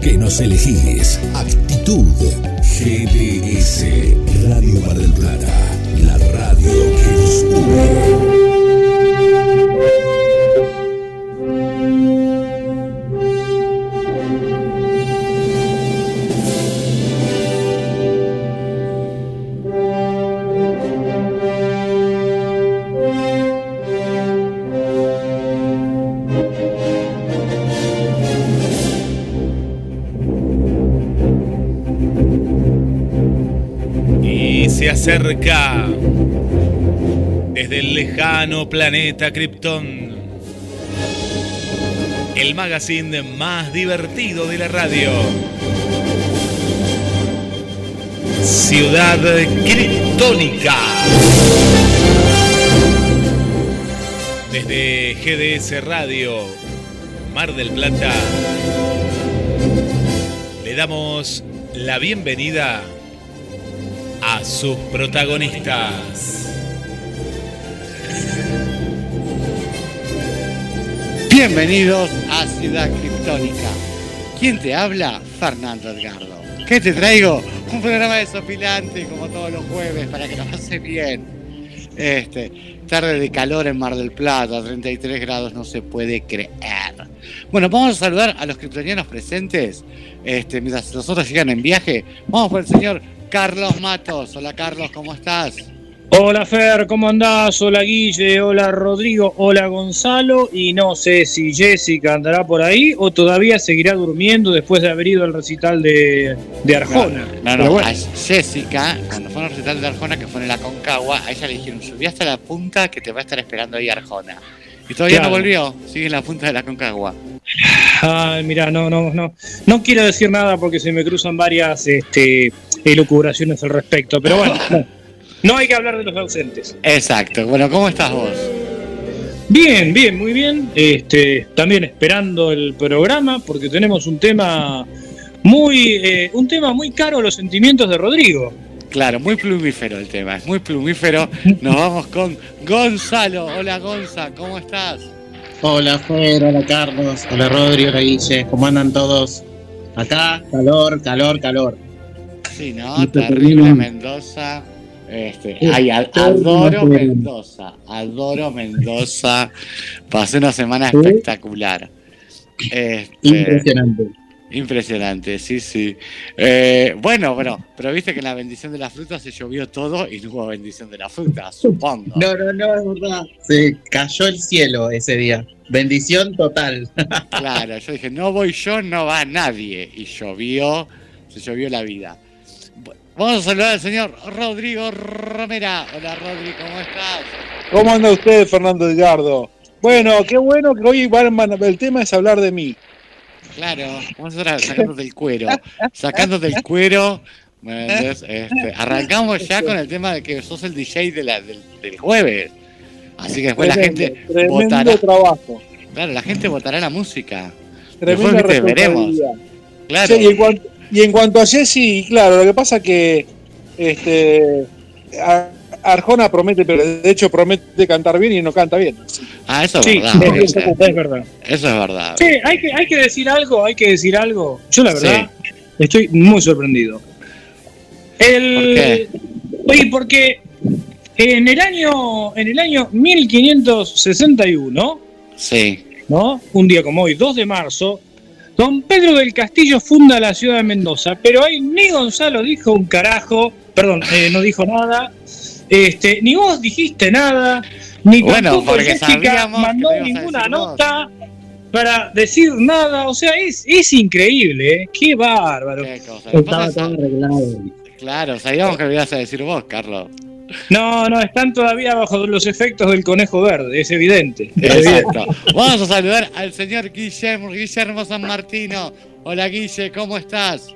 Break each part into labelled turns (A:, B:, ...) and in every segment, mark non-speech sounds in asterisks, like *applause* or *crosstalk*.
A: que nos elegís. Actitud GDS
B: Acerca desde el lejano planeta Krypton. El magazine más divertido de la radio. Ciudad Kryptónica. Desde GDS Radio, Mar del Plata, le damos la bienvenida sus protagonistas.
C: Bienvenidos a Ciudad Criptónica. ¿Quién te habla? Fernando Edgardo. ¿Qué te traigo? Un programa desopilante como todos los jueves para que nos pase bien. Este, tarde de calor en Mar del Plata, 33 grados, no se puede creer. Bueno, vamos a saludar a los criptonianos presentes. Este, mientras los otros llegan en viaje, vamos por el señor Carlos Matos. Hola Carlos, ¿cómo estás?
D: Hola Fer, ¿cómo andás? Hola Guille, hola Rodrigo, hola Gonzalo y no sé si Jessica andará por ahí o todavía seguirá durmiendo después de haber ido al recital de, de Arjona.
C: No, no,
D: Pero bueno,
C: a Jessica, cuando fue al recital de Arjona, que fue en la Concagua, a ella le dijeron, subí hasta la punta que te va a estar esperando ahí Arjona. Y todavía
D: Claro.
C: no volvió, sigue en la punta de la Concagua.
D: ay, mira, no, no, no, no quiero decir nada porque se me cruzan varias este, elucubraciones al respecto, pero bueno, no, no hay que hablar de los ausentes.
C: Exacto, bueno, ¿cómo estás vos?
D: Bien, bien, muy bien. Este, también esperando el programa porque tenemos un tema muy, eh, un tema muy caro a los sentimientos de Rodrigo.
C: Claro, muy plumífero el tema, es muy plumífero. Nos vamos con Gonzalo. Hola Gonza, ¿cómo estás?
E: Hola Fer, hola Carlos, hola Rodri, hola Guille, ¿cómo andan todos? Acá, calor, calor, calor.
C: Sí, ¿no? Terrible Mendoza. Este, ay, adoro. Mendoza, adoro Mendoza. Pasé una semana espectacular. Este,
E: Impresionante.
C: Impresionante, sí, sí. Eh, bueno, bueno, pero viste que en la bendición de la fruta se llovió todo y no hubo bendición de la fruta, supongo.
E: No, no, no, es verdad. Se cayó el cielo ese día. Bendición total. *laughs*
C: Claro, yo dije, no voy yo, no va nadie. Y llovió, se llovió la vida. Vamos a saludar al señor Rodrigo Romera. Hola Rodri, ¿cómo estás?
F: ¿Cómo anda usted, Fernando Edgardo? Bueno, qué bueno que hoy van- van- el tema es hablar de mí.
C: Claro, vamos a sacando del cuero. Sacando del cuero. Este, arrancamos ya con el tema de que sos el DJ de la- del, del jueves. Así que después la gente
F: tremendo
C: votará.
F: trabajo.
C: Claro, la gente votará la música.
F: Tremenda
C: Después, veremos. Claro.
F: Sí, y, en cuanto, y en cuanto a Jessy, claro, lo que pasa que este Arjona promete, pero de hecho promete cantar bien y no canta bien.
C: Ah, eso es
D: Sí,
C: verdad.
D: es verdad.
C: Eso es verdad.
D: Sí, hay que, hay que decir algo, hay que decir algo. Yo la verdad estoy muy sorprendido. El,
C: ¿Por qué?
D: Oye, porque en el año, en el año 1561,
C: Sí.
D: ¿no? Un día como hoy, 2 de marzo, don Pedro del Castillo funda la ciudad de Mendoza, pero ahí ni Gonzalo dijo un carajo, perdón, eh, no dijo nada, este, ni vos dijiste nada, ni
C: Bueno,
D: tampoco
C: porque
D: Jessica mandó ninguna
C: vos.
D: nota para decir nada, o sea, es, es increíble, ¿eh? qué bárbaro.
C: Qué cosa.
E: Estaba
C: es-
E: todo arreglado.
C: Claro, sabíamos que lo ibas a decir vos, Carlos.
D: No, no, están todavía bajo los efectos del conejo verde, es evidente. *laughs*
C: Exacto. Vamos a saludar al señor Guillermo, Guillermo San Martino. Hola Guille, ¿cómo estás?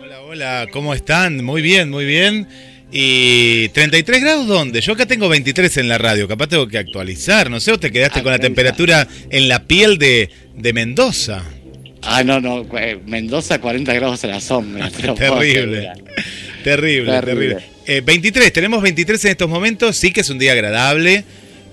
B: Hola, hola, ¿cómo están? Muy bien, muy bien. ¿Y 33 grados dónde? Yo acá tengo 23 en la radio, capaz tengo que actualizar, no sé, o te quedaste con la temperatura en la piel de, de Mendoza.
C: Ah, no, no, eh, Mendoza 40 grados a la sombra. *laughs*
B: Terrible, Terrible.
C: terrible.
B: Eh, 23, tenemos 23 en estos momentos, sí que es un día agradable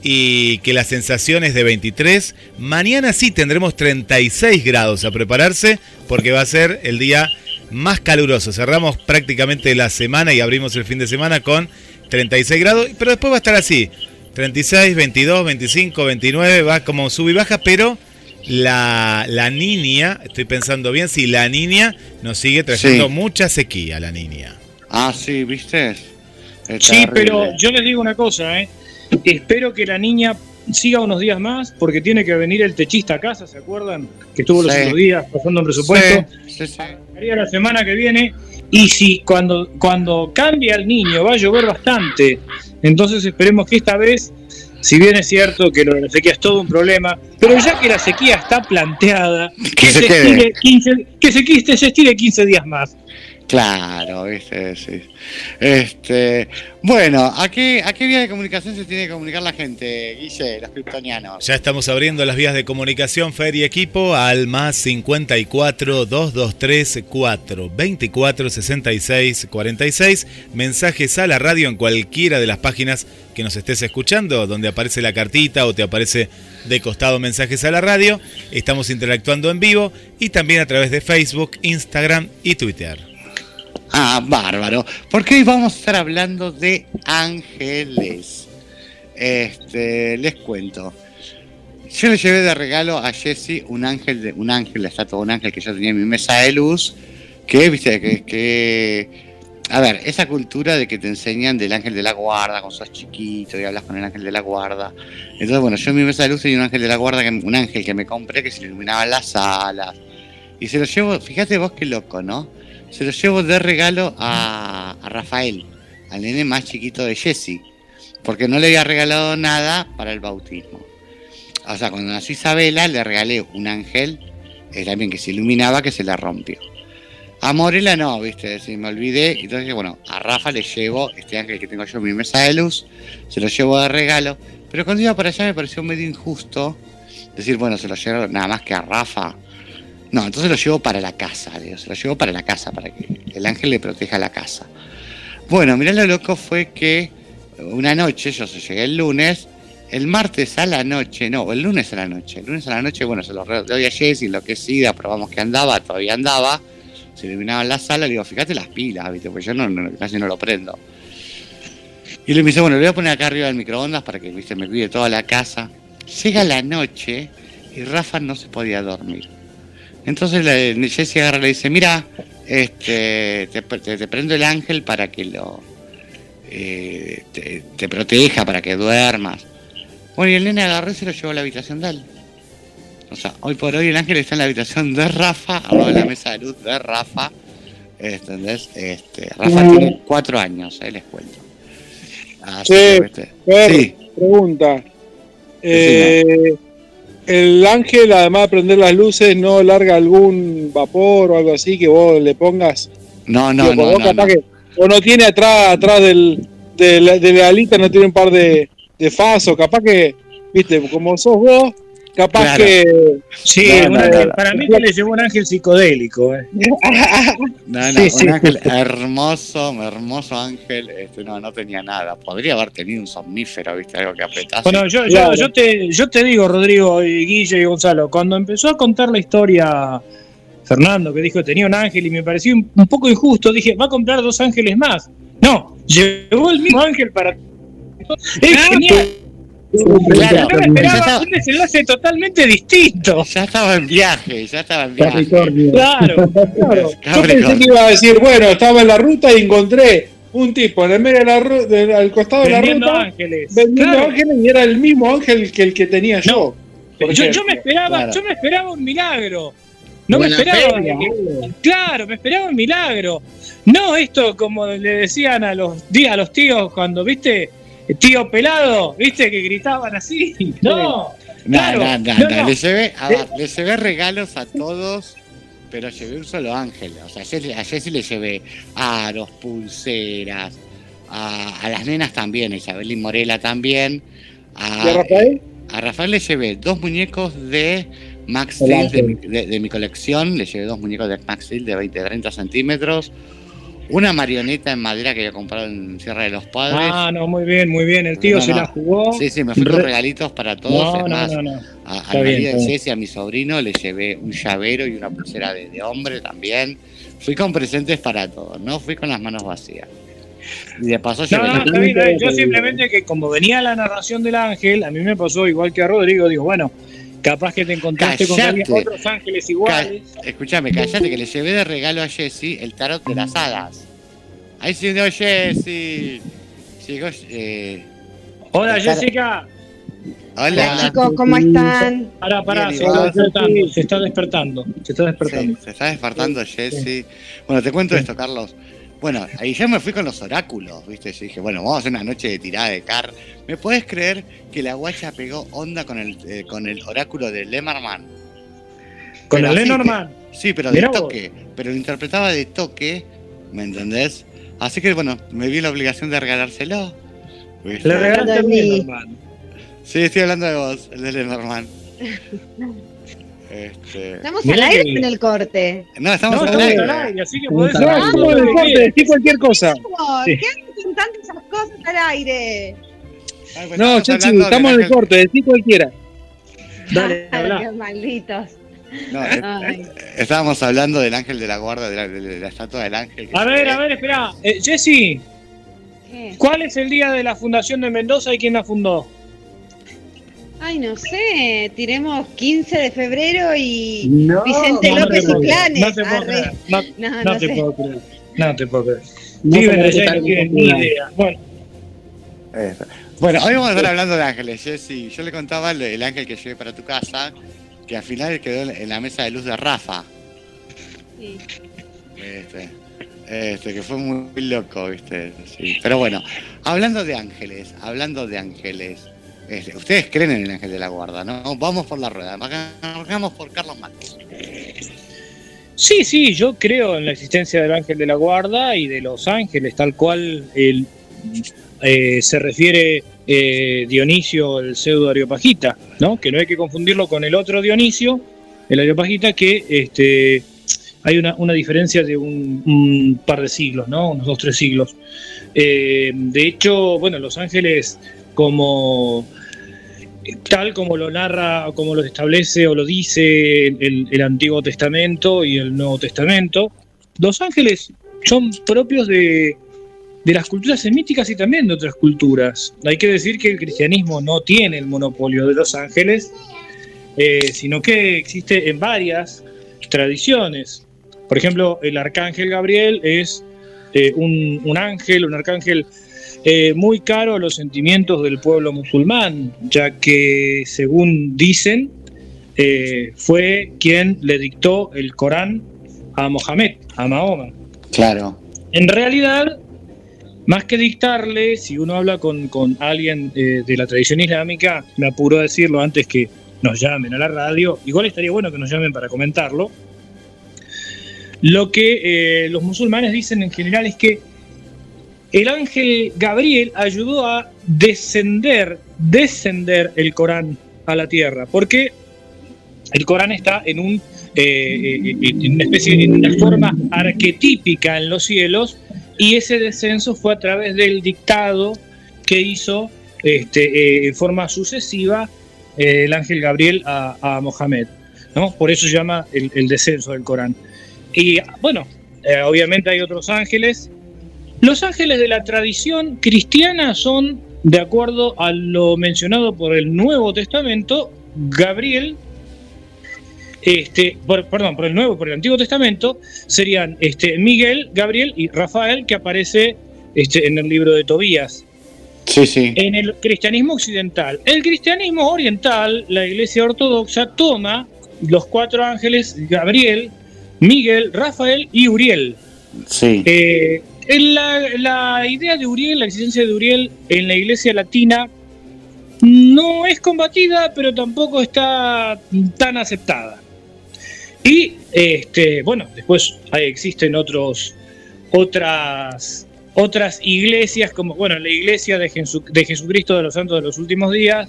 B: y que la sensación es de 23. Mañana sí tendremos 36 grados a prepararse porque va a ser el día más caluroso. Cerramos prácticamente la semana y abrimos el fin de semana con 36 grados, pero después va a estar así. 36, 22, 25, 29, va como sube y baja, pero la, la niña, estoy pensando bien, si la niña nos sigue trayendo
C: Sí.
B: mucha sequía, la niña.
C: Ah, sí, ¿viste? Es
D: Sí,
C: terrible.
D: pero yo les digo una cosa, ¿eh? Espero que la niña siga unos días más porque tiene que venir el techista a casa, ¿se acuerdan? Que estuvo los
C: Sí.
D: otros días pasando un presupuesto.
C: Sí, sí,
D: la semana que viene y si cuando, cuando cambia el niño va a llover bastante, entonces esperemos que esta vez, si bien es cierto que lo de la sequía es todo un problema, pero ya que la sequía está planteada,
C: Que se quede.
D: estire 15, que se, que se estire 15 días más.
C: Claro, ¿viste? Sí. Este, bueno, ¿a qué, ¿a qué vía de comunicación se tiene que comunicar la gente, Guille, los kryptonianos?
B: Ya estamos abriendo las vías de comunicación Fer y equipo al más 54 223 4 24 66 46. Mensajes a la radio en cualquiera de las páginas que nos estés escuchando, donde aparece la cartita o te aparece de costado mensajes a la radio. Estamos interactuando en vivo y también a través de Facebook, Instagram y Twitter.
C: Ah, bárbaro. Porque hoy vamos a estar hablando de ángeles. Este, les cuento. Yo le llevé de regalo a Jesse un ángel, de, un ángel, la estatua de un ángel que yo tenía en mi mesa de luz. Que, viste, que. A ver, esa cultura de que te enseñan del ángel de la guarda cuando sos chiquito y hablas con el ángel de la guarda. Entonces, bueno, yo en mi mesa de luz tenía un ángel de la guarda, un ángel que me compré que se iluminaba las salas. Y se lo llevo, fíjate vos qué loco, ¿no? Se lo llevo de regalo a, Rafael, al nene más chiquito de Jesse, porque no le había regalado nada para el bautismo. O sea, cuando nació Isabela le regalé un ángel, eh, también que se iluminaba, que se la rompió. A Morela no, viste, me olvidé. Entonces bueno, a Rafa le llevo este ángel que tengo yo en mi mesa de luz, se lo llevo de regalo. Pero cuando iba para allá me pareció medio injusto decir, bueno, se lo llevo nada más que a Rafa. No, entonces lo llevo para la casa, digo, se lo llevo para la casa, para que el ángel le proteja la casa. Bueno, mirá lo loco fue que una noche, yo se llegué el lunes, el martes a la noche, no, el lunes a la noche, el lunes a la noche, bueno, se lo doy a Jessy, enloquecida, probamos que andaba, todavía andaba, se iluminaba en la sala, le digo, fíjate las pilas, viste, porque yo no, casi no lo prendo. Y le dice, bueno, lo voy a poner acá arriba del microondas para que, viste, me cuide toda la casa. Llega la noche y Rafa no se podía dormir. Entonces la, Jessie agarra y le dice, mira, este, te, te- te prendo el ángel para que lo eh, te, te proteja, para que duermas. Bueno, y el nene agarró y se lo llevó a la habitación de él. O sea, hoy por hoy el ángel está en la habitación de Rafa, al lado de la mesa de luz de Rafa. ¿Entendés? Este, Rafa tiene cuatro años, eh, les cuento. Así
F: Sí,
C: que.
F: Fer,
C: Sí.
F: pregunta. Eh, ¿El ángel, además de prender las luces, no larga algún vapor o algo así que vos le pongas?
C: No, no, no.
F: que- o no tiene atrás, atrás del, de, la, de la alita, no tiene un par de, de fasos. Capaz que, viste, como sos vos, capaz
C: Claro.
F: que.
D: Sí,
C: No,
D: un
C: no,
D: ángel-
C: no.
D: para mí que le llevó un ángel psicodélico. eh. *laughs*
C: No, no,
D: Sí,
C: un
D: sí.
C: ángel hermoso, hermoso ángel, este, no, no tenía nada. Podría haber tenido un somnífero, viste, algo que apretase.
D: Bueno, yo, yo- te, yo te digo, Rodrigo, y Guille y Gonzalo, cuando empezó a contar la historia Fernando, que dijo que tenía un ángel y me pareció un, un poco injusto, dije, va a comprar dos ángeles más. No, llevó el mismo ángel para... Es genial.
C: Claro,
D: Yo me esperaba
C: estaba,
D: un desenlace totalmente distinto.
C: ya estaba en viaje, ya estaba en viaje.
E: Capricornio.
D: Claro, claro. *laughs*
F: Yo pensé que iba a decir, bueno, estaba en la ruta y encontré un tipo en el medio de la ruta, al costado de la
D: Vendiendo
F: ruta,
D: ángeles.
F: vendiendo
D: Claro.
F: ángeles y era el mismo ángel que el que tenía yo.
D: Yo, yo
F: ejemplo.
D: me esperaba,
C: Claro.
D: yo me esperaba un milagro. No me esperaba.
E: fe,
D: Claro, me esperaba un milagro. No esto como le decían a los, a los tíos cuando, viste, tío pelado, viste, que gritaban así. No,
C: No,
D: Claro,
C: no, no,
D: no.
C: Le, llevé, a ver, le llevé regalos a todos, pero llevé un solo ángel. O sea, ayer, ayer sí le llevé aros, pulseras, a, a las nenas también, a Isabel y Morela también. A,
F: ¿Y a Rafael?
C: a Rafael le llevé dos muñecos de Max
E: El
C: Steel de, de- de mi colección. Le llevé dos muñecos de Max Steel de 20, 30 centímetros. Una marioneta en madera que había comprado en Sierra de los Padres.
D: ah, no, muy bien, muy bien. El tío
C: No,
D: se
C: no.
D: la jugó.
C: Sí, sí, me fui con
D: Re-
C: regalitos para todos.
D: No,
C: es
D: no,
C: más,
D: no, no.
C: a,
D: Está
C: al
D: bien.
C: Ceci, a mi sobrino, le llevé un llavero y una pulsera de, de hombre también. Fui con presentes para todos, no fui con las manos vacías. Y de paso
D: No,
C: llevé
D: no, está bien. Yo simplemente que como venía la narración del ángel, a mí me pasó igual que a Rodrigo, digo, bueno, capaz que te encontraste con otros ángeles iguales.
C: Escúchame, callate que le llevé de regalo a Jessy el tarot de las hadas. Ahí sí, no, Jessy. Llegó, eh,
D: Hola Jessica.
C: Hola,
G: Hola chicos, ¿cómo están?
D: Pará, pará,
C: Bien,
D: se
C: ¿y
D: está se está despertando, se está despertando.
C: Sí, se está despertando Jessy. Bueno, te cuento esto, Carlos. Bueno, ahí ya me fui con los oráculos, ¿viste? Yo dije, bueno, vamos a hacer una noche de tirada de car. ¿Me podés creer que la guacha pegó onda con el, eh, con el oráculo de Lemarman?
D: Con
C: Pero
D: el Lenormand.
C: que- Sí, pero
D: Mirá
C: de
D: vos.
C: toque. Pero lo interpretaba de toque, ¿me entendés? Así que, bueno, me vi la obligación de regalárselo. ¿viste?
D: Le regalaste el. Lenormand.
C: Sí, estoy hablando de vos, el de Lenormand. *laughs* Este...
G: ¿Estamos al aire
D: que-
G: en el corte?
C: No, estamos
D: No,
C: al aire.
D: al aire, así que podés
E: No,
F: estamos en el corte, decí cualquier cosa.
G: ¿Por
D: Sí.
G: qué hacen tantas esas cosas al aire?
C: Ay, pues,
F: No,
C: estamos
F: Chechi, estamos en el corte, decí cualquiera.
D: Dale, *laughs*
G: Ay,
D: habla.
G: qué malditos.
C: No, *laughs*
G: Ay.
C: estábamos hablando del ángel de la guarda, de la, de la estatua del ángel.
D: A ver,
C: ve.
D: a ver, espera. Eh, Jessy. ¿cuál es el día de la fundación de Mendoza y quién la fundó?
G: Ay, no sé, tiremos 15 de febrero y
E: No,
G: Vicente
D: No, no
G: López
D: puedo
G: y Planes.
D: No te puedo creer. No,
G: No,
D: no
G: no
D: te
G: sé.
D: puedo creer. No te puedo creer.
E: No
D: Viven
E: se
D: allá y
E: puede
D: no tienen ni
E: estar
D: idea. Bueno,
C: Eso. Bueno, hoy vamos a estar hablando de ángeles, Jessy. Yo le contaba el, el ángel que llevé para tu casa, que al final quedó en- en la mesa de luz de Rafa.
G: Sí.
C: Este, este, que fue muy, muy loco, ¿viste? Sí. Pero bueno, hablando de ángeles, hablando de ángeles. Este, ustedes creen en el ángel de la guarda, ¿no? Vamos por la rueda. Vamos por Carlos Matos.
D: sí, sí, yo creo en la existencia del ángel de la guarda y de los ángeles, tal cual eh, se refiere eh, Dionisio, el pseudo Areopagita, ¿no? Que no hay que confundirlo con el otro Dionisio, el Areopagita, que este, hay una, diferencia de un, un par de siglos, ¿no? Unos dos, tres siglos. Eh, de hecho, bueno, los ángeles como tal como lo narra, como lo establece o lo dice el, el Antiguo Testamento y el Nuevo Testamento, los ángeles son propios de, las culturas semíticas y también de otras culturas. Hay que decir que el cristianismo no tiene el monopolio de los ángeles, eh, sino que existe en varias tradiciones. Por ejemplo, el arcángel Gabriel es eh, un ángel, un arcángel eh, muy caro a los sentimientos del pueblo musulmán, ya que, según dicen, eh, fue quien le dictó el Corán a Mohamed, a Mahoma.
C: Claro.
D: En realidad, más que dictarle, si uno habla con, con alguien eh, de la tradición islámica, me apuro a decirlo antes que nos llamen a la radio, igual estaría bueno que nos llamen para comentarlo, lo que eh, los musulmanes dicen en general es que el ángel Gabriel ayudó a descender, descender el Corán a la tierra, porque el Corán está en, un, eh, eh, en una especie, en forma arquetípica en los cielos, y ese descenso fue a través del dictado que hizo este, eh, en forma sucesiva el ángel Gabriel a, a Mohamed. ¿no? Por eso se llama el, el descenso del Corán. Y bueno, obviamente hay otros ángeles. Los ángeles de la tradición cristiana son, de acuerdo a lo mencionado por el Nuevo Testamento, Gabriel, este, por- perdón, por el Nuevo, por el Antiguo Testamento, serían este, Miguel, Gabriel y Rafael, que aparece este, en el libro de Tobías.
C: Sí, sí.
D: En el cristianismo occidental. El cristianismo oriental, la iglesia ortodoxa toma los cuatro ángeles, Gabriel, Miguel, Rafael y Uriel.
C: Sí.
D: Eh, la, idea de Uriel, la existencia de Uriel en la iglesia latina no es combatida, pero tampoco está tan aceptada. Y este, bueno, después existen otros, otras, otras iglesias, como bueno, la iglesia de, de Jesucristo de los Santos de los Últimos Días,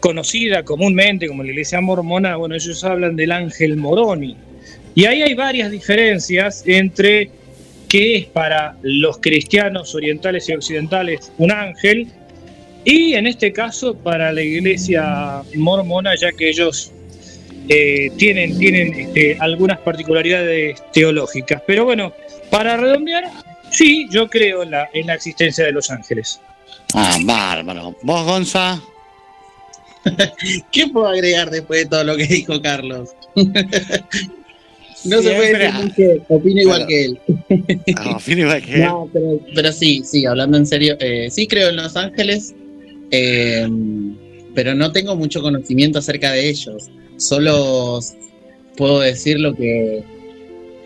D: conocida comúnmente como la iglesia mormona, bueno, ellos hablan del ángel Moroni. Y ahí hay varias diferencias entre qué es para los cristianos orientales y occidentales un ángel y en este caso para la iglesia mormona, ya que ellos eh, tienen, tienen este, algunas particularidades teológicas. Pero bueno, para redondear, sí, yo creo en la, en la existencia de los ángeles.
C: Ah, bárbaro. ¿Vos, Gonza? *laughs*
E: ¿Qué puedo agregar después de todo lo que dijo Carlos? *laughs* no se puede decir que opino igual que él. *laughs*
C: Ah, fin igual que él.
E: No, pero, pero sí, sí, hablando en serio, eh, sí creo en Los Ángeles, eh, pero no tengo mucho conocimiento acerca de ellos. Solo puedo decir lo que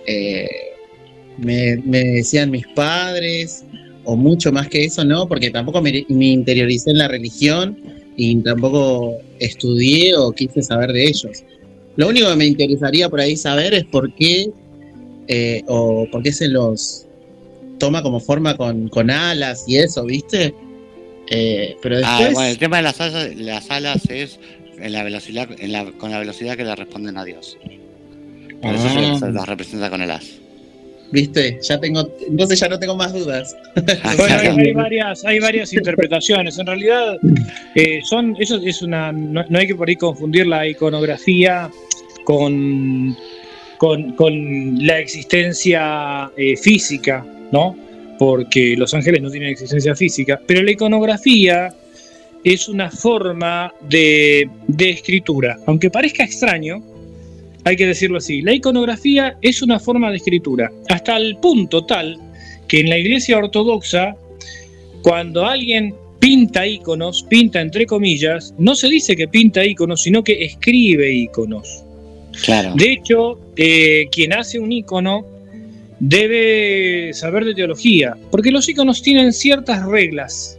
E: eh, me, me decían mis padres, o mucho más que eso, no, porque tampoco me, me interioricé en la religión y tampoco estudié o quise saber de ellos. Lo único que me interesaría por ahí saber es por qué, eh, o por qué se los toma como forma con, con alas y eso, ¿viste? Eh, pero
C: Ah, bueno, el tema de las alas, las alas es en la velocidad, en la, con la velocidad que le responden a Dios. Por eso
E: Ah.
C: se, se los representa con el as.
E: ¿viste? Ya tengo, entonces ya no tengo más dudas. *laughs*
D: Bueno, hay, hay *laughs* varias, hay varias interpretaciones. En realidad, eh, son, eso es una, no, no hay que por ahí confundir la iconografía con, con, con la existencia eh, física, ¿no? Porque los ángeles no tienen existencia física. Pero la iconografía es una forma de, de escritura. Aunque parezca extraño, hay que decirlo así. La iconografía es una forma de escritura. Hasta el punto tal que en la iglesia ortodoxa, cuando alguien pinta iconos, pinta entre comillas, no se dice que pinta iconos, sino que escribe iconos. De hecho, eh, quien hace un icono debe saber de teología, porque los iconos tienen ciertas reglas.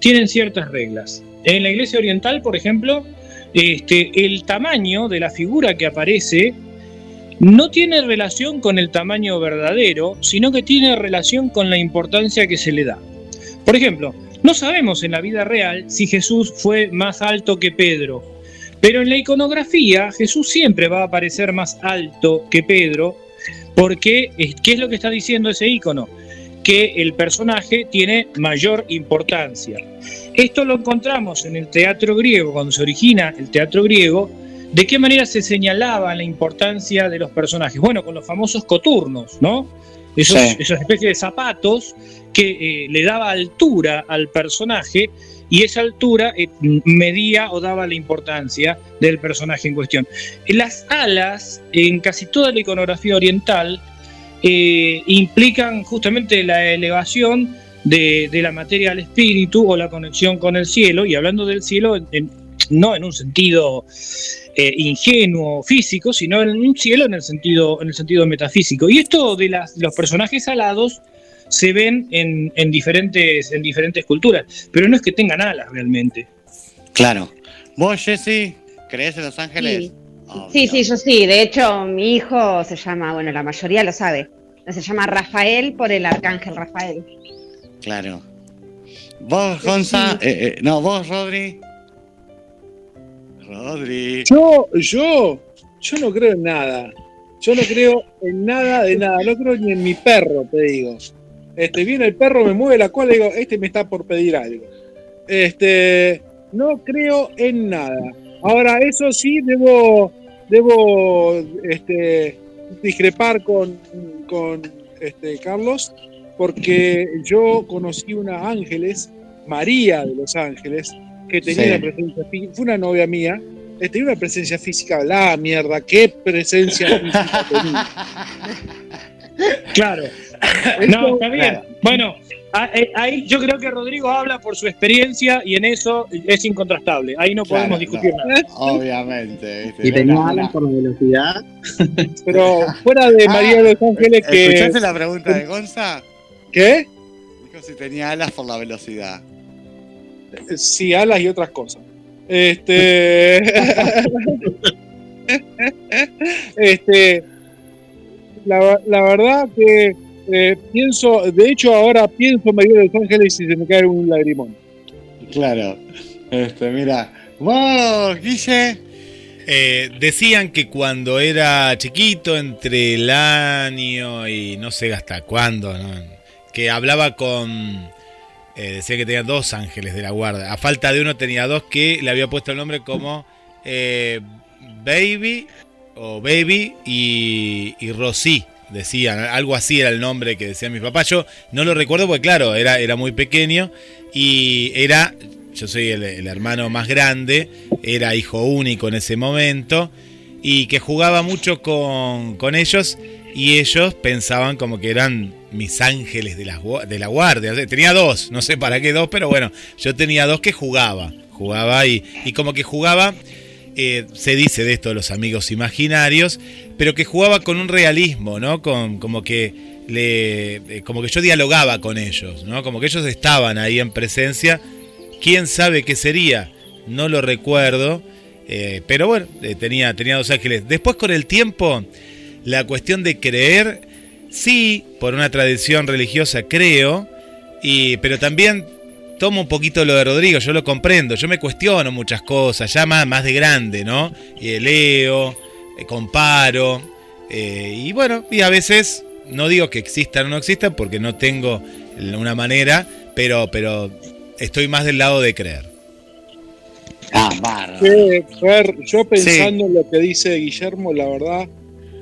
D: Tienen ciertas reglas. En la iglesia oriental, por ejemplo, este, el tamaño de la figura que aparece no tiene relación con el tamaño verdadero, sino que tiene relación con la importancia que se le da. Por ejemplo, no sabemos en la vida real si Jesús fue más alto que Pedro, pero en la iconografía Jesús siempre va a aparecer más alto que Pedro, porque eh, ¿qué es lo que está diciendo ese icono? Que el personaje tiene mayor importancia. Esto lo encontramos en el teatro griego, cuando se origina el teatro griego, ¿De qué manera se señalaba la importancia de los personajes? Bueno, con los famosos coturnos, ¿no? Esos,
C: Sí.
D: Esas especies de zapatos que eh, le daba altura al personaje y esa altura eh, medía o daba la importancia del personaje en cuestión. Las alas, en casi toda la iconografía oriental, eh, implican justamente la elevación de, la materia al espíritu o la conexión con el cielo, y hablando del cielo, no en un sentido eh, ingenuo físico, sino en un cielo en el sentido, en el sentido metafísico. Y esto de los personajes alados se ven en, en diferentes, en diferentes culturas, pero no es que tengan alas realmente.
C: Claro. ¿Vos, Jessy, crees en Los Ángeles?
G: Sí.
C: Oh,
G: Sí,
C: no.
G: sí, yo sí. De hecho, mi hijo se llama, bueno, la mayoría lo sabe. Se llama Rafael por el arcángel Rafael.
C: Claro. ¿Vos, Gonza?
G: Sí.
C: Eh, eh, no, vos, Rodri. Rodri.
F: Yo, yo, yo no creo en nada. Yo no creo en nada de nada. No creo ni en mi perro, te digo. Este, viene el perro, me mueve la cola y digo, este me está por pedir algo. Este, no creo en nada. Ahora, eso sí, debo, debo este, discrepar con, con este, Carlos, porque yo conocí una ángeles, María de los Ángeles, que tenía
C: Sí.
F: una presencia física, fue una novia mía, tenía una presencia física, la mierda, qué presencia física tenía. *laughs*
D: Claro, *laughs* No, está bien.
C: Claro.
D: Bueno, eh, ahí yo creo que Rodrigo habla por su experiencia y en eso es incontrastable. Ahí no podemos
C: Claro,
D: discutir
C: no.
D: nada.
C: Obviamente.
E: Y tenía alas por la velocidad. *laughs*
F: Pero *laughs* fuera de María de los Ángeles, que.
C: ¿Escuchaste la pregunta de Gonza?
F: ¿Qué?
C: Dijo si tenía alas por la velocidad.
F: Sí, alas y otras cosas. Este. este. La, la verdad que eh, pienso, de hecho, ahora pienso María de los Ángeles y se me cae un lagrimón.
C: Claro. Este, mira. Vos, Guille.
B: Eh, decían que cuando era chiquito, entre el año y no sé hasta cuándo, ¿no? que hablaba con... eh, decía que tenía dos ángeles de la guarda. A falta de uno tenía dos que le había puesto el nombre como eh, Baby o Baby y, y Rosy. Decían, algo así era el nombre que decía mi papá. Yo no lo recuerdo porque claro, era, era muy pequeño y era, yo soy el, hermano más grande, era hijo único en ese momento y que jugaba mucho con, con ellos y ellos pensaban como que eran mis ángeles de la, de la guardia. Tenía dos, no sé para qué dos, pero bueno, yo tenía dos que jugaba, jugaba y, y como que jugaba, eh, se dice de esto los amigos imaginarios, pero que jugaba con un realismo, ¿no? Con, como que le, eh, como que yo dialogaba con ellos, ¿no? Como que ellos estaban ahí en presencia. ¿Quién sabe qué sería? No lo recuerdo. eh, pero bueno, tenía, tenía dos ángeles. Después con el tiempo, la cuestión de creer, sí, por una tradición religiosa creo, y, pero también tomo un poquito lo de Rodrigo, yo lo comprendo, yo me cuestiono muchas cosas, ya más, más de grande, ¿no? Y leo, eh, comparo, eh, y bueno, y a veces no digo que existan o no existan porque no tengo una manera, pero, pero estoy más del lado de creer.
C: Ah, bárbaro.
F: Que, Fer, yo pensando en lo que dice Guillermo, la verdad,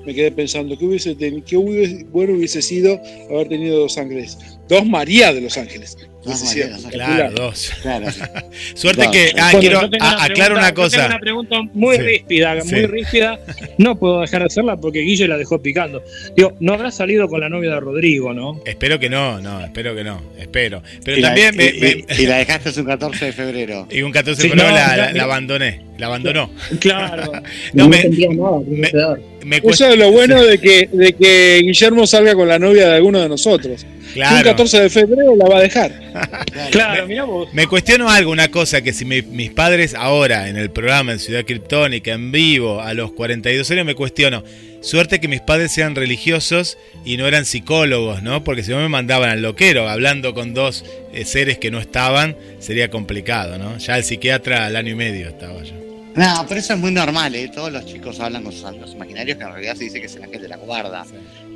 F: me quedé pensando que hubiese hubiese- bueno hubiese sido haber tenido dos ángeles. Dos María de los Ángeles.
C: Dos María de los.
B: Claro, dos.
C: Claro. *laughs*
B: Suerte
C: Dos.
B: que, ah,
D: Bueno,
B: quiero
D: yo tengo
B: a- aclaro
D: pregunta-
B: una
D: yo tengo
B: cosa.
D: una pregunta muy
B: Sí.
D: ríspida, muy
B: Sí.
D: ríspida. No puedo dejar de hacerla porque Guille la dejó picando. Digo, no habrá salido con la novia de Rodrigo, ¿no?
B: Espero que no, no, espero que no, espero. Pero
C: Y la-
B: también me,
C: y-
B: me-
C: y- y la dejaste un 14 de febrero. *laughs*
B: y un 14
D: Sí,
B: de febrero
D: no,
B: la, abandoné, la abandonó. *laughs*
D: Claro.
B: No,
E: No,
B: me-
E: nada,
B: me- cuesta-
F: Eso es lo bueno de que, de que Guillermo salga con la novia de alguno de nosotros. Un
B: claro.
F: 14 de febrero la va a dejar. *laughs*
D: Claro, mira vos.
B: Me cuestiono algo, una cosa, que si mi- mis padres ahora en el programa en Ciudad Criptónica, en vivo, a los 42 años, me cuestiono. Suerte que mis padres sean religiosos y no eran psicólogos, ¿no? Porque si no me mandaban al loquero, hablando con dos eh, seres que no estaban, sería complicado, ¿no? Ya el psiquiatra al año y medio estaba yo.
C: No, pero eso es muy normal, ¿eh? Todos los chicos hablan con sus amigos imaginarios que en realidad se dice que es el ángel de la guarda.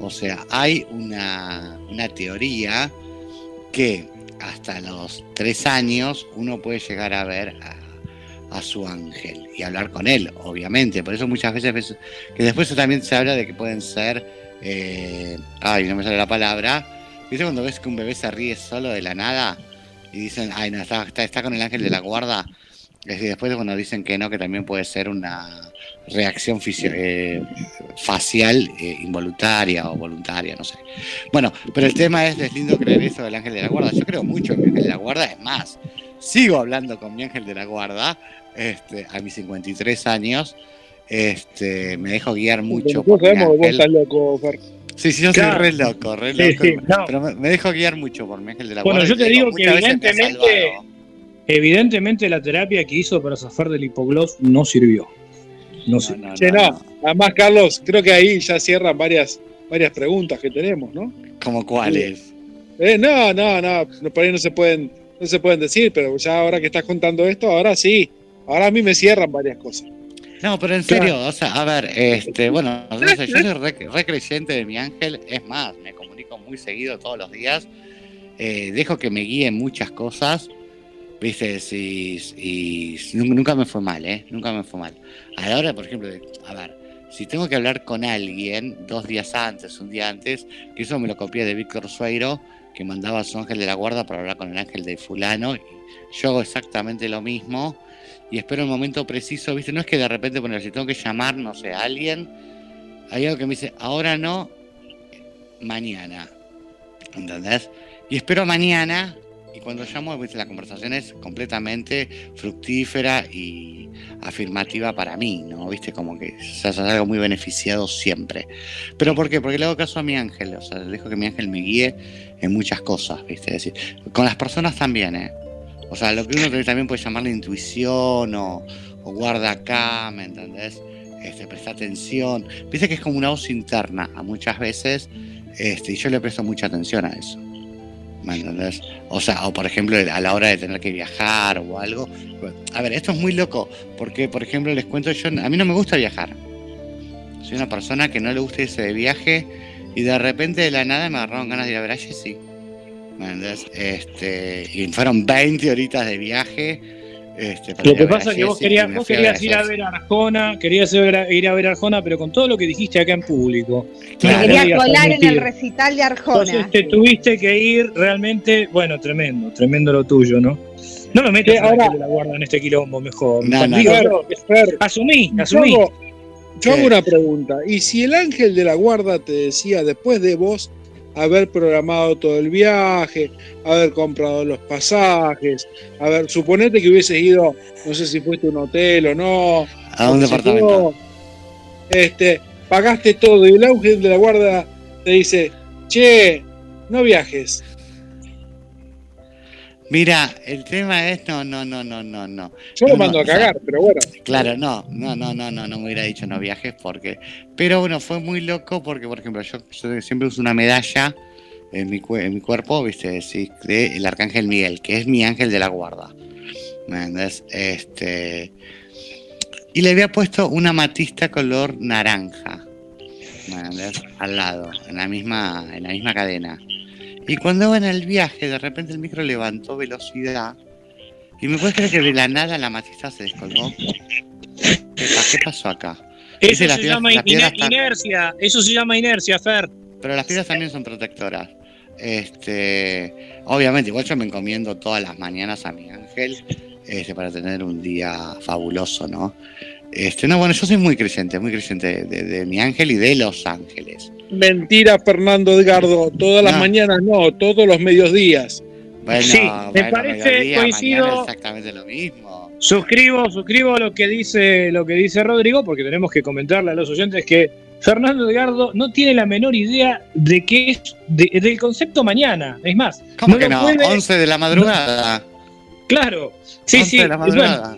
C: O sea, hay una, una teoría que hasta los tres años uno puede llegar a ver a, a su ángel y hablar con él, obviamente. Por eso muchas veces ves que después también se habla de que pueden ser, eh, ay, no me sale la palabra. ¿Viste cuando ves que un bebé se ríe solo de la nada y dicen, ay, no, está, está, está con el ángel de la guarda? Es decir, después cuando dicen que no, que también puede ser una reacción fisio- eh, facial eh, involuntaria o voluntaria, no sé. Bueno, pero el tema es, es lindo creer eso del ángel de la guarda. Yo creo mucho en mi ángel de la guarda, es más, sigo hablando con mi ángel de la guarda este, a mis 53 años. Este, me dejo guiar mucho por
F: sabemos que vos estás loco, Fer.
C: Sí, sí, yo
D: Claro.
C: soy re loco, re
D: Sí,
C: loco.
D: sí, no.
C: Pero me, me dejo guiar mucho por mi ángel de la
D: Bueno,
C: guarda.
D: yo
C: y
D: te digo que evidentemente-. Evidentemente la terapia que hizo para zafar del hipogloss no sirvió. No
C: No,
D: sirvió.
C: no.
F: Además, Carlos, creo que ahí ya cierran varias, varias preguntas que tenemos, ¿no?
C: ¿Como cuáles?
F: Eh, no, no, no, no, por ahí no se pueden, no se pueden decir, pero ya ahora que estás contando esto, ahora sí. Ahora a mí me cierran varias cosas.
C: No, pero en serio, o sea, a ver, este, bueno, *laughs* yo, soy re, re creyente de mi ángel, es más, me comunico muy seguido todos los días, eh, dejo que me guíen muchas cosas, viste, y, y nun- nunca me fue mal, ¿eh? Nunca me fue mal. A la hora, por ejemplo, de, a ver, si tengo que hablar con alguien dos días antes, un día antes, que eso me lo copié de Víctor Sueiro, que mandaba a su ángel de la guarda para hablar con el ángel de fulano, yo hago exactamente lo mismo y espero el momento preciso, ¿viste? No es que de repente poner, si tengo que llamar, no sé, a alguien, hay algo que me dice, ahora no, mañana. ¿Entendés? Y espero mañana, y cuando llamo, ¿viste? la conversación es completamente fructífera y afirmativa para mí, ¿no? ¿Viste? Como que se hace algo muy beneficiado siempre. ¿Pero por qué? Porque le hago caso a mi ángel, o sea, le dejo que mi ángel me guíe en muchas cosas, ¿viste? Es decir, con las personas también, ¿eh? O sea, lo que uno también puede llamarle intuición o, o guarda acá, ¿me entendés? Este, presta atención. Viste que es como una voz interna a muchas veces, este, y yo le presto mucha atención a eso. ¿Me entendés? O sea, o por ejemplo, a la hora de tener que viajar o algo. A ver, esto es muy loco, porque por ejemplo les cuento yo, a mí no me gusta viajar. Soy una persona que no le gusta irse de viaje y de repente de la nada me agarraron ganas de ir a ver a Jessie. ¿Me entendés? Este, y fueron 20 horitas de viaje. Este, para
D: Lo que pasa es que vos querías, vos querías ir a ver a Arjona, querías ir a, ir a ver a Arjona, pero con todo lo que dijiste acá en público.
G: Me
C: Claro.
G: quería
D: podías
G: colar en el recital de Arjona.
D: Entonces te tuviste que ir realmente, bueno, tremendo, tremendo lo tuyo, ¿no? No me metas
F: ahora-
D: que la guarda en este quilombo mejor.
C: No, no,
F: Fer,
D: asumí,
F: yo
D: asumí.
F: hago, yo hago una pregunta. ¿Y si el ángel de la guarda te decía, después de vos haber programado todo el viaje, haber comprado los pasajes, a ver, suponete que hubieses ido, no sé si fuiste a un hotel o no,
C: A un departamento.
F: este, pagaste todo y el ángel de la guarda te dice, che, no viajes.
C: Mira, el tema es no, no, no, no, no, no.
F: Yo
C: No,
F: lo mando
C: no,
F: a
C: o sea,
F: cagar, pero bueno.
C: Claro, no, no, no, no, no, no me hubiera dicho no viajes porque. Pero bueno, fue muy loco porque, por ejemplo, yo, yo siempre uso una medalla en mi, en mi cuerpo, viste, sí, de el arcángel Miguel, que es mi ángel de la guarda. ¿Me entendés? Este. Y le había puesto una matista color naranja. ¿Me entendés? Al lado, en la misma, en la misma cadena. Y cuando iba en el viaje, de repente el micro levantó velocidad. Y me puedes creer que de la nada la matista se descolgó. ¿Qué, pa- qué pasó acá?
D: Eso se llama iner- inercia, eso se llama inercia, Fer.
C: Pero las piedras también son protectoras. Este, obviamente, igual yo me encomiendo todas las mañanas a mi ángel este, para tener un día fabuloso, ¿no? Este, no, bueno, yo soy muy creyente, muy creyente de, de mi ángel y de los ángeles.
F: Mentira, Fernando Edgardo. Todas las mañanas no, todos los mediodías.
C: Bueno,
D: Sí, me
C: bueno,
D: parece,
C: mediodía,
D: coincido.
C: exactamente lo mismo.
D: Suscribo, suscribo lo que dice lo que dice Rodrigo, porque tenemos que comentarle a los oyentes que Fernando Edgardo no tiene la menor idea de qué es de- del concepto mañana. Es más,
C: ¿Cómo
D: no
C: que no?
D: puede-
C: 11 de la madrugada.
D: claro. Sí,
C: 11
D: sí,
C: de la
D: bueno,
C: madrugada.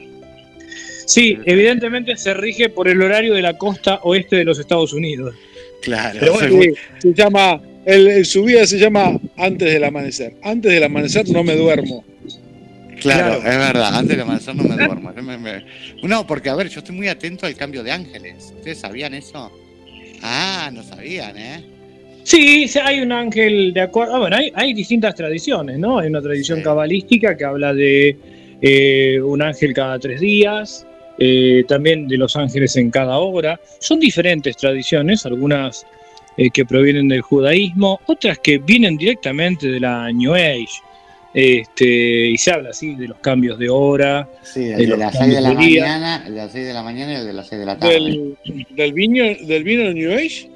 D: Sí, evidentemente se rige por el horario de la costa oeste de los Estados Unidos.
C: Claro.
D: Pero bueno,
F: Sí, se llama, el, el- su vida se llama Antes del Amanecer. Antes del Amanecer no me duermo.
C: Claro,
D: Claro.
C: es verdad, antes de amanecer no me duermo. Me- me- No, porque a ver, yo estoy muy atento al cambio de ángeles. ¿Ustedes sabían eso? Ah, no sabían, ¿eh?
D: Sí, sí, hay un ángel de acuerdo. ah, bueno, hay, hay distintas tradiciones, ¿no? Hay una tradición
C: Sí.
D: cabalística que habla de eh, un ángel cada tres días, eh, también de los ángeles en cada hora. Son diferentes tradiciones, algunas eh, que provienen del judaísmo, otras que vienen directamente de la New Age. Este, y se habla así de los cambios de hora.
C: Sí,
D: De
C: el de
D: los
C: las 6 de la
D: de
C: mañana, el de las 6 de la mañana y el de las 6 de la tarde.
F: Del, del, vino, del vino New Age.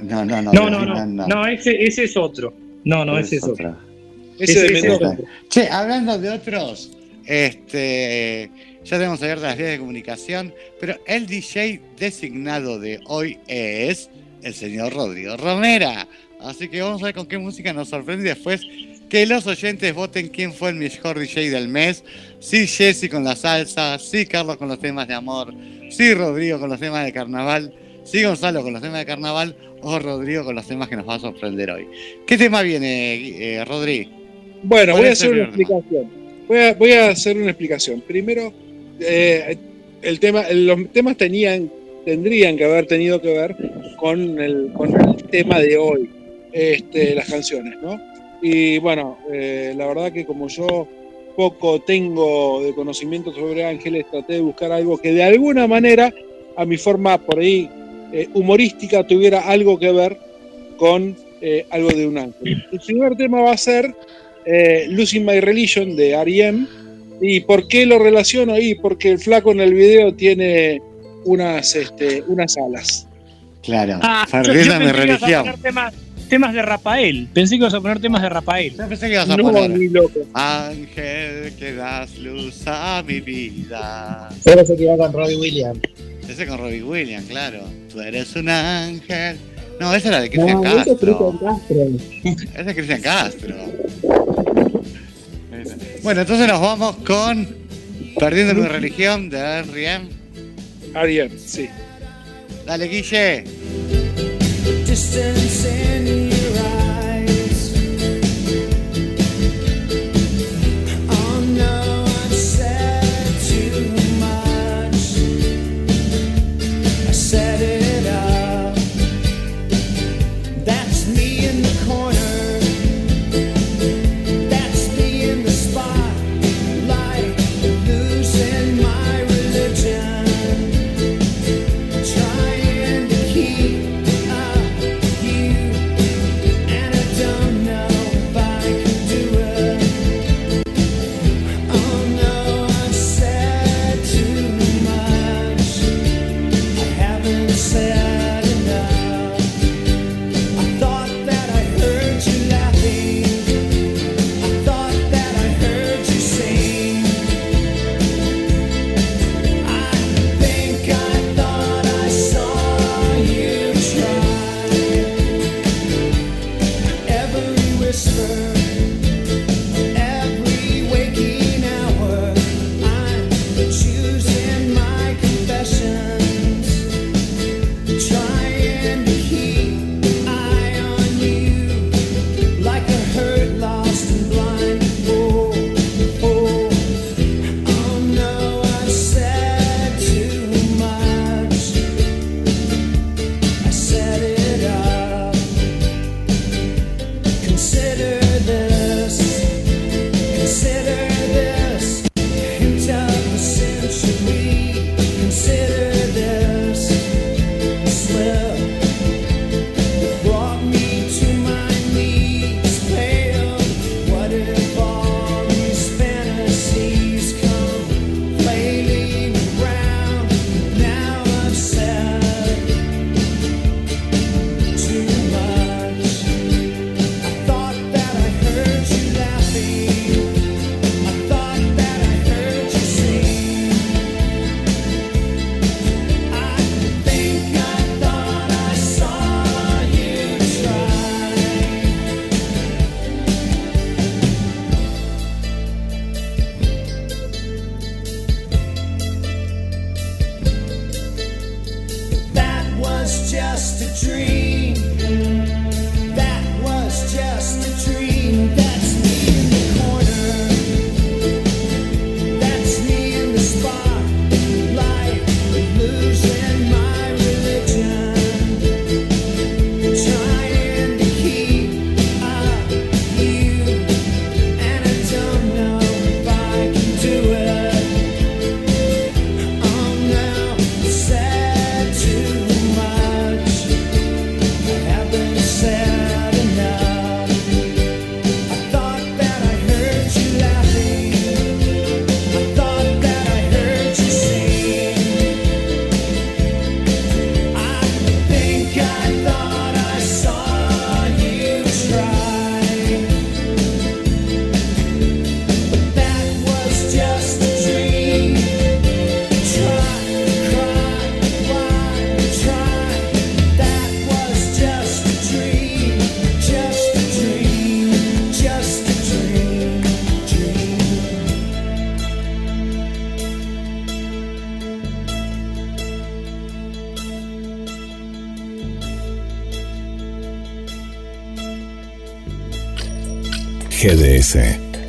C: No, no, no.
D: No, no,
C: final
D: no, no, ese, ese es otro. No, no, ese es otro.
C: otra.
F: Ese
D: Ese-
F: de
D: ese es
F: Mendoza.
D: otro.
C: Che, hablando de otros, este, ya tenemos abiertas las vías de comunicación, pero el DJ designado de hoy es el señor Rodrigo Romera. Así que vamos a ver con qué música nos sorprende después que los oyentes voten quién fue el mejor DJ del mes. Sí, Jesse con la salsa, sí, Carlos con los temas de amor, sí, Rodrigo con los temas de carnaval, sí, Gonzalo con los temas de carnaval o Rodrigo con los temas que nos va a sorprender hoy. ¿Qué tema viene, eh, Rodrigo?
F: Bueno,
C: ¿Cuál
F: voy a hacer una explicación. Voy a, voy a hacer una explicación. Primero, eh, el tema, los temas tenían, tendrían que haber tenido que ver con el, tema de hoy, este, las canciones, ¿no? Y bueno, eh, la verdad que como yo poco tengo de conocimiento sobre ángeles, traté de buscar algo que de alguna manera, a mi forma por ahí eh, humorística, tuviera algo que ver con algo de un ángel. El primer tema va a ser Losing My Religion de R.E.M. ¿Y por qué lo relaciono ahí? Porque el flaco en el video tiene unas, este, unas alas.
C: Claro,
D: ah, Temas, de Rafael. Pensé que ibas a poner temas de Rafael.
H: Pensé que ibas a
F: no,
H: poner.
F: Ni loco.
H: Ángel que das luz a mi vida.
E: Pero se quedó con Robbie Williams.
H: Ese con Robbie Williams, claro. Tú eres un ángel. No, esa era de Cristian
E: Castro. Ese es Cristian
H: Cristian Castro. Bueno, entonces nos vamos con Perdiendo mi religión de Arián.
F: Arián, sí.
H: Dale, Guille.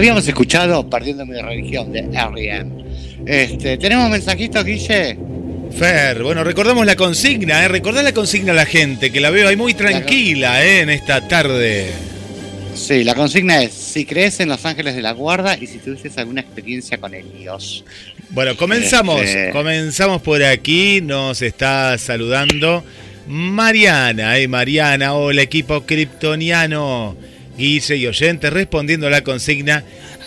H: Habíamos escuchado Partiendo mi religión de R.E.M. Este, ¿Tenemos mensajitos, Guille?
B: Fer, bueno, recordamos la consigna, ¿eh? Recordá la consigna a la gente, que la veo ahí muy tranquila, ¿eh? En esta tarde.
C: Sí, la consigna es, si crees en los ángeles de la guarda y si tuvieses alguna experiencia con el Dios.
B: Bueno, comenzamos,
C: este.
B: comenzamos por aquí, nos está saludando Mariana, ¿eh? Mariana, hola equipo kryptoniano. Guille y oyente, respondiendo a la consigna,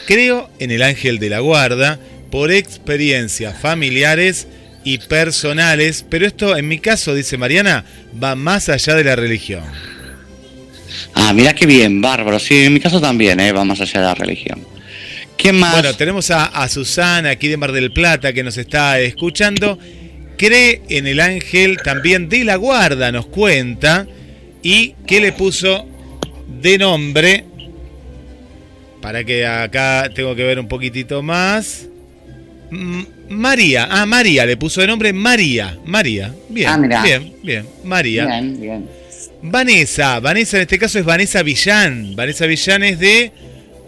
B: creo en el ángel de la guarda por experiencias familiares y personales, pero esto en mi caso, dice Mariana, va más allá de la religión.
C: Ah, mirá qué bien, bárbaro. Sí, en mi caso también, ¿eh? va más allá de la religión. ¿Quién más?
B: Bueno, tenemos a, a Susana aquí de Mar del Plata que nos está escuchando. Cree en el ángel también de la guarda, nos cuenta. Y que le puso de nombre. Para que acá tengo que ver un poquitito más. María, ah, María, le puso de nombre María. María, bien,
C: Ah,
B: bien, bien, María.
C: Bien, bien.
B: Vanessa, Vanessa en este caso es Vanessa Villán. Vanessa Villán es de.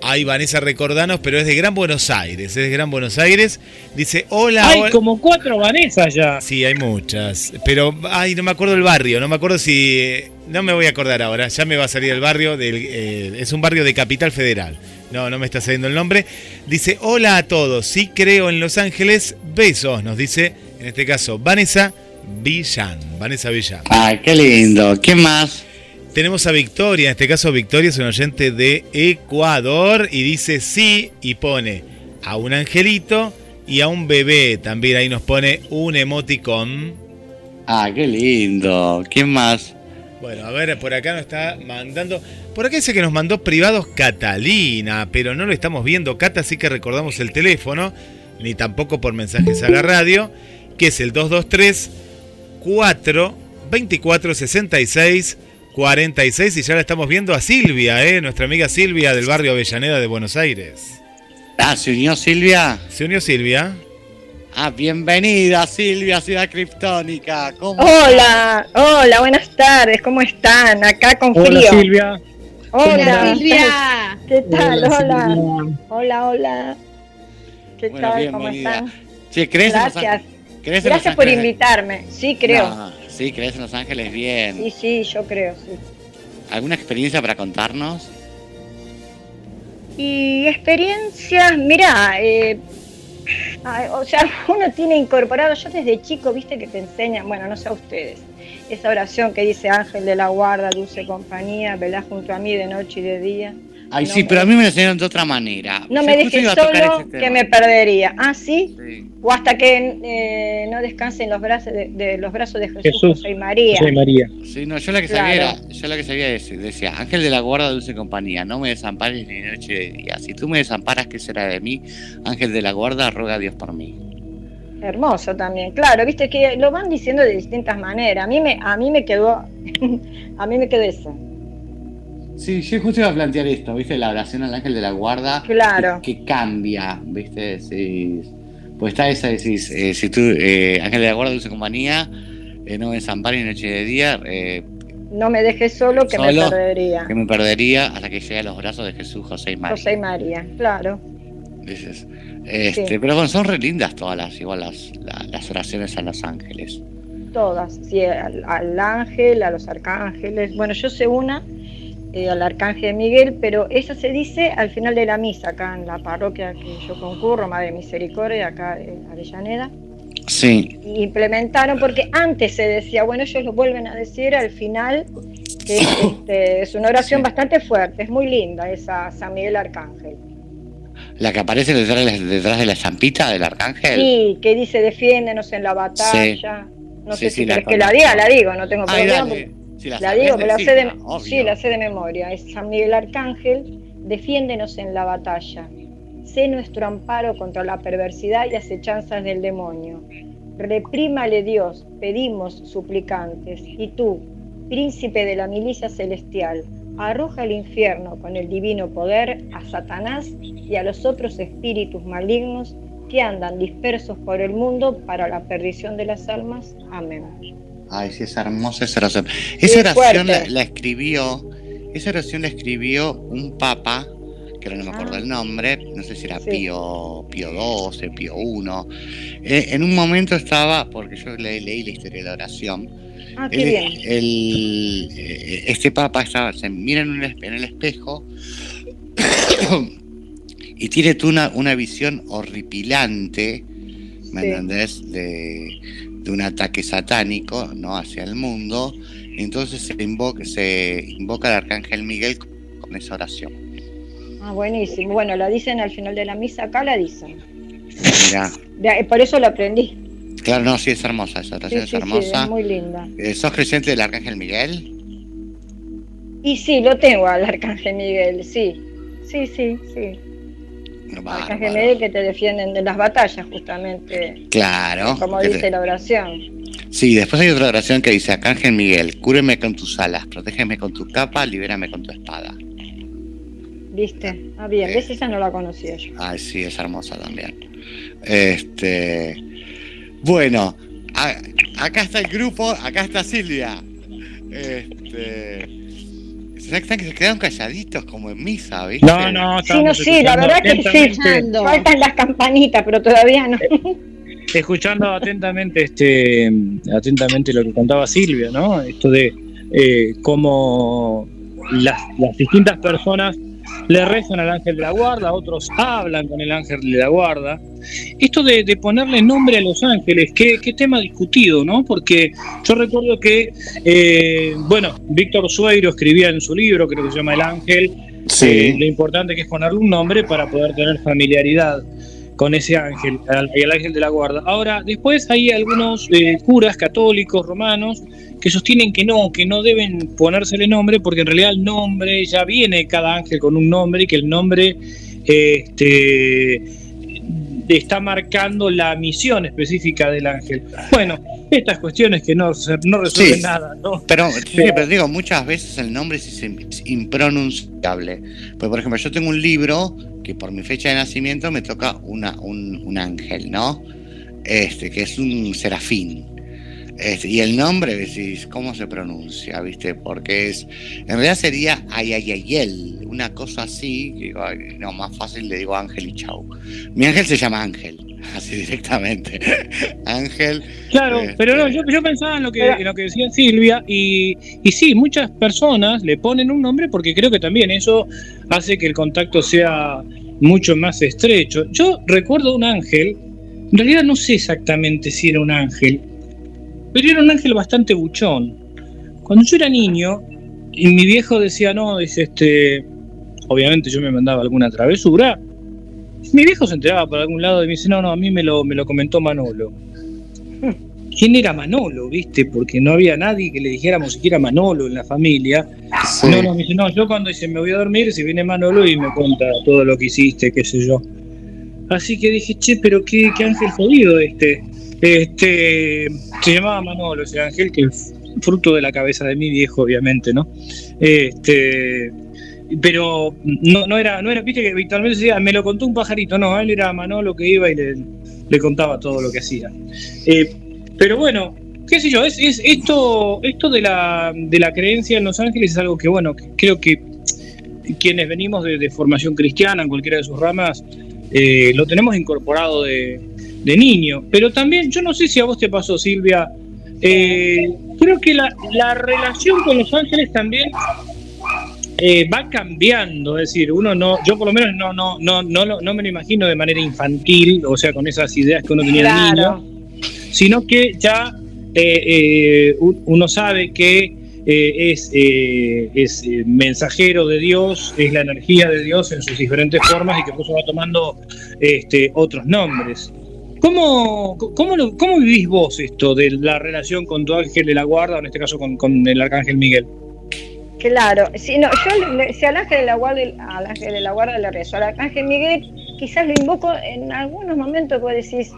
B: Ay, Vanessa, recordanos, pero es de Gran Buenos Aires. Es de Gran Buenos Aires. Dice: Hola,
D: Hay
B: hola.
D: como cuatro Vanessa ya.
B: Sí, hay muchas. Pero, ay, no me acuerdo el barrio. No me acuerdo si. No me voy a acordar ahora. Ya me va a salir el barrio. Del, eh, es un barrio de Capital Federal. No, no me está saliendo el nombre. Dice: Hola a todos. Sí creo en Los Ángeles. Besos. Nos dice, en este caso, Vanessa Villán. Vanessa Villán.
C: Ay, qué lindo. ¿Quién más?
B: Tenemos a Victoria, en este caso Victoria es un oyente de Ecuador y dice sí y pone a un angelito y a un bebé. También ahí nos pone un emoticón.
C: Ah, qué lindo. ¿Quién más?
B: Bueno, a ver, por acá nos está mandando. Por acá dice que nos mandó privados Catalina, pero no lo estamos viendo, Cata, así que recordamos el teléfono, ni tampoco por mensajes a la radio, que es el 223 4 24 66 46 y ya la estamos viendo a Silvia, ¿eh? nuestra amiga Silvia del barrio Avellaneda de Buenos Aires.
C: Ah, ¿se unió Silvia?
B: ¿Se unió Silvia?
C: Ah, bienvenida Silvia, Ciudad Criptónica. ¿Cómo
I: Hola, hola, buenas tardes, ¿cómo están? Acá con
D: Hola
I: frío.
D: Silvia.
I: Hola,
G: Silvia.
I: ¿Qué tal?
D: Hola,
I: Hola,
D: Silvia.
I: hola, hola. ¿Qué
C: Bueno,
I: tal? ¿Cómo están?
C: Che, ¿crees en los
I: Gracias.
C: ángeles? ¿Crees en los
I: Gracias por invitarme. Sí, creo.
C: No, sí, crees en los ángeles bien.
I: Sí, sí, yo creo, sí.
C: ¿Alguna experiencia para contarnos?
I: Y experiencias, mira, eh, o sea, *laughs* uno tiene incorporado, yo desde chico, viste que te enseñan, bueno, no sé a ustedes, esa oración que dice Ángel de la guarda, dulce compañía, velá junto a mí de noche y de día.
C: Ay,
I: No
C: sí, pero a mí me lo enseñaron de otra manera.
I: No
C: Yo
I: me dejes solo
C: ese tema.
I: que me perdería. Ah, sí.
C: Sí.
I: O hasta que eh, no descanse en los brazos de, de los brazos de Jesús,
D: Jesús.
I: José y María.
D: Soy María.
C: Sí, no, yo la que sabía era, yo la que sabía decir, decía, Ángel de la guarda, dulce compañía, no me desampares ni de noche ni de día. Si tú me desamparas, ¿qué será de mí? Ángel de la guarda, ruega a Dios por mí.
I: Hermoso también, claro, viste que lo van diciendo de distintas maneras. A mí me, a mí me quedó, *laughs* a mí me quedó eso.
C: Sí, yo justo iba a plantear esto, ¿viste? La oración al ángel de la guarda.
I: Claro.
C: Que, que cambia, ¿viste? Pues está esa, decís, eh, si tú, eh, ángel de la guarda, dulce compañía, eh, no me ni noche de día, eh,
I: No me dejes solo que me perdería.
C: que me perdería hasta que llegue a los brazos de Jesús, José y María.
I: José y María, claro.
C: Dices. Este,
I: Sí.
C: Pero bueno, son re lindas todas las, igual las, la- las oraciones a los ángeles.
I: Todas, sí, al, al ángel, a los arcángeles. Bueno, yo sé una, eh, al arcángel Miguel, pero esa se dice al final de la misa, acá en la parroquia que yo concurro, Madre Misericordia, acá en Avellaneda.
C: Sí,
I: Y implementaron, porque antes se decía, bueno, ellos lo vuelven a decir al final, que es, *coughs* este, es una oración
C: Sí.
I: bastante fuerte, es muy linda esa San Miguel Arcángel.
C: la que aparece detrás de la, detrás de la estampita del arcángel.
I: Sí, que dice defiéndenos en la batalla. No
C: Sí,
I: sé
C: sí,
I: si
C: la
I: querés que la diga, la digo, no tengo
C: Ay,
I: problema.
C: dale. Si
I: La digo, me la sé de,
C: obvio.
I: sí, la sé de memoria. Es San Miguel Arcángel, defiéndenos en la batalla. Sé nuestro amparo contra la perversidad y acechanzas del demonio. Reprímale Dios, pedimos suplicantes. Y tú, príncipe de la milicia celestial, arroja al infierno con el divino poder a Satanás y a los otros espíritus malignos que andan dispersos por el mundo para la perdición de las almas. Amén.
C: Ay, sí, es hermosa esa oración. Esa oración la, escribió, esa oración la escribió un papa, que ahora no me acuerdo
I: Ah.
C: el nombre, no sé si era
I: Sí.
C: Pío, Pío 12, Pío 1. Eh, en un momento estaba, porque yo le- leí la historia de la oración,
I: Ah, qué bien.
C: el- eh, este papa estaba, se mira en, un espe- en el espejo *coughs* y tiene una, una visión horripilante, ¿me
I: Sí.
C: entendés? De, de un ataque satánico ¿no? hacia el mundo. Entonces se invoca, se invoca al arcángel Miguel con esa oración.
I: Ah, buenísimo. Bueno, la dicen al final de la misa, acá la dicen.
C: Mira,
I: por eso la aprendí.
C: claro, no, sí es hermosa, esa
I: Sí,
C: oración
I: sí,
C: es
I: sí,
C: hermosa.
I: es muy linda.
C: Eh, ¿Sos creyente del arcángel Miguel?
I: Y sí, lo tengo al Arcángel Miguel, sí. Sí, sí, sí. Miguel que te defienden de las batallas, justamente.
C: Claro.
I: Como
C: te-
I: dice la oración.
C: Sí, después hay otra oración que dice, Arcángel Miguel, cúreme con tus alas, protégeme con tu capa, libérame con tu espada.
I: ¿Viste? Ah, bien, ¿ves? Esa no la conocía yo.
C: Ay, sí, es hermosa también. Este, bueno, a- acá está el grupo, acá está Silvia. Este, se están- se quedaron calladitos como en misa, ¿viste?
D: No, no,
I: Sí, no, sí, la verdad que sí. Faltan las campanitas, pero todavía no.
D: escuchando atentamente este atentamente lo que contaba Silvia, ¿no? Esto de eh, cómo las, las distintas personas le rezan al ángel de la guarda, otros hablan con el ángel de la guarda. Esto de, de ponerle nombre a los ángeles, qué, qué tema discutido, ¿no? Porque yo recuerdo que, eh, bueno, Víctor Sueiro escribía en su libro, creo que se llama El Ángel, eh, lo importante que es ponerle un nombre para poder tener familiaridad con ese ángel, al, al ángel de la guarda. Ahora, después hay algunos eh, curas católicos romanos que sostienen que no, que no deben ponérsele nombre, porque en realidad el nombre ya viene cada ángel con un nombre y que el nombre este, está marcando la misión específica del ángel. Bueno, estas cuestiones que no, se- no resuelven
C: Sí.
D: nada, ¿no?
C: Pero, sí, pero digo, muchas veces el nombre es im- es impronunciable. Pues, por ejemplo, yo tengo un libro que por mi fecha de nacimiento me toca una, un, un ángel, ¿no? Este, que es un serafín. Este, y el nombre, decís, ¿cómo se pronuncia? ¿Viste? Porque es. En realidad sería Ayayayel, una cosa así. que digo, ay, no, más fácil le digo Ángel y chau. Mi ángel se llama Ángel, *laughs* así directamente. *laughs* Ángel.
D: Claro,
C: Este,
D: pero no, yo, yo pensaba en lo que, en lo que decía Silvia y, y sí, muchas personas le ponen un nombre porque creo que también eso hace que el contacto sea mucho más estrecho. Yo recuerdo un ángel, en realidad no sé exactamente si era un ángel, pero era un ángel bastante buchón. Cuando yo era niño, y mi viejo decía, no, dice, este, obviamente yo me mandaba alguna travesura, mi viejo se enteraba por algún lado y me dice, no, no, a mí me lo, me lo comentó Manolo. *laughs* ¿Quién era Manolo, viste? Porque no había nadie que le dijéramos siquiera Manolo en la familia.
C: Sí.
D: No, no, me dice, no, yo cuando dice me voy a dormir, si viene Manolo y me cuenta todo lo que hiciste, qué sé yo. Así que dije, che, pero qué, qué ángel jodido este. Este se llamaba Manolo ese ángel, que es fruto de la cabeza de mi viejo, obviamente, ¿no? Este pero no, era, no era, viste que habitualmente decía, me lo contó un pajarito, no, él era Manolo que iba y le, contaba todo lo que hacía. Eh, pero bueno, qué sé yo, es, es esto, esto de la, de la creencia en los ángeles es algo que, bueno, creo que quienes venimos de, de formación cristiana en cualquiera de sus ramas, eh, lo tenemos incorporado de, de niño. Pero también, yo no sé si a vos te pasó, Silvia, eh, creo que la, la relación con los ángeles también eh, va cambiando, es decir, uno no, yo por lo menos no, no, no, no, no me lo imagino de manera infantil, o sea, con esas ideas que uno tenía de niño, sino que ya eh, un- uno sabe que eh, es, eh, es eh, mensajero de Dios, es la energía de Dios en sus diferentes formas y que por eso va tomando este, otros nombres. ¿Cómo, cómo, lo- cómo vivís vos esto de la relación con tu ángel de la guarda, o en este caso con, con el arcángel Miguel?
I: Claro, si no, yo le- si al ángel de la guarda, al ángel de la guarda le rezo, al arcángel Miguel quizás lo invoco en algunos momentos vos decís,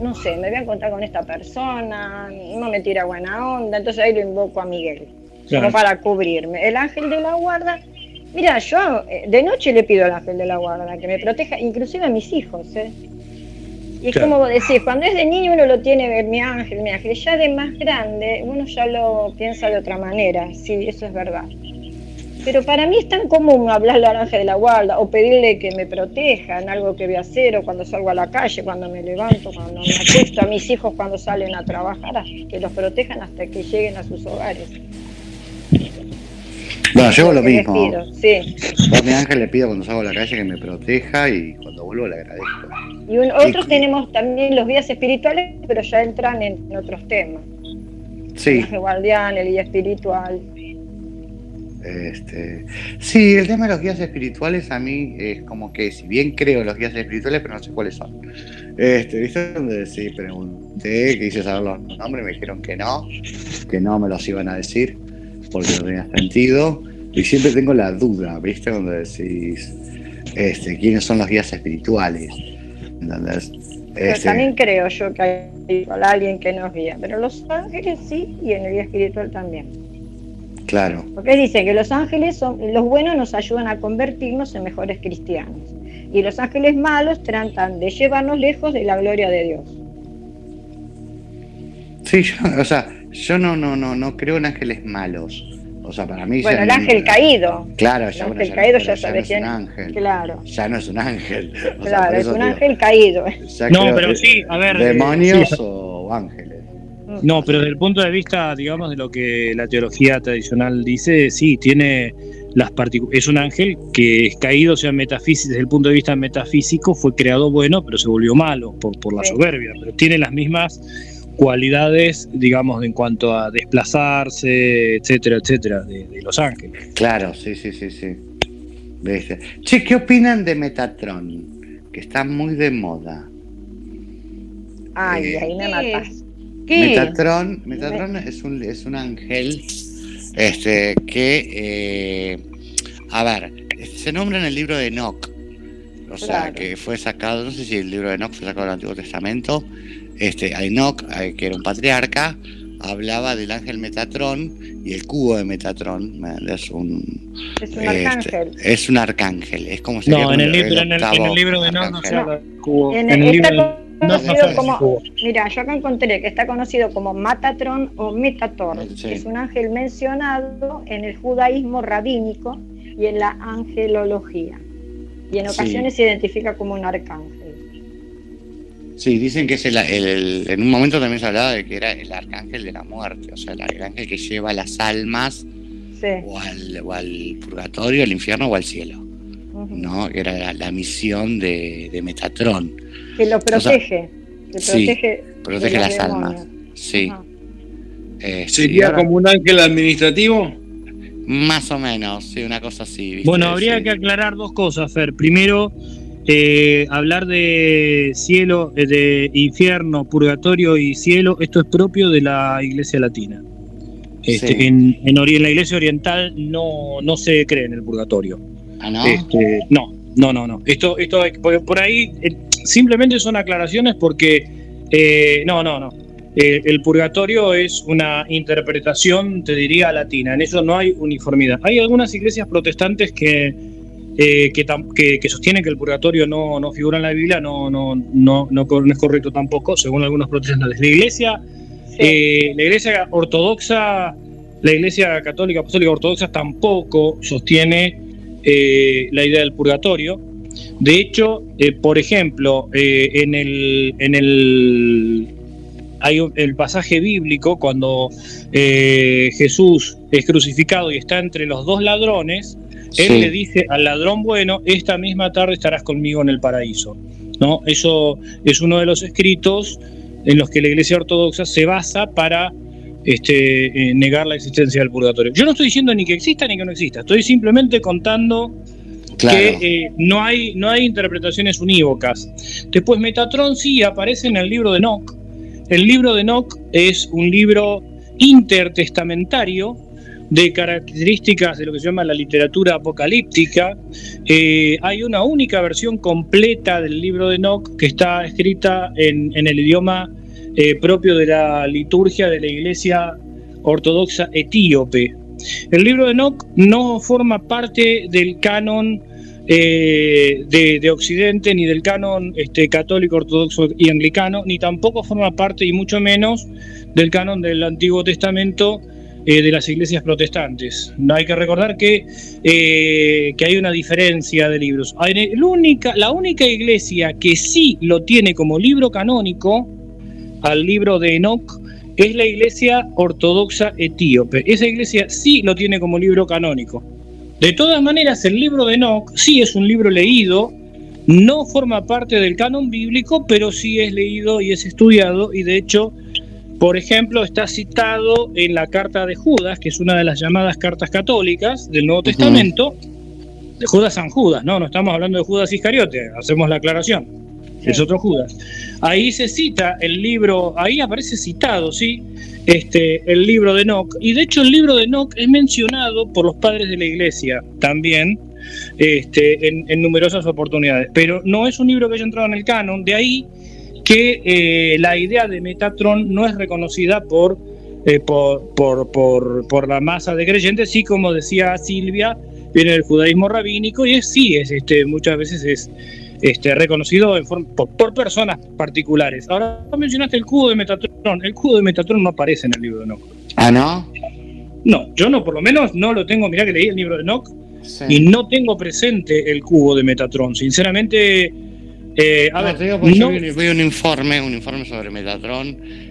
I: no sé, me voy a encontrar con esta persona, no me tira buena onda, entonces ahí lo invoco a Miguel,
D: Claro.
I: como para cubrirme. El ángel de la guarda, mira, yo eh, de noche le pido al ángel de la guarda que me proteja, inclusive a mis hijos, ¿eh? Y es
D: Claro.
I: como vos decís, cuando es de niño uno lo tiene, mi ángel, mi ángel, ya de más grande uno ya lo piensa de otra manera, sí, eso es verdad. Pero para mí es tan común hablarle al ángel de la guarda o pedirle que me proteja en algo que voy a hacer o cuando salgo a la calle, cuando me levanto, cuando me acuesto, a mis hijos cuando salen a trabajar, que los protejan hasta que lleguen a sus hogares.
C: Yo hago lo mismo.
I: pido, Sí.
C: Yo a mi ángel le pido cuando salgo a la calle que me proteja y cuando vuelvo le agradezco.
I: Y un- otros tenemos también los guías espirituales, pero ya entran en, en otros temas. El
C: Sí,
I: ángel guardián, el guía espiritual.
C: este, sí, el tema de los guías espirituales a mí es como que si bien creo en los guías espirituales, pero no sé cuáles son. Este, ¿viste? Donde sí pregunté, que hice saber los nombres, me dijeron que no, que no me los iban a decir, porque no tenía sentido. Y siempre tengo la duda, ¿viste? Donde decís, este, ¿quiénes son los guías espirituales? ¿Entendés?
I: Pero
C: Este,
I: también creo yo que hay alguien que nos guía. Pero los ángeles sí y en el guía espiritual también.
C: claro.
I: Porque dicen que los ángeles son, los buenos nos ayudan a convertirnos en mejores cristianos. Y los ángeles malos tratan de llevarnos lejos de la gloria de Dios.
C: Sí, yo, o sea, yo no, no, no, no creo en ángeles malos. O sea, para mí
I: Bueno,
C: ya
I: el
C: no-
I: ángel caído.
C: Claro,
I: El
C: ya, bueno,
I: ángel
C: ya-
I: caído
C: pero
I: ya
C: no
I: sabes
C: es
I: quién.
C: un ángel.
I: Claro,
C: Ya no es un ángel. *laughs* O sea, por
I: claro, es un
C: digo,
I: ángel caído.
C: ya
D: No,
C: creo
D: pero
C: que-
D: sí, a ver, eh,
C: ¿Demonios
D: sí.
C: o ángeles?
D: No, pero desde el punto de vista, digamos, de lo que la teología tradicional dice, sí, tiene las es un ángel que es caído, o sea, metafísico, desde el punto de vista metafísico fue creado bueno, pero se volvió malo por, por la soberbia, pero tiene las mismas cualidades, digamos, en cuanto a desplazarse, etcétera, etcétera, de, de los ángeles.
C: Claro, sí, sí, sí, sí. Che, ¿qué opinan de Metatron? Que está muy de moda.
I: Ay,
C: Eh,
I: ahí me
G: ¿Qué
I: matas.
G: ¿Qué?
C: Metatron, Metatron es un, es un ángel este, que, eh, a ver, se nombra en el libro de Enoch. O sea, que fue sacado, no sé si el libro de Enoch fue sacado del Antiguo Testamento. Este, a Enoch, eh, que era un patriarca, hablaba del ángel Metatron y el cubo de Metatron. ¿me entendés? Un,
I: Es un
C: este,
I: arcángel.
C: es un arcángel. Es como sería
D: No, en el, libro, en, el, en el libro de no, no se habla del cubo.
I: En
D: En
I: el-
D: el
I: está
D: libro de no,
I: como-. Mira, yo acá encontré que está conocido como Matatron o Metator.
C: Sí.
I: Es un ángel mencionado en el judaísmo rabínico y en la angelología. Y en
C: Sí.
I: ocasiones se identifica como un arcángel.
C: Sí, dicen que es el, el- el- en un momento también se hablaba de que era el arcángel de la muerte, o sea, el, el ángel que lleva las almas
I: Sí.
C: o al, o al purgatorio, al infierno o al cielo,
I: ujú.
C: ¿no? Era la, la misión de, de Metatron,
I: Que lo protege. que
C: sí,
I: protege,
C: las almas. Sí,
I: Ajá.
C: eh, sí,
F: ¿Sería
C: ahora-
F: como un ángel administrativo?
C: más o menos, sí, una cosa así. ¿viste?
D: Bueno, habría
C: Sí.
D: que aclarar dos cosas, Fer. Primero, eh, hablar de cielo, eh, de infierno, purgatorio y cielo, esto es propio de la Iglesia Latina. Este,
C: Sí.
D: en, en en la Iglesia Oriental no, no se cree en el purgatorio.
C: Ah, ¿no?
D: Este, no, no, no, no. Esto, esto por, ahí eh, simplemente son aclaraciones porque eh, no, no, no. Eh, el purgatorio es una interpretación, te diría, latina. En eso no hay uniformidad. Hay algunas iglesias protestantes que, eh, que, que- que sostienen que el purgatorio no, no figura en la Biblia, no, no, no, no, es correcto tampoco, según algunos protestantes. La iglesia
I: Sí.
D: eh, la iglesia ortodoxa, la iglesia católica apostólica ortodoxa tampoco sostiene eh, la idea del purgatorio. De hecho, por ejemplo, en el, en el hay un- el pasaje bíblico cuando Jesús es crucificado y está entre los dos ladrones, él
C: Sí.
D: le dice al ladrón bueno, esta misma tarde estarás conmigo en el paraíso. ¿no? Eso es uno de los escritos en los que la Iglesia Ortodoxa se basa para este, eh, negar la existencia del purgatorio. Yo no estoy diciendo ni que exista ni que no exista, estoy simplemente contando
C: Claro.
D: que eh, no, hay, no hay interpretaciones unívocas. Después Metatron sí aparece en el libro de Enoch. El libro de Enoch es un libro intertestamentario de características de lo que se llama la literatura apocalíptica. Eh, hay una única versión completa del libro de Enoch que está escrita en, el idioma eh, propio de la liturgia de la iglesia ortodoxa etíope. El libro de Enoch no forma parte del canon eh, de, de Occidente, ni del canon este, católico, ortodoxo y anglicano, ni tampoco forma parte, y mucho menos, del canon del Antiguo Testamento, eh, de las iglesias protestantes. Hay que recordar que, eh, que hay una diferencia de libros. Única, la única iglesia que sí lo tiene como libro canónico al libro de Enoch es la iglesia ortodoxa etíope. Esa iglesia sí lo tiene como libro canónico. De todas maneras, el libro de Enoch sí es un libro leído, no forma parte del canon bíblico, pero sí es leído y es estudiado y de hecho, por ejemplo, está citado en la carta de Judas, que es una de las llamadas cartas católicas del Nuevo Testamento, de Judas San Judas, no, no estamos hablando de Judas Iscariote, hacemos la aclaración, es otro Judas. Ahí se cita el libro, ahí aparece citado, sí, este, el libro de Enoch, y de hecho el libro de Enoch es mencionado por los padres de la iglesia también, este, en, en numerosas oportunidades, pero no es un libro que haya entrado en el canon, de ahí que eh, la idea de Metatron no es reconocida por, eh, por, por, por, por la masa de creyentes, sí, como decía Silvia, viene del judaísmo rabínico y es, sí, es, este, muchas veces es este, reconocido en forma- por, por personas particulares. Ahora mencionaste el cubo de Metatron, el cubo de Metatron no aparece en el libro de Enoch.
C: Ah, ¿no?
D: No, yo no, por lo menos no lo tengo, mirá que leí el libro de Enoch
C: Sí.
D: y no tengo presente el cubo de Metatron. Sinceramente, eh, a
C: No,
D: ver,
C: te digo
D: no-
C: yo vi, vi un informe, un informe sobre Metatron,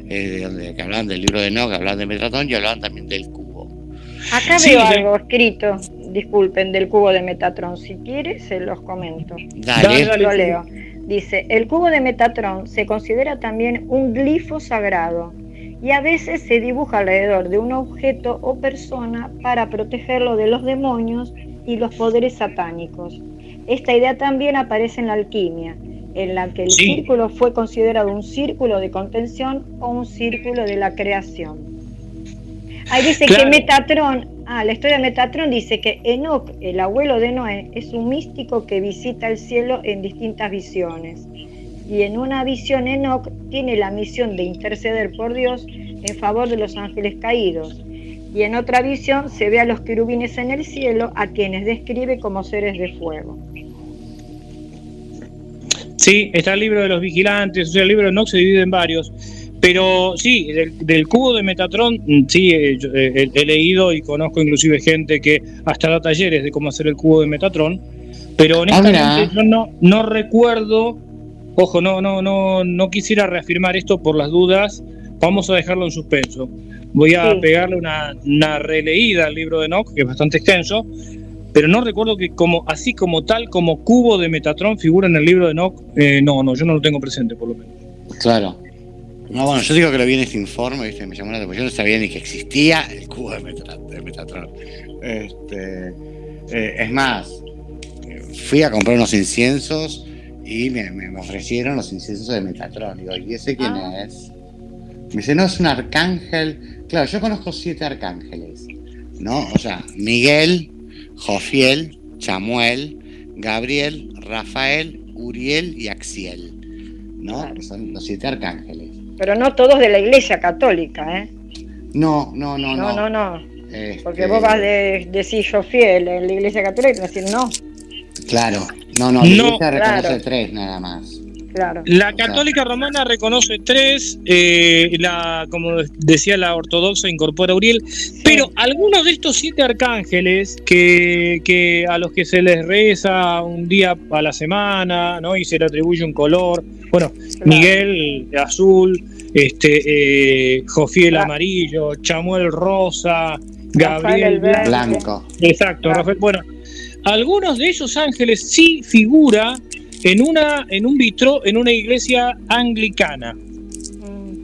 C: eh, de donde, que hablaban del libro de que hablaban de Metatron y hablaban también del cubo.
I: Acá
D: Sí,
I: veo
D: de-
I: algo escrito, disculpen, del cubo de Metatron. Si quieres, se los comento.
C: Dale.
D: Dale,
I: Lo leo. Dice, el cubo de Metatron se considera también un glifo sagrado y a veces se dibuja alrededor de un objeto o persona para protegerlo de los demonios y los poderes satánicos. Esta idea también aparece en la alquimia, en la que el
D: Sí.
I: círculo fue considerado un círculo de contención o un círculo de la creación. Ahí dice
D: Claro.
I: que Metatron, ah, la historia de Metatron dice que Enoch, el abuelo de Noé, es un místico que visita el cielo en distintas visiones. Y en una visión Enoch tiene la misión de interceder por Dios en favor de los ángeles caídos. Y en otra visión se ve a los querubines en el cielo, a quienes describe como seres de fuego.
D: Sí, está el libro de los vigilantes, o sea, el libro de Enoch se divide en varios. Pero sí, del, del cubo de Metatron, mm, sí, eh, yo, eh, he, he leído y conozco inclusive gente que hasta da talleres de cómo hacer el cubo de Metatron. Pero honestamente
C: mira.
D: yo no, no recuerdo, ojo, no, no, no, no quisiera reafirmar esto por las dudas. Vamos a dejarlo en suspenso. Voy a
I: Sí.
D: pegarle una, una releída al libro de Enoch, que es bastante extenso, pero no recuerdo que como así como tal, como cubo de Metatron figura en el libro de Enoch. Eh, no, no, yo no lo tengo presente por lo menos.
C: Claro. No, bueno, yo digo que lo vi en este informe, ¿viste? me llamó la atención, yo no sabía ni que existía el cubo de Metatron. de Metatron. Este, eh, es más, fui a comprar unos inciensos y me ofrecieron los inciensos de Metatron. Digo, ¿y ese quién
I: Ah.
C: es? Me dice, no, es un arcángel. Claro, yo conozco siete arcángeles, ¿no? O sea, Miguel, Jofiel, Chamuel, Gabriel, Rafael, Uriel y Axiel, ¿no?
I: Claro.
C: Son los siete arcángeles.
I: Pero no todos de la iglesia católica, ¿eh?
C: No, no, no,
I: No,
C: no.
I: no, no.
C: Este,
I: Porque vos vas de decir yo fiel en la iglesia católica y te vas a decir no.
C: Claro, no, no, la
D: No,
C: iglesia reconoce
I: claro.
C: tres nada más.
I: Claro.
D: La católica romana reconoce tres, eh, la, como decía la ortodoxa incorpora a Uriel, pero algunos de estos siete arcángeles que, que a los que se les reza un día a la semana, ¿no? Y se le atribuye un color, bueno,
I: Claro.
D: Miguel azul, este, eh, Jofiel amarillo, Chamuel rosa, Gabriel blanco.
C: Blanco.
D: Exacto,
I: Claro.
D: Rafael. Bueno, algunos de esos ángeles sí figura en una en un vitro en una iglesia anglicana.
I: Mm,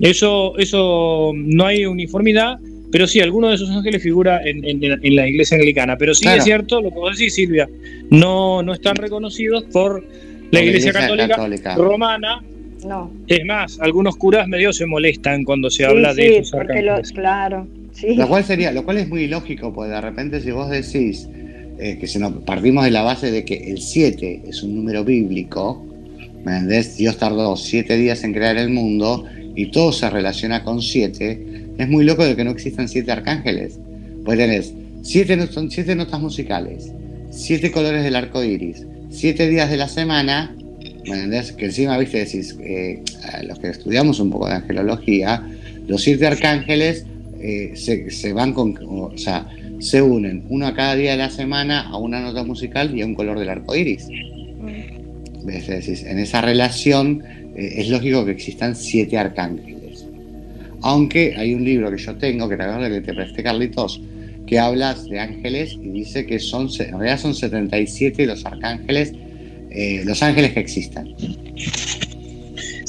D: Eso eso no hay uniformidad, pero sí algunos de esos ángeles figura en, en- en la iglesia anglicana. Pero sí
C: Claro.
D: es cierto lo que vos decís, Silvia, no no están reconocidos por la iglesia, católica,
C: católica.
D: romana.
I: No.
D: Es más, algunos curas medio se molestan cuando se
I: Sí,
D: habla de
I: sí,
D: esos
I: porque lo, claro. Sí.
C: Lo cual sería, lo cual es muy ilógico, porque de repente si vos decís eh, que si nos partimos de la base de que el 7 es un número bíblico, ¿me? Dios tardó 7 días en crear el mundo y todo se relaciona con 7, es muy loco de que no existan 7 arcángeles. Pues tenés 7 son siete notas musicales, 7 colores del arco iris, 7 días de la semana, ¿me? Que encima, viste, decís, eh, los que estudiamos un poco de angelología, los siete arcángeles eh, se, se van con, o sea, se unen uno a cada día de la semana a una nota musical y a un color del arco iris. Es decir, en esa relación eh, es lógico que existan siete arcángeles. Aunque hay un libro que yo tengo, que te acuerdas que te presté Carlitos, que habla de ángeles y dice que son, en realidad son 77 los arcángeles, eh, los ángeles que existan.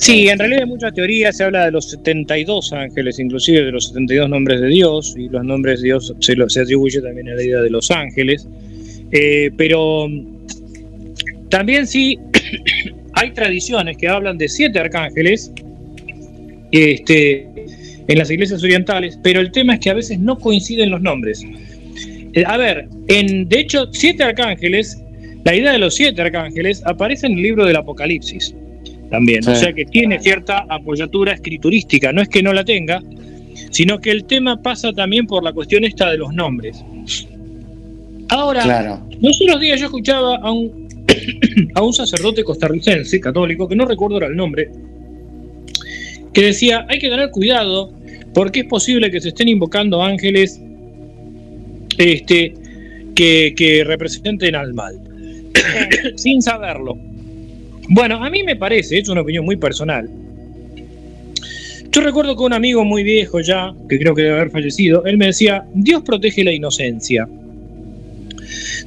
D: Sí, en realidad hay muchas teorías, se habla de los 72 ángeles, inclusive de los 72 nombres de Dios, y los nombres de Dios se, lo- se atribuye también a la idea de los ángeles. Eh, pero también sí *coughs* hay tradiciones que hablan de siete arcángeles este, en las iglesias orientales, pero el tema es que a veces no coinciden los nombres. Eh, a ver, en, de hecho, siete arcángeles, la idea de los siete arcángeles aparece en el libro del Apocalipsis también, o sea que tiene cierta apoyatura escriturística, no es que no la tenga, sino que el tema pasa también por la cuestión esta de los nombres. Ahora,
C: Claro.
D: los otros días yo escuchaba a un, *coughs* a un sacerdote costarricense, católico, que no recuerdo ahora el nombre, que decía, hay que tener cuidado porque es posible que se estén invocando ángeles este, que, que representen al mal, *coughs* sin saberlo. Bueno, a mí me parece, es una opinión muy personal. Yo recuerdo que un amigo muy viejo ya, que creo que debe haber fallecido, él me decía, Dios protege la inocencia.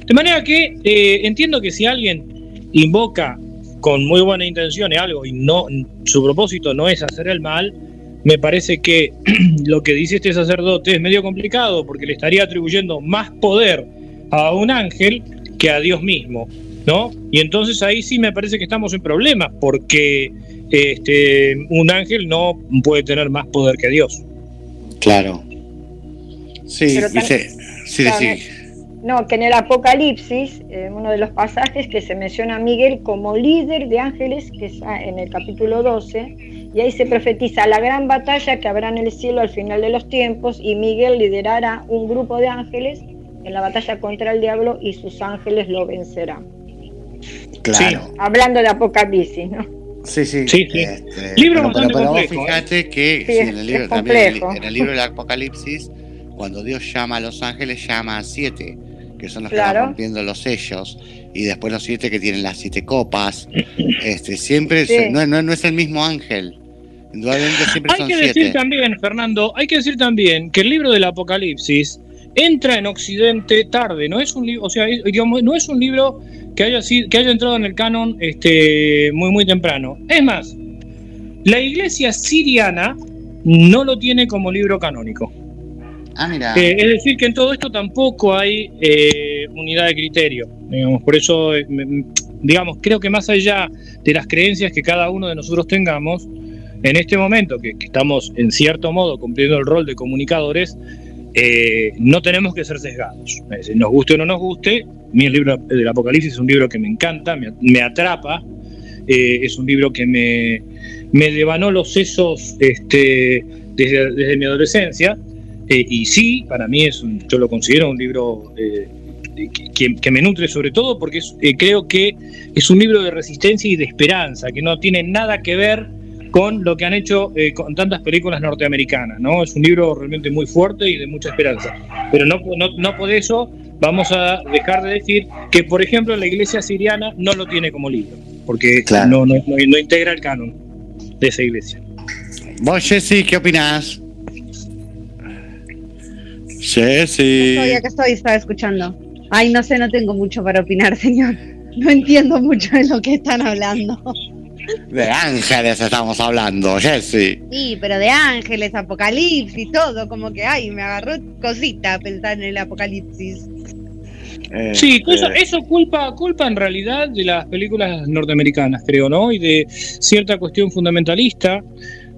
D: De manera que eh, entiendo que si alguien invoca con muy buena intención algo y no su propósito no es hacer el mal, me parece que *clears throat* lo que dice este sacerdote es medio complicado porque le estaría atribuyendo más poder a un ángel que a Dios mismo, ¿no? Y entonces ahí sí me parece que estamos en problemas porque este, un ángel no puede tener más poder que Dios.
C: Claro. Sí, dice. Sí,
I: Claro,
C: sí.
I: No, que en el Apocalipsis, en uno de los pasajes que se menciona a Miguel como líder de ángeles, que es ah, en el capítulo 12, y ahí se profetiza la gran batalla que habrá en el cielo al final de los tiempos, y Miguel liderará un grupo de ángeles en la batalla contra el diablo y sus ángeles lo vencerán.
C: Claro.
I: Hablando de Apocalipsis, ¿no?
C: Sí, sí.
D: Sí, sí.
C: Este,
D: Libro
C: pero,
D: bastante
C: pero- pero vos
D: complejo, ¿eh?
C: fíjate que
I: Sí,
C: sí,
I: es-
C: en, el libro, también en el-
I: complejo.
C: en el libro del Apocalipsis, cuando Dios llama a los ángeles, llama a siete, que son los que van rompiendo los sellos, y después los siete que tienen las siete copas. Este, siempre no, no- no es el mismo ángel. Indudablemente siempre
D: Hay
C: son
D: que
C: siete.
D: decir también, Fernando, hay que decir también que el libro del Apocalipsis entra en Occidente tarde, no es un libro, o sea, digamos, no es un libro que haya sido, que haya entrado en el canon este, muy muy temprano. Es más, la iglesia siriana no lo tiene como libro canónico.
C: Ah, mira.
D: Eh, es decir, que en todo esto tampoco hay eh, unidad de criterio. Digamos, por eso, eh, digamos, creo que más allá de las creencias que cada uno de nosotros tengamos, en este momento que, que estamos en cierto modo cumpliendo el rol de comunicadores, eh, no tenemos que ser sesgados. Nos guste o no nos guste, mi libro del Apocalipsis es un libro que me encanta, me, atrapa, eh, es un libro que me, me devanó los sesos este, desde, desde mi adolescencia. Eh, y sí, para mí es un- yo lo considero un libro que, que- me nutre sobre todo porque creo que es un libro de resistencia y de esperanza, que no tiene nada que ver con lo que han hecho eh, con tantas películas norteamericanas, ¿no? Es un libro realmente muy fuerte y de mucha esperanza. Pero no, no, no por eso vamos a dejar de decir que, por ejemplo, la iglesia siriana no lo tiene como libro, porque
C: Claro.
D: no, no, no- no integra el canon de esa iglesia.
C: Vos, Jessy, ¿qué opinás? Jessy.
G: Estoy, acá estoy, estaba escuchando. Ay, no sé, no tengo mucho para opinar, *laughs* señor. No entiendo mucho de lo que están hablando.
C: De ángeles estamos hablando, Jessy.
G: Sí, pero de ángeles, apocalipsis, todo, como que, ay, me agarró cosita pensar en el apocalipsis.
D: Sí,
C: Este,
D: eso, eso culpa, culpa en realidad de las películas norteamericanas, creo, ¿no? Y de cierta cuestión fundamentalista,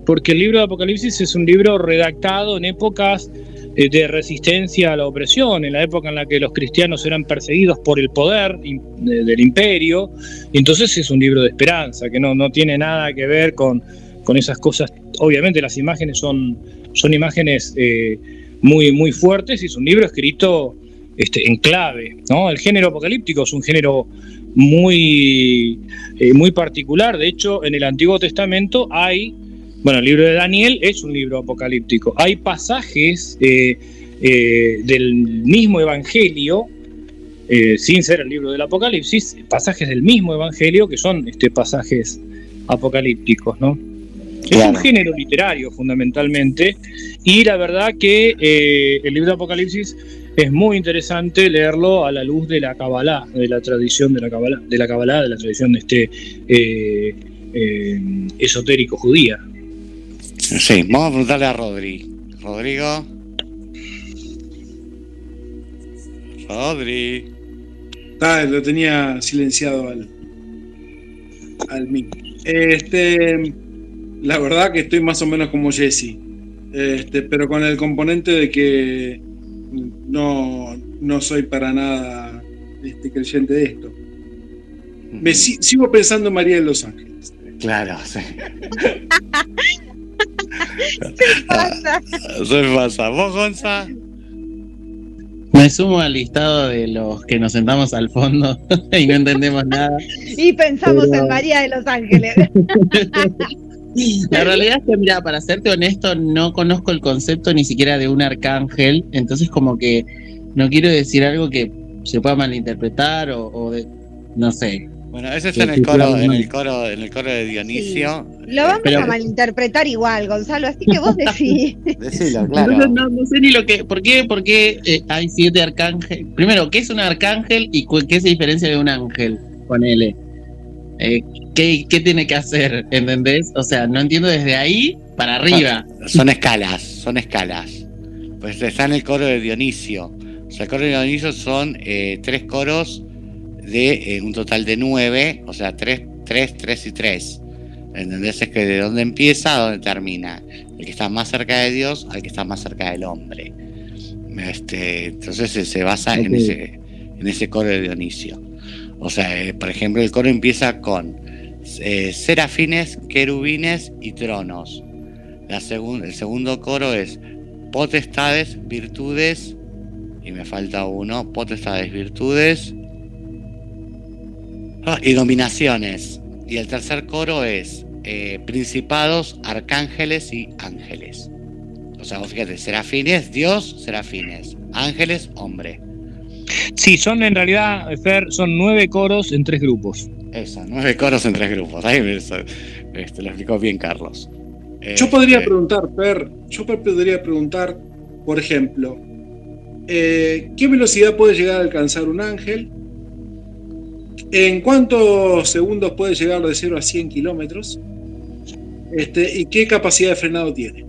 D: porque el libro de Apocalipsis es un libro redactado en épocas eh, de resistencia a la opresión, en la época en la que los cristianos eran perseguidos por el poder del imperio, entonces es un libro de esperanza, que no, no tiene nada que ver con, con esas cosas. Obviamente las imágenes son, son imágenes eh, muy, muy fuertes y es un libro escrito este, en clave. ¿no? El género apocalíptico es un género muy, eh, muy particular. De hecho, en el Antiguo Testamento hay Bueno, el libro de Daniel es un libro apocalíptico. Hay pasajes eh, eh, del mismo Evangelio, eh, sin ser el libro del Apocalipsis, pasajes del mismo Evangelio que son este, pasajes apocalípticos, ¿no? Es un género literario fundamentalmente y la verdad que eh, el libro de Apocalipsis es muy interesante leerlo a la luz de la Kabbalah, de la tradición de la Kabbalah, de la Kabbalah, de la tradición este, eh, eh, esotérico judía.
C: Sí, vamos a preguntarle a Rodri. Rodrigo. Rodri.
F: Ah, lo tenía silenciado al, al mic. Este, la verdad que estoy más o menos como Jesse. Este, pero con el componente de que no, no soy para nada este, creyente de esto. Me si- sigo pensando en María de los Ángeles.
C: Claro, sí. *laughs*
G: pasa?
C: Eso pasa. ¿Vos, Gonza?
E: Me sumo al listado de los que nos sentamos al fondo *laughs* y no entendemos nada.
G: Y pensamos
E: Pero-
G: en María de los Ángeles. *laughs*
E: La realidad es que, mira, para serte honesto, no conozco el concepto ni siquiera de un arcángel, entonces como que no quiero decir algo que se pueda malinterpretar o, o de, no sé.
C: Bueno,
E: Sí,
C: está en el coro, en el coro, en el coro de Dionisio.
G: Lo vamos
E: Pero-
G: a malinterpretar igual, Gonzalo, así que vos *laughs* decís.
C: Decilo, claro.
E: no, no sé ni lo que, ¿por qué, por qué eh, hay siete arcángeles? Primero, ¿qué es un arcángel y cu- qué se diferencia de un ángel? Ponele. Eh, ¿qué, ¿Qué tiene que hacer? ¿Entendés? O sea, no entiendo desde ahí para arriba.
C: Son escalas, son escalas. Pues está en el coro de Dionisio. O sea, el coro de Dionisio son eh, tres coros de eh, un total de nueve, o sea, tres, tres, tres y tres. ¿Entendés? Es que de dónde empieza a dónde termina. El que está más cerca de Dios al que está más cerca del hombre. Este, entonces se, se basa en, ese, en ese coro de Dionisio. O sea, eh, por ejemplo, el coro empieza con eh, serafines, querubines y tronos. La segun- el segundo coro es potestades, virtudes, y me falta uno, potestades, virtudes *laughs* y dominaciones. Y el tercer coro es eh, principados, arcángeles y ángeles. O sea, vos fíjate, serafines, Dios, serafines, ángeles, hombre.
D: Sí, son en realidad, Fer, son nueve coros en tres grupos.
C: Eso, nueve coros en tres grupos. Ahí me- eso, este, lo explicó bien Carlos.
F: Yo podría
C: Este,
F: preguntar, Per, yo podría preguntar, por ejemplo, eh, ¿qué velocidad puede llegar a alcanzar un ángel? ¿En cuántos segundos puede llegar de 0 a 100 kilómetros? Este, ¿Y qué capacidad de frenado tiene?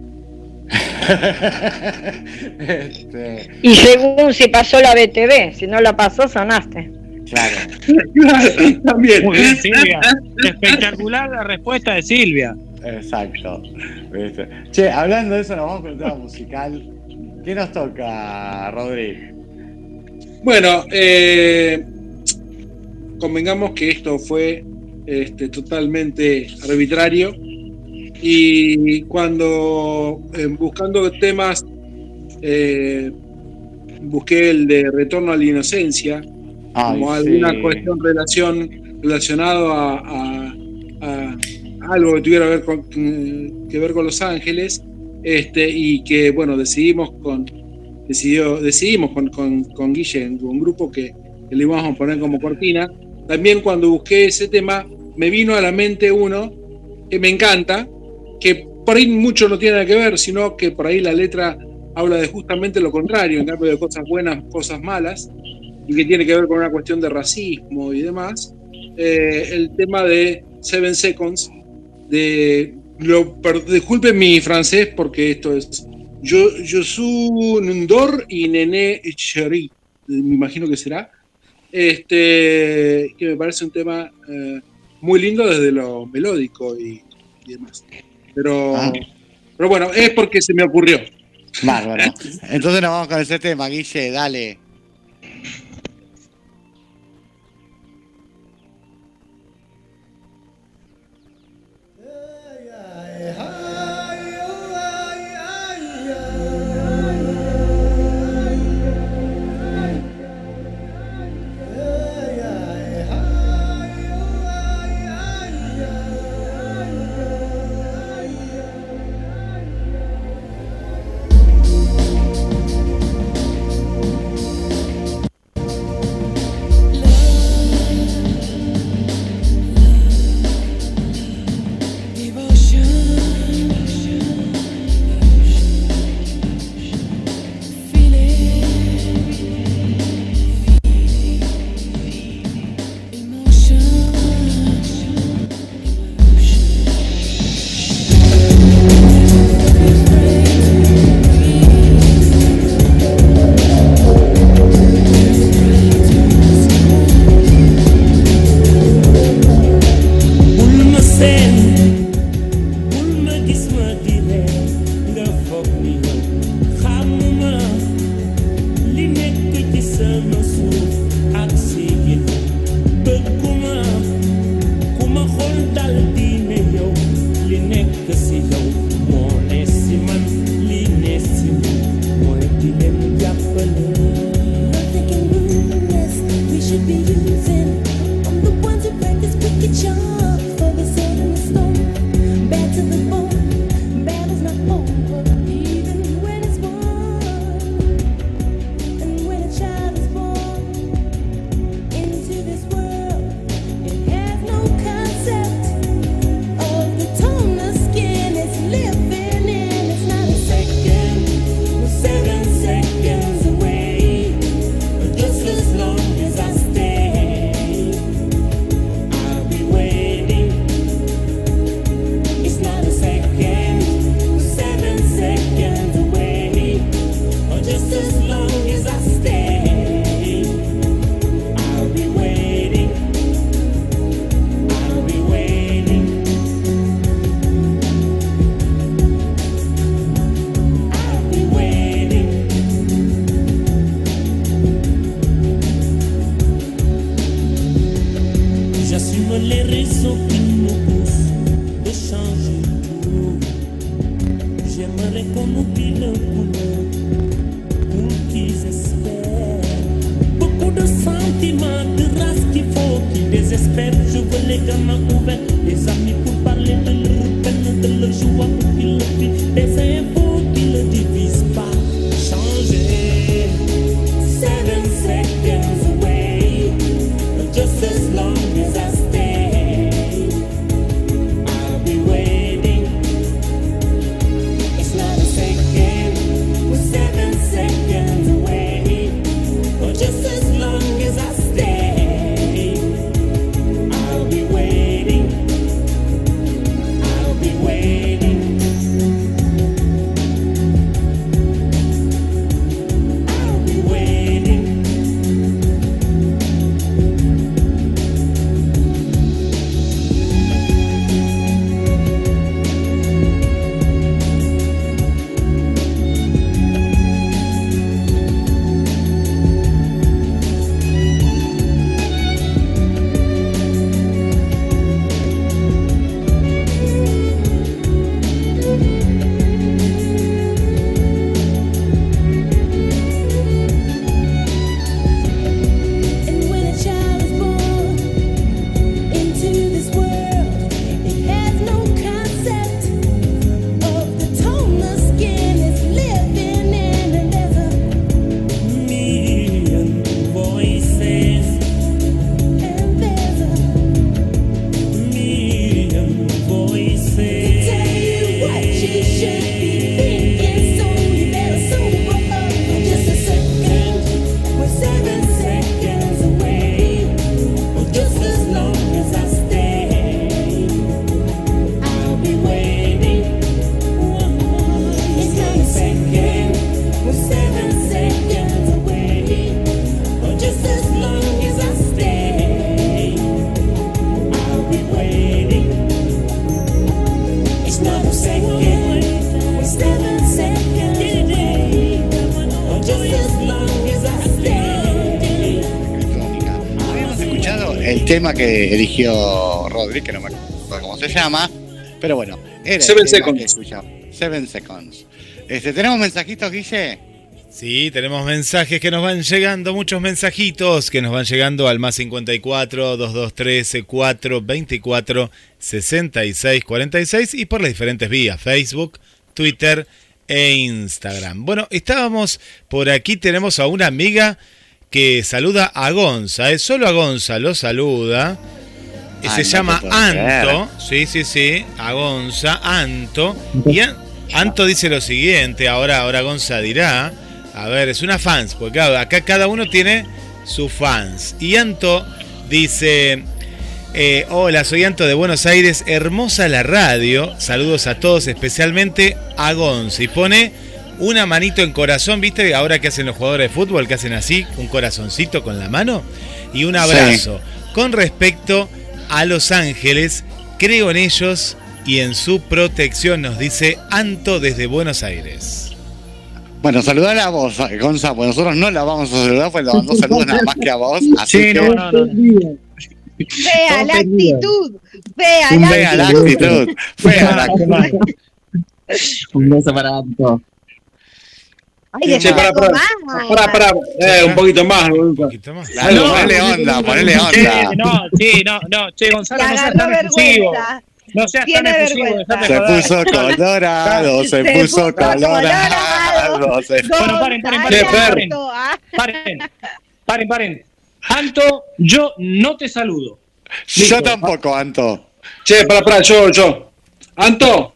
C: este,
I: Y según si pasó la BTV, si no la pasó, sonaste.
C: claro. *laughs*
F: También.
D: Muy bien, Silvia. Espectacular la respuesta de Silvia.
C: Exacto. ¿Viste? Che, hablando de eso, nos vamos con el tema musical. ¿Qué nos toca, Rodri?
F: Bueno, eh, convengamos que esto fue este, totalmente arbitrario y cuando eh, buscando temas eh, busqué el de retorno a la inocencia como alguna
C: sí.
F: cuestión relación relacionado a, a- a algo que tuviera que ver con, que ver con Los Ángeles este y que bueno decidimos con decidió decidimos con, con, con Guille un grupo que, que le íbamos a poner como cortina también cuando busqué ese tema me vino a la mente uno que me encanta que por ahí mucho no tiene nada que ver sino que por ahí la letra habla de justamente lo contrario en cambio de cosas buenas cosas malas y que tiene que ver con una cuestión de racismo y demás, eh, el tema de Seven Seconds, de, lo, per- disculpen mi francés porque esto es yo, yo soy Ndor y Nené Cheri, me imagino que será, este, que me parece un tema eh, muy lindo desde lo melódico y, y demás. Pero,
C: Ah.
F: pero bueno, es porque se me ocurrió.
C: Bárbaro. *laughs* Entonces nos vamos con ese tema, Guille, dale. tema que eligió Rodri, que no me acuerdo cómo se llama, pero bueno, era
F: Seven Seconds.
C: Seven Seconds. ¿Tenemos mensajitos, Guille?
B: Sí, tenemos mensajes que nos van llegando, muchos mensajitos que nos van llegando al más 54 223 424 66 y por las diferentes vías, Facebook, Twitter e Instagram. Bueno, estábamos por aquí, tenemos a una amiga que saluda a Gonza, es solo a Gonza lo saluda. Se llama Anto, sí, sí, sí, a Gonza, Anto. Y Anto dice lo siguiente, ahora, ahora Gonza dirá, a ver, es una fans, porque claro, acá cada uno tiene sus fans. Y Anto dice, eh, hola, soy Anto de Buenos Aires, hermosa la radio, saludos a todos, especialmente a Gonza. Y pone una manito en corazón, ¿viste? Ahora que hacen los jugadores de fútbol, que hacen así, un corazoncito con la mano. Y un abrazo. Con respecto a Los Ángeles, creo en ellos y en su protección, nos dice Anto desde Buenos Aires.
C: Bueno, saludar a vos, Gonza, pues nosotros no la vamos a saludar, pues le mandó saludos nada más que a vos. Así
D: Sí,
C: que,
D: no, no, no.
G: Fea la actitud. Fea la
C: fea la actitud. Fea la *laughs* actitud.
E: Un beso para Anto.
G: Ay,
F: Che, pará,
G: más.
F: pará, pará, eh, un poquito más,
B: Un poquito más.
C: Claro,
D: No,
C: ponele onda, ponele
D: Che,
C: onda.
D: no, sí, no, no, che, Gonzalo, no seas tan
G: vergüenza.
D: No seas tan dejate
C: Se puso *laughs* colorado, se
G: Se
C: puso
G: puso
C: colorado. se-
D: Bueno, paren, paren, paren, paren,
G: Ah,
D: paren, paren, paren. Anto, yo no te saludo.
C: Yo tampoco, Anto.
F: Che, pará, pará, yo, yo. Anto,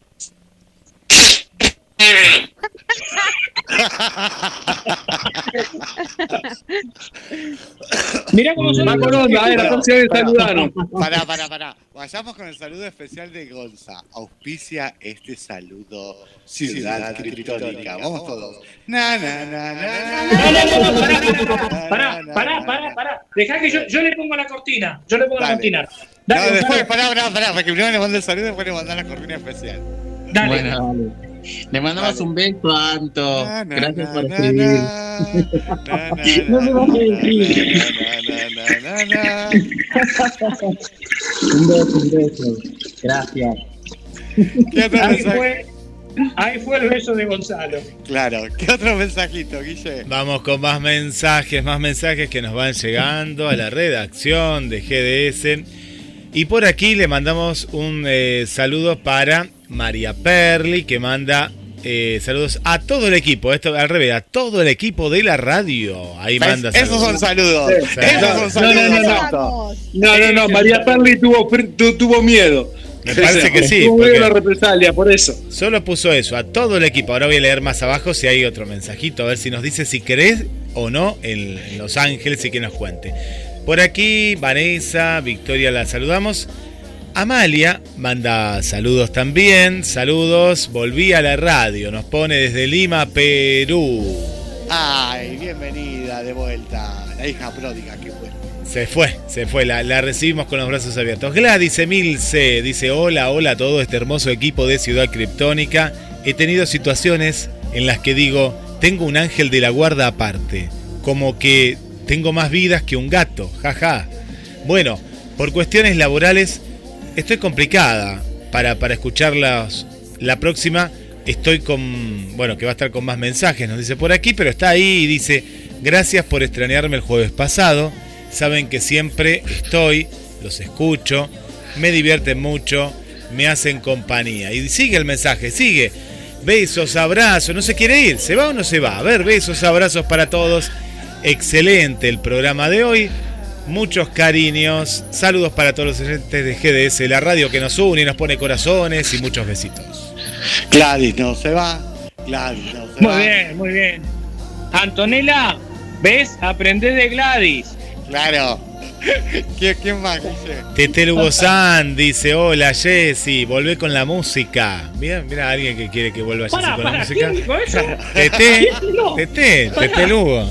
D: Mirá cómo son
F: eh, la vez saludaron.
C: Pará, pará, pará. Vayamos con el saludo especial de Gonza. Auspicia este saludo. Ciudad Criptónica. Vamos todos. Na, na, na, na,
D: No, no, no, no, pará, pará, pará, pará. Dejá que yo, yo le pongo la cortina. Yo le pongo la
C: Dale.
D: cortina.
C: No,
D: Dale,
C: después,
D: Gonzalo,
C: pará, pará, pará, porque primero le mando el saludo y después le mando la cortina especial.
D: dale.
E: Bueno, dale. Le mandamos un beso a Anto.
C: Na, na,
E: Gracias
C: na,
E: por escribir. *laughs*
D: No me vas a decir.
E: Un beso, un beso. Gracias.
C: ¿Qué otro
D: Ahí fue, ahí fue el beso de Gonzalo.
C: Claro, ¿qué otro mensajito, Guille?
B: Vamos con más mensajes, más mensajes que nos van llegando a la redacción de GDS. Y por aquí le mandamos un eh, saludo para María Perli, que manda eh, saludos a todo el equipo. Esto al revés, a todo el equipo de la radio. Ahí manda
C: Esos
B: saludos.
C: son saludos.
B: Sí.
C: Esos son
F: No, no,
C: saludos.
F: no, no. No, no, no, María Perli tuvo, fr- tu- tuvo miedo.
B: Me parece que sí,
F: Tuvo miedo a la represalia, por eso.
B: solo puso eso, a todo el equipo. Ahora voy a leer más abajo si hay otro mensajito, a ver si nos dice si querés o no en Los Ángeles y que nos cuente. Por aquí, Vanessa, Victoria la saludamos. Amalia manda saludos también, saludos, volví a la radio, nos pone desde Lima, Perú.
C: Ay, bienvenida de vuelta. La hija pródiga que fue.
B: Se fue, se fue, la, la recibimos con los brazos abiertos. Gladys Emilce dice, hola, hola a todo este hermoso equipo de Ciudad Criptónica. He tenido situaciones en las que digo, tengo un ángel de la guarda aparte, como que tengo más vidas que un gato, jaja. Bueno, por cuestiones laborales estoy complicada para, para escucharlas. La próxima estoy con, bueno, que va a estar con más mensajes, nos dice por aquí, pero está ahí y dice, gracias por extrañarme el jueves pasado. Saben que siempre estoy, los escucho, me divierten mucho, me hacen compañía. Y sigue el mensaje, sigue. Besos, abrazos, no se quiere ir, ¿se va o no se va? A ver, besos, abrazos para todos. Excelente el programa de hoy. Muchos cariños. Saludos para todos los oyentes de GDS, la radio que nos une y nos pone corazones y muchos besitos.
C: Gladys no se va. Gladys no se va.
D: Muy bien, muy bien. Antonella, ¿ves? Aprendé de Gladys.
C: Claro. *laughs* ¿Quién, quién más, Guille?
B: Tete Lugo San dice: Hola Jessy, volvé con la música. Mira, mira alguien que quiere que vuelva Jessy
D: Para,
B: con la música.
D: ¿quién dijo eso?
B: Tete,
D: ¿Quién no?
B: Tete, Tete Lugo.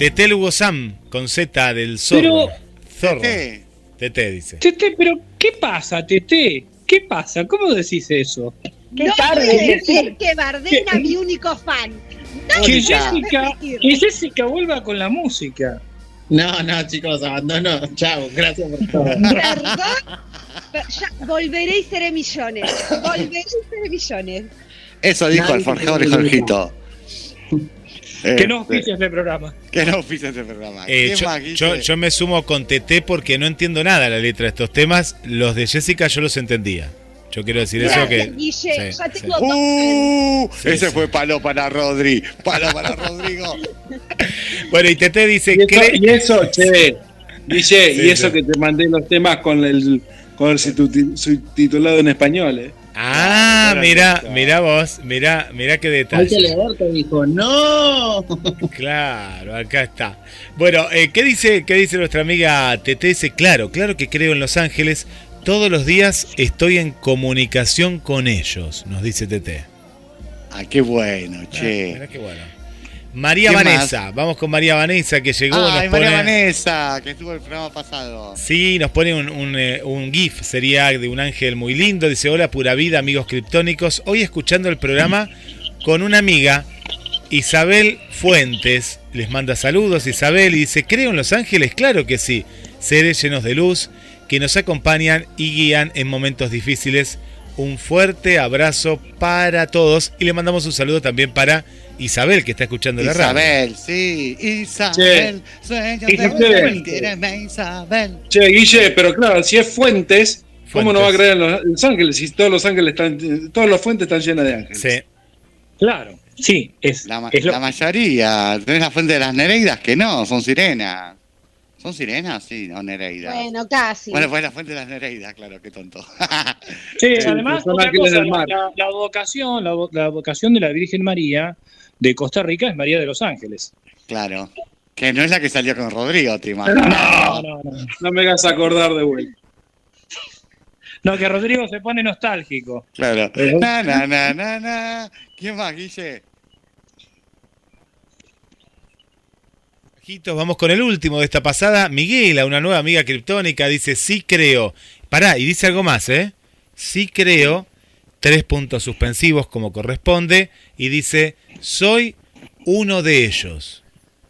B: Tete Lugo Sam con Z del zorro.
D: Pero-
B: Zorro.
C: ¿Qué?
B: Tete dice.
D: Tete, pero ¿qué pasa, Tete? ¿Qué pasa? ¿Cómo decís eso?
I: Qué
G: no
I: tarde,
G: puede
I: Tete.
G: decir que Bardén a mi único fan. No
D: Que Jessica, que Jessica vuelva con la música.
E: No, no, chicos, abandono. Chao, gracias por todo.
G: Perdón, pero ya volveré y seré millones. Volveré y seré millones.
C: Eso dijo
E: Nadie
C: el forjador Jorgito. *laughs*
D: Que no auspicia este programa.
C: Que no oficia este programa.
B: Eh,
C: ¿Quién
B: yo,
C: más,
B: yo- yo me sumo con Tete porque no entiendo nada la letra de estos temas. Los de Jessica yo los entendía. Yo quiero decir eso que.
G: Guille.
B: sí,
G: ya
B: sí.
G: tengo dos
C: Uh,
B: Sí,
C: ese
B: sí.
C: fue palo para Rodri. Palo para *laughs* Rodrigo.
B: Bueno, y Tete dice:
F: Y eso,
B: "Cre-
F: y eso, che, Guille,
B: Sí,
F: y eso
B: sí.
F: que te mandé los temas con el con el subtitu- subtitulado en español, ¿eh?
B: Ah, mira, mira vos, mira, mira qué
E: Hay que
B: detalle.
E: leer, te dijo, no. *laughs*
B: Claro, acá está. Bueno, eh, ¿qué dice, qué dice nuestra amiga TT? Dice, claro, claro que creo en Los Ángeles. Todos los días estoy en comunicación con ellos, nos dice TT.
C: Ah, qué bueno,
B: Ah,
C: che.
B: mirá qué bueno. María
C: ¿Quién
B: Vanessa, vamos con María Vanessa que llegó.
C: Ay,
B: nos
C: María Vanessa, que estuvo el programa pasado.
B: Sí, nos pone un, un, eh, un GIF, sería de un ángel muy lindo. Dice: Hola, pura vida, amigos criptónicos. Hoy escuchando el programa con una amiga, Isabel Fuentes. Les manda saludos, Isabel, y dice: ¿Creo en los ángeles? Claro que sí. Seres llenos de luz que nos acompañan y guían en momentos difíciles. Un fuerte abrazo para todos. Y le mandamos un saludo también para Isabel, que está escuchando la radio.
C: Isabel, sí, Isabel. Sueño de
F: Isabel.
C: Isabel.
F: Che, Guille, pero claro, si es Fuentes, ¿cómo no va a creer en los, los ángeles? Si todos los ángeles están, todas las fuentes están llenas de ángeles.
B: Sí.
D: Claro, sí, es,
C: La, ma-
D: es lo-
C: la mayoría. Tenés la fuente de las Nereidas que no, son sirenas. ¿Son sirenas? Sí, no Nereidas.
G: Bueno, casi.
C: Bueno, pues la fuente de las Nereidas, claro, qué tonto.
D: Sí,
F: Sí,
D: además, otra cosa, la, la vocación, la, vo- la vocación de la Virgen María de Costa Rica es María de los Ángeles.
C: claro. Que no es la que salió con Rodrigo, te
D: No, no, no.
F: No me hagas acordar de vuelta.
D: No, que Rodrigo se pone nostálgico.
C: Claro.
F: Pero-
C: Na, na, na, na, na. ¿Quién más, Guille?
B: Vamos con el último de esta pasada. Miguela, una nueva amiga criptónica, dice, sí creo. Pará, y dice algo más, ¿eh? Sí creo, tres puntos suspensivos como corresponde, y dice, soy uno de ellos.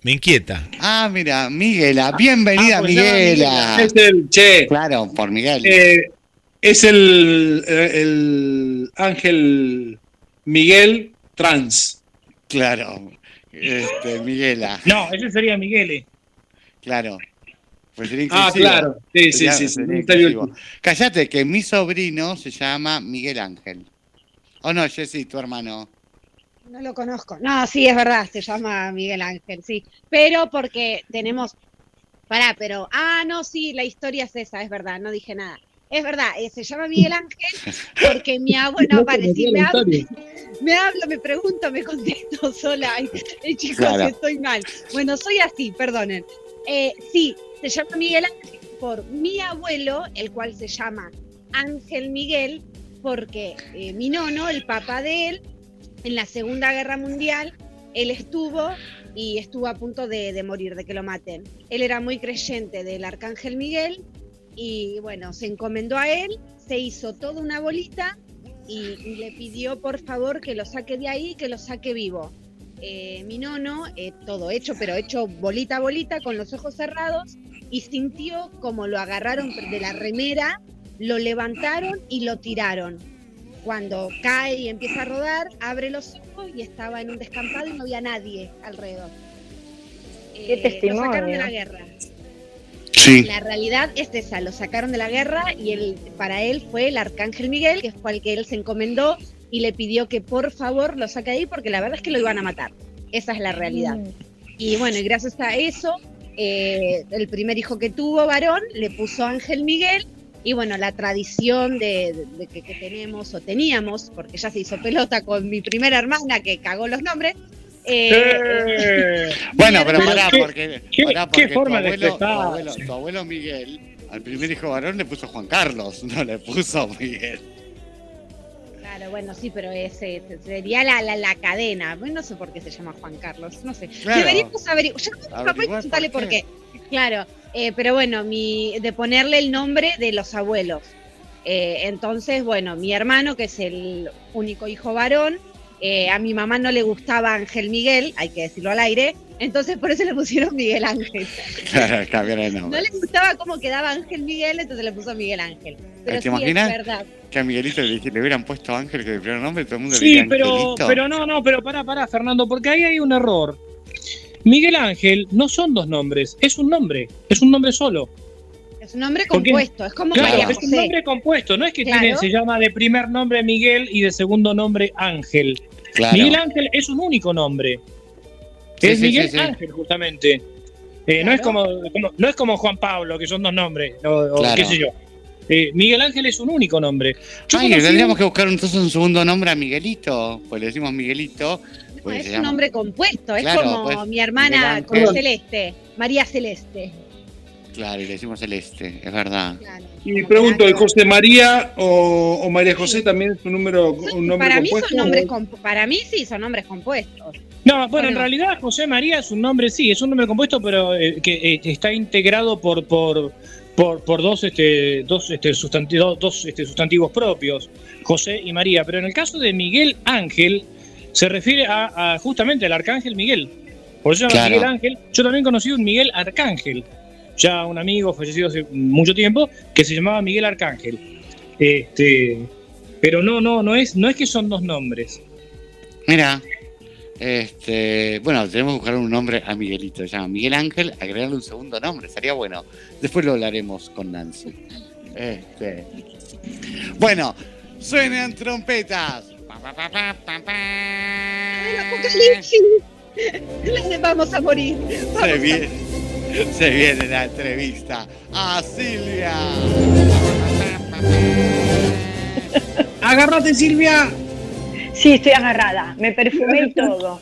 B: Me inquieta.
C: Ah, mira, Miguela. Bienvenida,
D: Ah, pues
C: Miguela.
F: Es el, che,
C: Claro, por Miguel.
F: eh, es el, eh, el ángel Miguel Trans.
C: Claro. Este, Miguela.
D: No, ese sería Miguel.
C: Claro. Pues sería
F: Ah, claro. Sí, sí,
C: Sería-
F: sí. sí.
C: Cállate, que mi sobrino se llama Miguel Ángel. Oh, no, Jessy, tu hermano.
G: No lo conozco. No, sí, es verdad, se llama Miguel Ángel, sí. Pero porque tenemos. Pará, pero. Ah, no, sí, la historia es esa, es verdad, no dije nada. Es verdad, eh, se llama Miguel Ángel porque mi *laughs* abuelo. No,
E: conocía
G: me hablo, me hablo, me pregunto, me contesto sola. Ay, eh, chicos,
C: Claro.
G: estoy mal. Bueno, soy así, perdonen. Eh, sí, se llama Miguel Ángel por mi abuelo, el cual se llama Ángel Miguel, porque eh, mi nono, el papá de él, en la Segunda Guerra Mundial, él estuvo y estuvo a punto de, morir, de que lo maten. Él era muy creyente del Arcángel Miguel y bueno, se encomendó a él, se hizo toda una bolita y, y le pidió por favor que lo saque de ahí, que lo saque vivo. Eh, mi nono, eh, todo hecho, pero hecho bolita a bolita, con los ojos cerrados, y sintió como lo agarraron de la remera, lo levantaron y lo tiraron. Cuando cae y empieza a rodar, abre los ojos y estaba en un descampado y no había nadie alrededor.
I: Qué
G: Eh,
I: testimonio.
G: Lo sacaron de la guerra.
C: Sí.
G: La realidad es esa, lo sacaron de la guerra y él, para él fue el arcángel Miguel, que fue al que él se encomendó y le pidió que por favor lo saque de ahí porque la verdad es que lo iban a matar. Esa es la realidad.
I: Mm.
G: Y bueno, y gracias a eso, eh, el primer hijo que tuvo, varón, le puso Ángel Miguel. Y bueno, la tradición de, de- de que, que tenemos o teníamos, porque ya se hizo pelota con mi primera hermana que cagó los nombres. eh,
D: Eh, *laughs*
C: Bueno, pero pará, porque,
D: qué-
C: pará,
D: qué forma
C: tu, abuelo, tu abuelo Miguel, al primer hijo varón le puso Juan Carlos, *laughs* no le puso Miguel.
G: Bueno, sí, pero ese sería la, la, la cadena. Bueno, no sé por qué se llama Juan Carlos, no sé.
C: Claro.
G: Deberíamos averiguar. Yo que papá y preguntarle
C: por
G: por
C: qué.
G: qué. Claro, eh, pero bueno, mi, de ponerle el nombre de los abuelos. Eh, entonces, bueno, mi hermano, que es el único hijo varón, eh, a mi mamá no le gustaba Ángel Miguel, hay que decirlo al aire, entonces por eso le pusieron Miguel Ángel.
C: Claro, cambiar el
G: No
C: nombre.
G: le gustaba cómo quedaba Ángel Miguel, entonces le puso Miguel Ángel. Pero
C: ¿Te
G: sí,
C: imaginas?
G: es verdad.
C: Que a Miguelito le, le hubieran puesto Ángel que de primer nombre todo el mundo le
D: Sí,
C: diría
D: pero,
C: Angelito.
D: pero no, no, pero pará, pará, Fernando, porque ahí hay un error. Miguel Ángel no son dos nombres, es un nombre, es un nombre solo.
G: Es un nombre compuesto, es como
D: Claro,
G: María
D: es un nombre compuesto, no es que
G: Claro.
D: tiene, se llama de primer nombre Miguel y de segundo nombre Ángel.
C: Claro.
D: Miguel Ángel es un único nombre.
C: Sí,
D: es
C: sí,
D: Miguel
C: sí, sí.
D: Ángel, justamente. Eh, No es como, como- no es como Juan Pablo, que son dos nombres, o, o
C: Claro.
D: qué sé yo. Eh, Miguel Ángel es un único nombre. Yo
C: Ay,
D: conocí
C: tendríamos que buscar entonces un segundo nombre a Miguelito. Pues le decimos Miguelito.
G: No, es un nombre compuesto, es
C: Claro,
G: como
C: pues,
G: mi hermana
C: Ángel.
G: Celeste, María Celeste.
C: Claro, y le decimos Celeste, es verdad.
F: Y pregunto, ¿el José María o, o María José también es un número, un nombre
G: Para mí
F: compuesto?
G: son nombres compu- para mí sí son nombres compuestos.
D: No, bueno, en realidad José María es un nombre, sí, es un nombre compuesto, pero eh, que eh, está integrado por por, por, por dos este dos este sustantivos dos este sustantivos propios, José y María. Pero en el caso de Miguel Ángel se refiere a, a justamente al arcángel Miguel. Por eso se llama
C: Claro.
D: Miguel Ángel. Yo también conocí un Miguel Arcángel, ya un amigo fallecido hace mucho tiempo que se llamaba Miguel Arcángel. Este, pero no no no es no es que son dos nombres.
C: Mira, este, bueno, tenemos que buscar un nombre a Miguelito. Se llama Miguel Ángel, agregarle un segundo nombre, estaría bueno. Después lo hablaremos con Nancy. Este, bueno, suenan trompetas. Pa, pa, pa, pa, pa, pa.
G: El apocalipsis. *laughs* Vamos a morir. Vamos
C: Se
G: a-
C: viene, *laughs* se viene la entrevista a Silvia. *laughs*
D: ¡Agárrate, Silvia!
I: Sí, estoy agarrada. Me perfumé y *laughs* todo.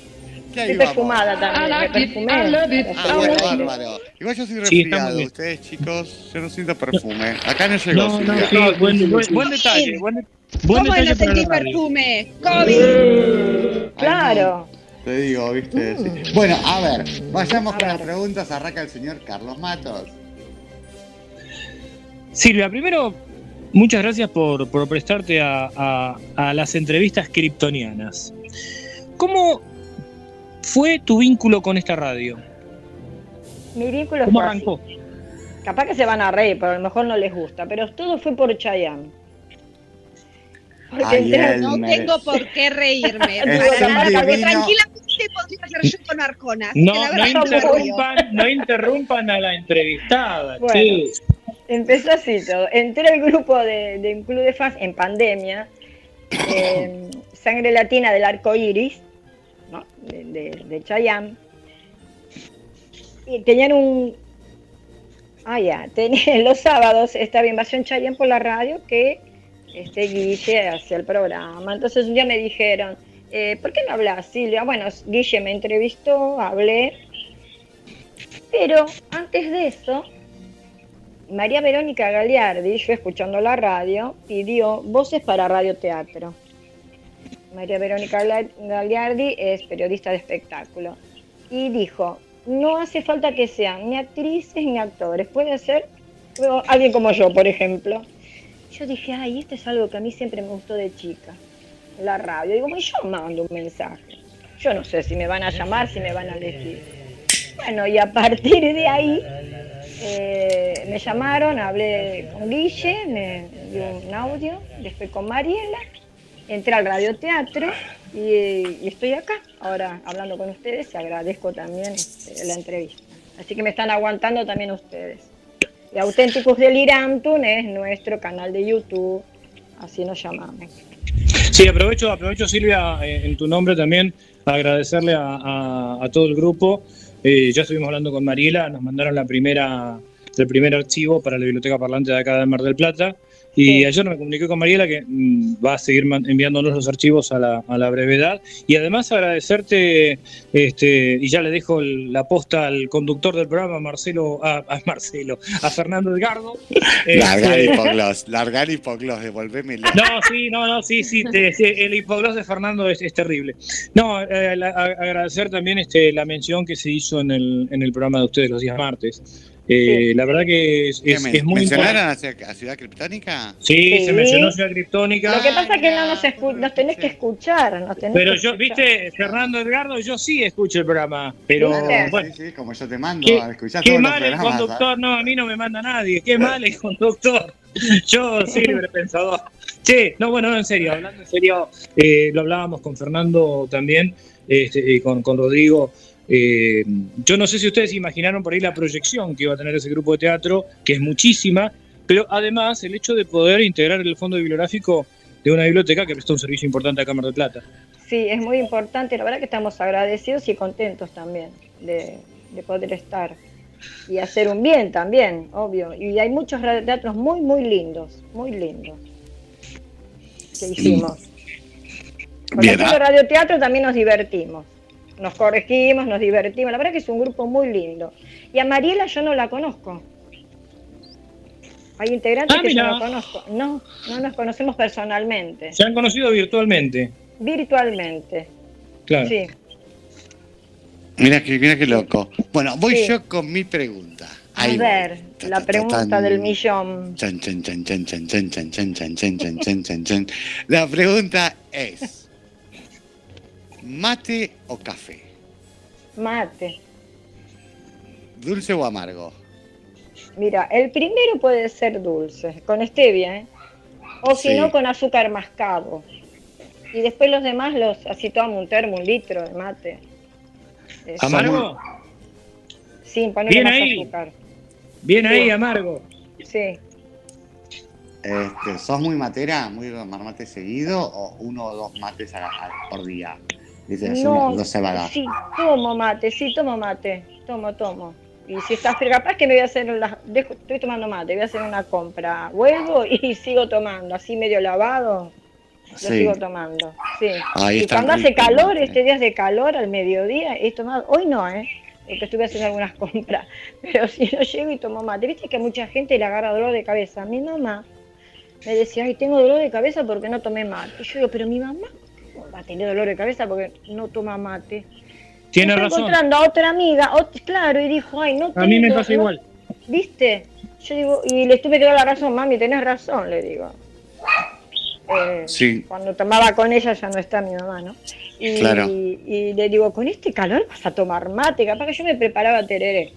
I: Estoy perfumada también. Me perfumé.
C: Ah, bueno, bárbaro. Igual yo soy resfriado. Ustedes, chicos, yo no siento perfume. Acá no llegó
D: No, no,
C: Silvia.
D: sí, buen, buen- buen detalle. Buen, buen
G: ¿Cómo
D: detalle
G: no sentí perfume? COVID.
I: Claro.
C: Te digo, viste. Sí. Bueno, a ver, vayamos con las preguntas. Arranca el señor Carlos Matos.
D: Silvia, primero, muchas gracias por, por prestarte a, a- a las entrevistas kryptonianas. ¿Cómo fue tu vínculo con esta radio?
I: Mi vínculo
D: ¿Cómo
I: fue así.
D: arrancó?
I: Capaz que se van a reír, pero a lo mejor no les gusta. Pero todo fue por Chayanne. Porque
C: Ay,
I: entré-
G: No tengo por qué reírme. *laughs* Para nada, tranquilamente podría ser yo con Arjona. así
D: No, no interrumpan, no interrumpan a la entrevistada.
I: Bueno.
D: che.
I: Empezó así todo. Entré al grupo de, de un club de fans en pandemia. eh, Sangre Latina del Arco Iris, ¿no? de, de, de Chayanne. Y tenían un. Ah, ya. tenían- *laughs* los sábados estaba Invasión Chayanne por la radio que este Guille hacía el programa. Entonces un día me dijeron, eh, ¿por qué no hablas, Silvia? Bueno, Guille me entrevistó, hablé. Pero antes de eso, María Verónica Galiardi, yo escuchando la radio, pidió voces para radioteatro. María Verónica Galiardi es periodista de espectáculo. Y dijo, no hace falta que sean ni actrices ni actores, puede ser alguien como yo, por ejemplo. Yo dije, ay, esto es algo que a mí siempre me gustó de chica, la radio. Digo, "Bueno, yo mando un mensaje. Yo no sé si me van a llamar, si me van a elegir. Bueno, y a partir de ahí eh, me llamaron, hablé con Guille, me dio un audio, después con Mariela, entré al radioteatro y, y estoy acá, ahora hablando con ustedes y agradezco también este, la entrevista. Así que me están aguantando también ustedes. Y Auténticos Delirantum es nuestro canal de YouTube, así nos llamamos.
D: Sí, aprovecho, aprovecho Silvia, eh, en tu nombre también, agradecerle a, a- a todo el grupo. Eh, ya estuvimos hablando con Mariela, nos mandaron la primera, el primer archivo para la Biblioteca Parlante de acá de Mar del Plata. Y
I: Sí.
D: ayer me comuniqué con Mariela que mm, va a seguir enviándonos los archivos a la, a la brevedad. Y además agradecerte, este, y ya le dejo el- la posta al conductor del programa, Marcelo, a, a Marcelo, a Fernando Edgardo. *laughs*
C: Largar
D: Este,
C: hipogloss, largar hipogloss, devolvémelo.
D: no, sí, no, no, sí, sí, te- el hipogloss de Fernando es, es terrible. No, eh, la- a- agradecer también este, la mención que se hizo en el, en el programa de ustedes los días martes. Eh,
I: Sí.
D: La verdad que es,
C: ¿Qué
D: es, es muy
C: ¿Mencionaron
D: importante.
C: a, a Ciudad Criptónica?
D: Sí,
I: Sí.
D: se mencionó Ciudad Criptónica.
I: Lo que pasa es que no nos, escu- nos tenés que escuchar. Nos tenés
D: Pero
I: que
D: yo,
I: escuchar.
D: viste, Fernando Edgardo, yo sí escucho el programa. Pero
C: Sí, sí, como yo te mando
D: qué,
C: a escuchar
D: qué
C: todos los
D: mal el.
C: ¿ah?
D: conductor. No, a mí no me manda nadie. Qué mal el conductor. Yo sí, libre pensador. Che, no, bueno, no, en serio, hablando en serio, eh, lo hablábamos con Fernando también, este, y con, con Rodrigo. Eh, yo no sé si ustedes imaginaron por ahí la proyección que iba a tener ese grupo de teatro, que es muchísima, pero además el hecho de poder integrar el fondo bibliográfico de una biblioteca que presta un servicio importante a Cámara de Plata.
I: Sí, es muy importante. La verdad que estamos agradecidos y contentos también de, de poder estar y hacer un bien también, obvio. Y hay muchos radioteatros muy, muy lindos, muy lindos que hicimos. Con haciendo
J: ah.
I: radioteatro también nos divertimos. Nos corregimos, nos divertimos. La verdad que es un grupo muy lindo. Y a Mariela yo no la conozco. Hay integrantes
D: Ah,
I: que yo no conozco. No, no nos conocemos personalmente.
D: Se han conocido virtualmente.
I: Virtualmente.
D: Claro.
I: Sí.
C: Mira que, mira qué loco. Bueno, voy
I: Sí.
C: yo con mi pregunta.
I: A
C: voy.
I: ver, la pregunta
C: tan.
I: del millón.
C: Chan, chan, chan, ¿mate o café?
I: Mate.
C: ¿Dulce o amargo?
I: Mira, el primero puede ser dulce, con stevia, ¿eh? O si
C: Sí.
I: no, con azúcar mascabo. Y después los demás los así tomo un termo, un litro de mate.
D: ¿Amargo?
I: Sin ponerle
D: Bien
I: más
D: ahí.
I: azúcar.
D: Bien ahí,
I: Sí.
D: amargo.
I: Sí.
C: Este, ¿Sos muy matera? ¿Muy tomar mate seguido? ¿O uno o dos mates a la- a- por día? Dice,
I: No,
C: dos cebadas.
I: sí, tomo mate, sí, tomo mate. Tomo, tomo. Y si estás capaz que me voy a hacer dejo- estoy tomando mate, voy a hacer una compra. Vuelvo y *laughs* sigo tomando, así medio lavado. Lo
C: Sí.
I: sigo tomando, sí.
C: Ahí
I: y cuando hace calor,
C: mate.
I: este días de calor, al mediodía, he tomado, hoy no, ¿eh? Porque estuve haciendo algunas *laughs* compras, pero si no llego y tomo mate. Viste que a mucha gente le agarra dolor de cabeza. Mi mamá me decía, ay, tengo dolor de cabeza porque no tomé mate. Y yo digo, pero mi mamá ¿cómo va a tener dolor de cabeza porque no toma mate.
D: Tiene razón.
I: encontrando a otra amiga, claro, y dijo, ay, no
D: A mí me pasa
I: no-
D: igual.
I: ¿Viste? Yo digo, y le tuve que dar la razón, mami, tenés razón, le digo. Eh,
C: Sí.
I: Cuando tomaba con ella ya no está mi mamá, ¿no? Y,
C: Claro.
I: y le digo, con este calor vas a tomar mate, capaz que yo me preparaba tereré.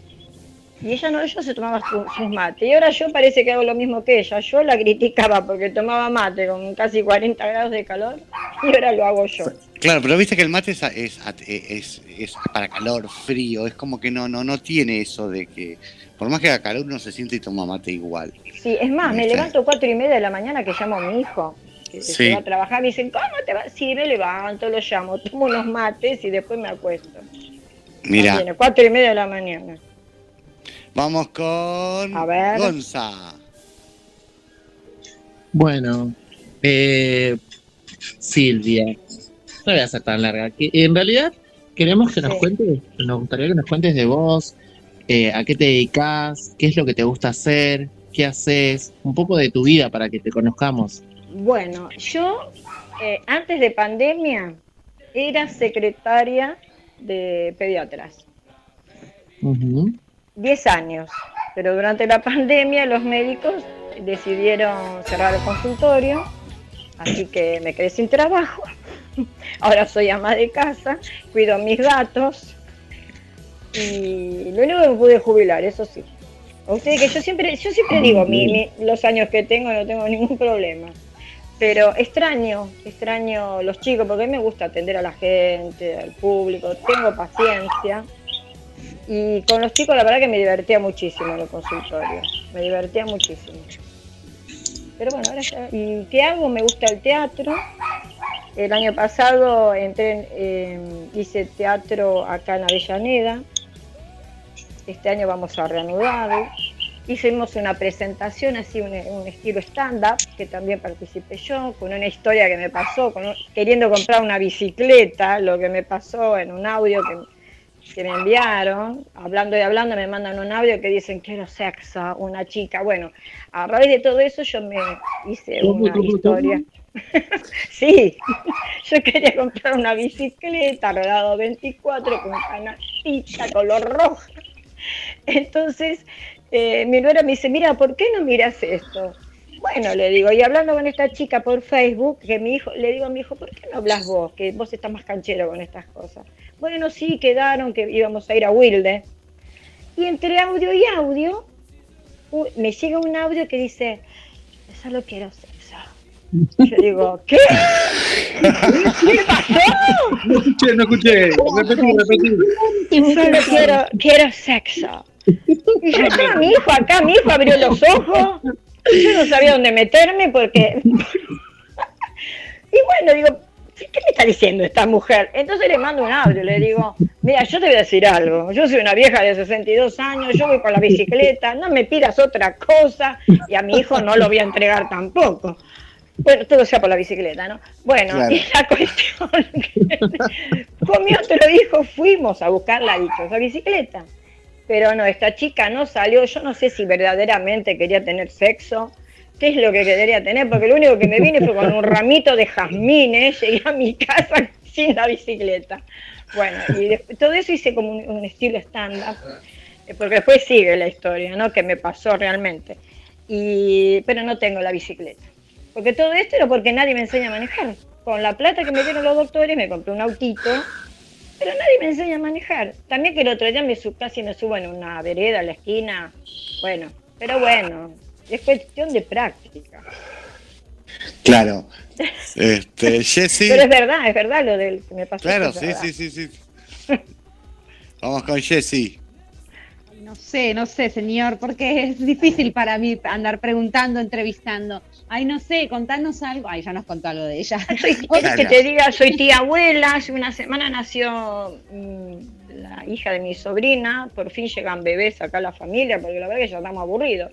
I: Y ella no, ella se tomaba su- sus mates. Y ahora yo parece que hago lo mismo que ella. Yo la criticaba porque tomaba mate con casi 40 grados de calor y ahora lo hago yo.
C: Claro, pero viste que el mate es, es, es- es para calor, frío, es como que no, no, no tiene eso de que, por más que haga calor, uno se siente y toma mate igual.
I: Sí, es más, me levanto cuatro y media de la mañana que llamo a mi hijo. Que
C: Sí.
I: se va a trabajar, me dicen, ¿cómo te vas? Sí, me levanto, lo llamo, tomo unos mates y después me acuesto.
C: Mira,
I: cuatro y media de la mañana.
C: Vamos con
I: A ver.
C: Gonza.
E: Bueno, eh, Silvia, no voy a ser tan larga. Que en realidad queremos que nos
I: Sí.
E: cuentes, nos gustaría que nos cuentes de vos, eh, a qué te dedicas, qué es lo que te gusta hacer, qué haces, un poco de tu vida para que te conozcamos.
I: Bueno, yo eh, antes de pandemia era secretaria de pediatras. 10 años, pero durante la pandemia los médicos decidieron cerrar el consultorio, así que me quedé sin trabajo. *laughs* Ahora soy ama de casa, cuido mis gatos y lo único que me pude jubilar, eso sí. A ustedes que yo siempre, yo siempre digo mi- mi- los años que tengo, no tengo ningún problema. Pero extraño, extraño los chicos, porque a me gusta atender a la gente, al público, tengo paciencia. Y con los chicos la verdad que me divertía muchísimo en el consultorio, me divertía muchísimo. Pero bueno, ahora ya- ¿y qué hago? Me gusta el teatro. El año pasado entré, en- hice teatro acá en Avellaneda. Este año vamos a reanudar. Hicimos una presentación así, un, un estilo stand-up, que también participé yo, con una historia que me pasó, con un- queriendo comprar una bicicleta, lo que me pasó en un audio que, que me enviaron, hablando y hablando, me mandan un audio que dicen quiero sexo, una chica. Bueno, a raíz de todo eso yo me hice una historia. *laughs* sí, *laughs* yo quería comprar una bicicleta, rodado 24, con canastita, color roja. Entonces, eh, mi nuera me dice, mira, ¿por qué no miras esto? Bueno, le digo, y hablando con esta chica por Facebook, que mi hijo, le digo a mi hijo, ¿por qué no hablas vos? Que vos estás más canchero con estas cosas. Bueno, sí, quedaron que íbamos a ir a Wilde. Y entre audio y audio, me llega un audio que dice, solo quiero sexo. Yo digo, ¿qué? *laughs* ¿Qué pasó?
D: No escuché, no escuché. Repetí, repetí.
I: Solo quiero, quiero sexo. Y yo estaba mi hijo acá, mi hijo abrió los ojos. Yo no sabía dónde meterme porque. *laughs* Y bueno, digo, ¿qué me está diciendo esta mujer? Entonces le mando un audio, le digo, mira, yo te voy a decir algo, yo soy una vieja de 62 años, yo voy con la bicicleta, no me pidas otra cosa y a mi hijo no lo voy a entregar tampoco. Bueno, todo sea por la bicicleta, ¿no? Bueno,
J: Claro.
I: y la *laughs* cuestión que comió otro hijo, fuimos a buscar la dichosa bicicleta. Pero no, esta chica no salió, yo no sé si verdaderamente quería tener sexo, qué es lo que quería tener, porque lo único que me vine fue con un *laughs* ramito de jazmines, llegué a mi casa *laughs* sin la bicicleta. Bueno, y después- todo eso hice como un, un estilo stand-up, eh, porque después sigue la historia, ¿no? Que me pasó realmente. Y, pero no tengo la bicicleta. Porque todo esto era porque nadie me enseña a manejar. Con la plata que me dieron los doctores me compré un autito, pero nadie me enseña a manejar. También que el otro día me casi me subo en una vereda a la esquina. Bueno, pero bueno, es cuestión de práctica.
C: Claro. *laughs* Este, Jessy.
I: Pero es verdad, es verdad lo del que me pasó.
C: Claro,
I: es
C: sí, sí, sí, sí. *laughs* Vamos con Jessy.
G: No sé, no sé, señor, porque es difícil para mí andar preguntando, entrevistando. Ay, no sé, contanos algo. Ay, ya nos contó algo de ella. *laughs*
I: Que te diga, soy tía abuela, hace una semana nació mm, la hija de mi sobrina, por fin llegan bebés acá a la familia, porque la verdad que ya estamos aburridos.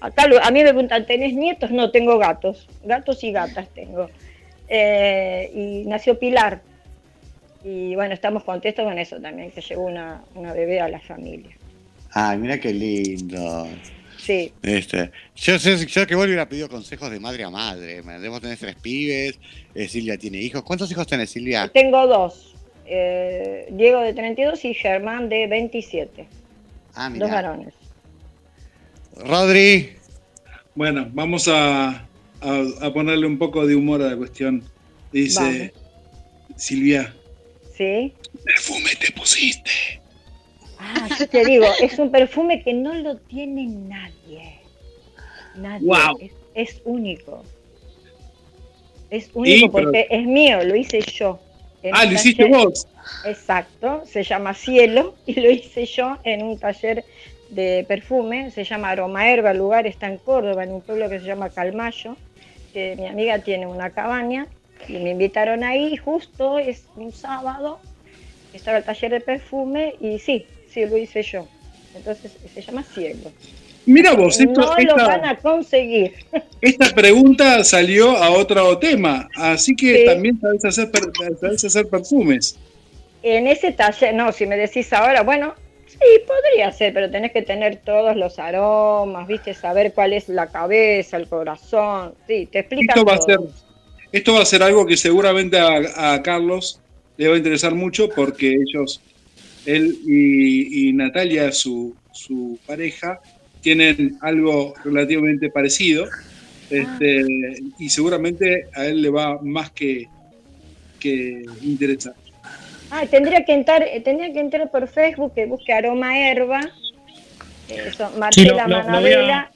I: Acá lo- a mí me preguntan, ¿tenés nietos? No, tengo gatos, gatos y gatas tengo. Eh, y nació Pilar. Y bueno, estamos contentos con eso también, que llegó una, una bebé a la familia.
C: Ay, mira qué lindo.
I: Sí.
C: Este, yo, sé- yo que vos le hubiera pedido consejos de madre a madre. Debemos tener tres pibes. eh, Silvia tiene hijos. ¿Cuántos hijos tenés, Silvia?
I: Tengo dos, eh, Diego de 32 y Germán de 27,
C: Ah,
I: dos
C: mira.
I: varones.
C: Rodri.
F: Bueno, vamos a, a- a ponerle un poco de humor a la cuestión. Dice Silvia,
I: ¿Sí?
F: perfume te pusiste.
I: Ah, yo te digo, es un perfume que no lo tiene nadie. Nadie.
F: Guau.
I: Es, es único. Es único porque es mío, lo hice yo. En
F: Ah, lo hiciste
I: taller-
F: vos.
I: Exacto, se llama Cielo y lo hice yo en un taller de perfume, se llama Aroma Herba, el lugar está en Córdoba, en un pueblo que se llama Calmayo, que mi amiga tiene una cabaña y me invitaron ahí, justo es un sábado, estaba el taller de perfume y sí, sí, lo hice yo. Entonces se llama Cielo.
F: Mira vos, esto,
I: no lo van a conseguir.
F: esta pregunta salió a otro tema, así que
I: Sí.
F: también sabes hacer, sabés hacer perfumes.
I: En ese taller, no, si me decís ahora, bueno, sí, podría ser, pero tenés que tener todos los aromas, viste, saber cuál es la cabeza, el corazón, sí, te explica
F: Esto va a ser, esto va a ser algo que seguramente a, a Carlos le va a interesar mucho porque ellos, él y, y Natalia, su, su pareja, tienen algo relativamente parecido. Este, y seguramente a él le va más que, que interesar.
I: Ah, tendría que entrar, eh, tendría que entrar por Facebook, que busque aroma herba, eso, Marcela
D: lo- lo voy a-
I: Manabela,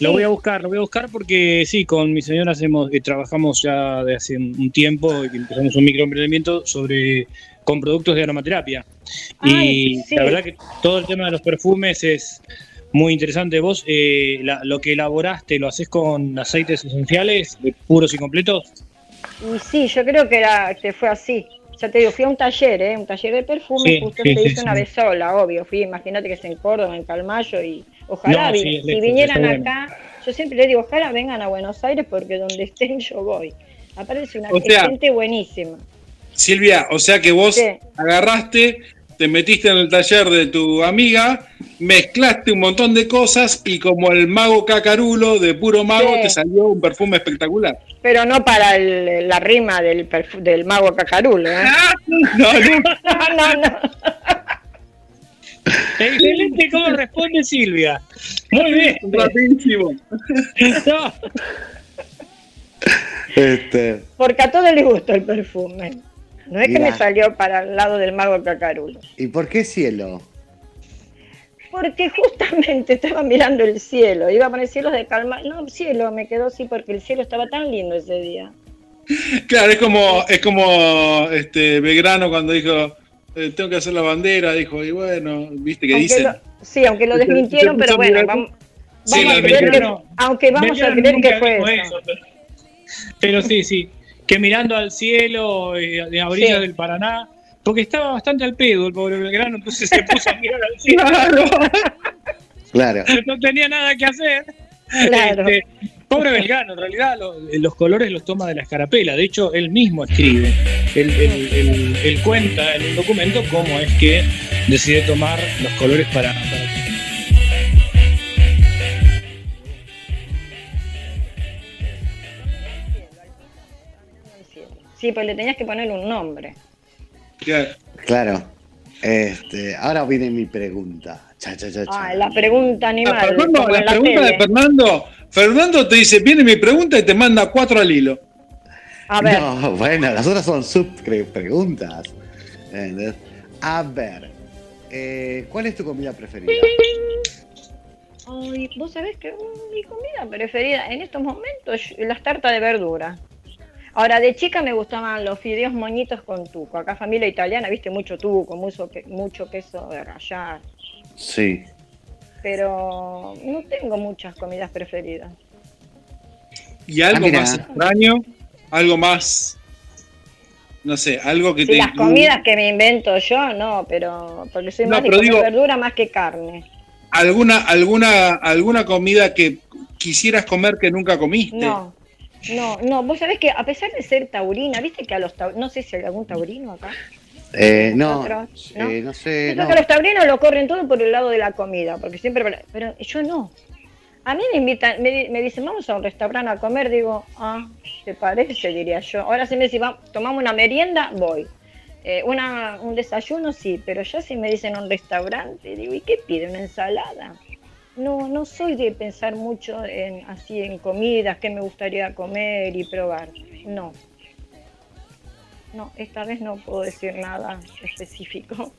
D: Lo
I: Sí.
D: voy a buscar, lo voy a buscar porque sí, con mi señora hacemos, eh, trabajamos ya de hace un tiempo y empezamos un microemprendimiento sobre con productos de aromaterapia.
I: Ay,
D: y
I: sí.
D: la verdad que todo el tema de los perfumes es muy interesante. Vos eh, la- lo que elaboraste, ¿lo haces con aceites esenciales, puros y completos?
I: Y sí, yo creo que, era, que fue así. Ya te digo, fui a un taller, ¿eh? un taller de perfume,
D: Sí,
I: justo
D: sí,
I: se
D: sí,
I: hizo una vez sola, obvio. Fui, imagínate que es en Córdoba, en Calmayo, y ojalá,
D: No,
I: vi- si vinieran
D: bueno.
I: acá, yo siempre le digo, ojalá vengan a Buenos Aires porque donde estén yo voy. Aparece una
F: O sea,
I: gente buenísima.
F: Silvia, o sea que vos agarraste, te metiste en el taller de tu amiga, mezclaste un montón de cosas y como el mago cacarulo de puro mago
I: Sí.
F: te salió un perfume espectacular.
I: Pero no para el- la rima del, mago Cacarulo, ¿eh? *laughs*
F: No, no. *laughs*
I: no, no.
D: Excelente cómo responde Silvia. Muy bien.
F: Rapidísimo.
D: No,
C: Este,
I: Porque a todos les gustó el perfume. No es que me salió para el lado del mago Cacarulo.
C: ¿Y por qué cielo?
I: Porque justamente estaba mirando el cielo, iba a poner cielos de calma. No, cielo, me quedó así porque el cielo estaba tan lindo ese día.
F: Claro, es como, es como este Belgrano cuando dijo, eh, tengo que hacer la bandera, dijo, y bueno, viste que
I: Aunque
F: dicen.
I: lo- sí, aunque lo
F: ¿Se- se
I: desmintieron, pero bueno, vamos,
F: Sí,
I: a creer que, aunque vamos a creer que fue
D: dijo
I: eso.
D: eso, pero- Pero sí, sí. Que mirando al cielo eh, de a orillas
I: Sí.
D: del Paraná, porque estaba bastante al pedo el pobre Belgrano, entonces se *laughs* puso a mirar al cielo.
C: Claro.
D: no tenía nada que hacer.
I: Claro.
D: Este, pobre Belgrano, en realidad lo- los colores los toma de la escarapela. De hecho, él mismo escribe. Él, él- él- él cuenta en un documento cómo es que decide tomar los colores para. para-
I: Sí, pues le tenías que poner un nombre.
C: Claro. Este, ahora viene mi pregunta. Cha, cha, cha, cha.
I: Ah, la pregunta
F: Ah,
I: animal.
F: Fernando,
I: como
F: la pregunta de. Fernando. Fernando te dice, viene mi pregunta y te manda cuatro al hilo.
I: A ver,
C: No, bueno, las otras son sub preguntas. ¿Entendés? A ver, eh, ¿cuál es tu comida preferida?
I: ay, vos sabés que mi comida preferida en estos momentos, las tartas de verdura. Ahora, de chica me gustaban los fideos moñitos con tuco. Acá familia italiana, viste, mucho tuco, mucho, mucho queso de rallar.
C: Sí.
I: Pero no tengo muchas comidas preferidas.
F: Y algo
C: Ah,
F: más extraño, algo más, no sé, algo que
I: Si
F: te...
I: las comidas que me invento yo, no, pero porque soy
F: No,
I: más de
F: pero digo-
I: verdura más que carne.
F: alguna, alguna, alguna comida que quisieras comer que nunca comiste.
I: No, no, no. Vos sabés que a pesar de ser taurina, viste que a los taurinos, no sé si hay algún taurino acá.
C: Eh, no, eh, no sé. No.
I: que los taurinos lo corren todo por el lado de la comida, porque siempre. Pero yo no. A mí me invitan, me, me dicen, vamos a un restaurante a comer, digo, ah, ¿te parece? Diría yo. Ahora si me dicen, "Va- tomamos una merienda, voy. Eh, una, un desayuno, sí, pero ya si me dicen un restaurante, digo, ¿y qué pide? ¿Una ensalada? No, no soy de pensar mucho en así en comidas, qué me gustaría comer y probar. No. No, esta vez no puedo decir nada específico.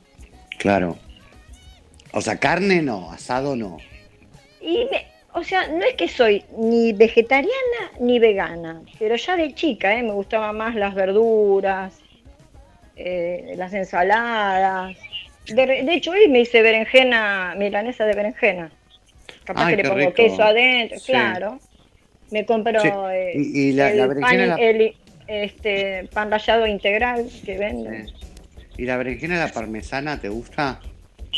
C: Claro. O sea, carne no, asado no.
I: Y me- o sea, no es que soy ni vegetariana ni vegana, pero ya de chica ¿eh? me gustaban más las verduras, eh, las ensaladas. De, de hecho, hoy me hice berenjena, milanesa de berenjena. Capaz
C: Ay,
I: que le pongo
C: rico.
I: queso adentro,
C: Sí.
I: claro. Me compro
C: Sí.
I: eh,
C: Y- y la-
I: el,
C: la
I: pan,
C: la-
I: el, este, pan rallado integral que venden.
C: ¿Y la berenjena la parmesana te gusta?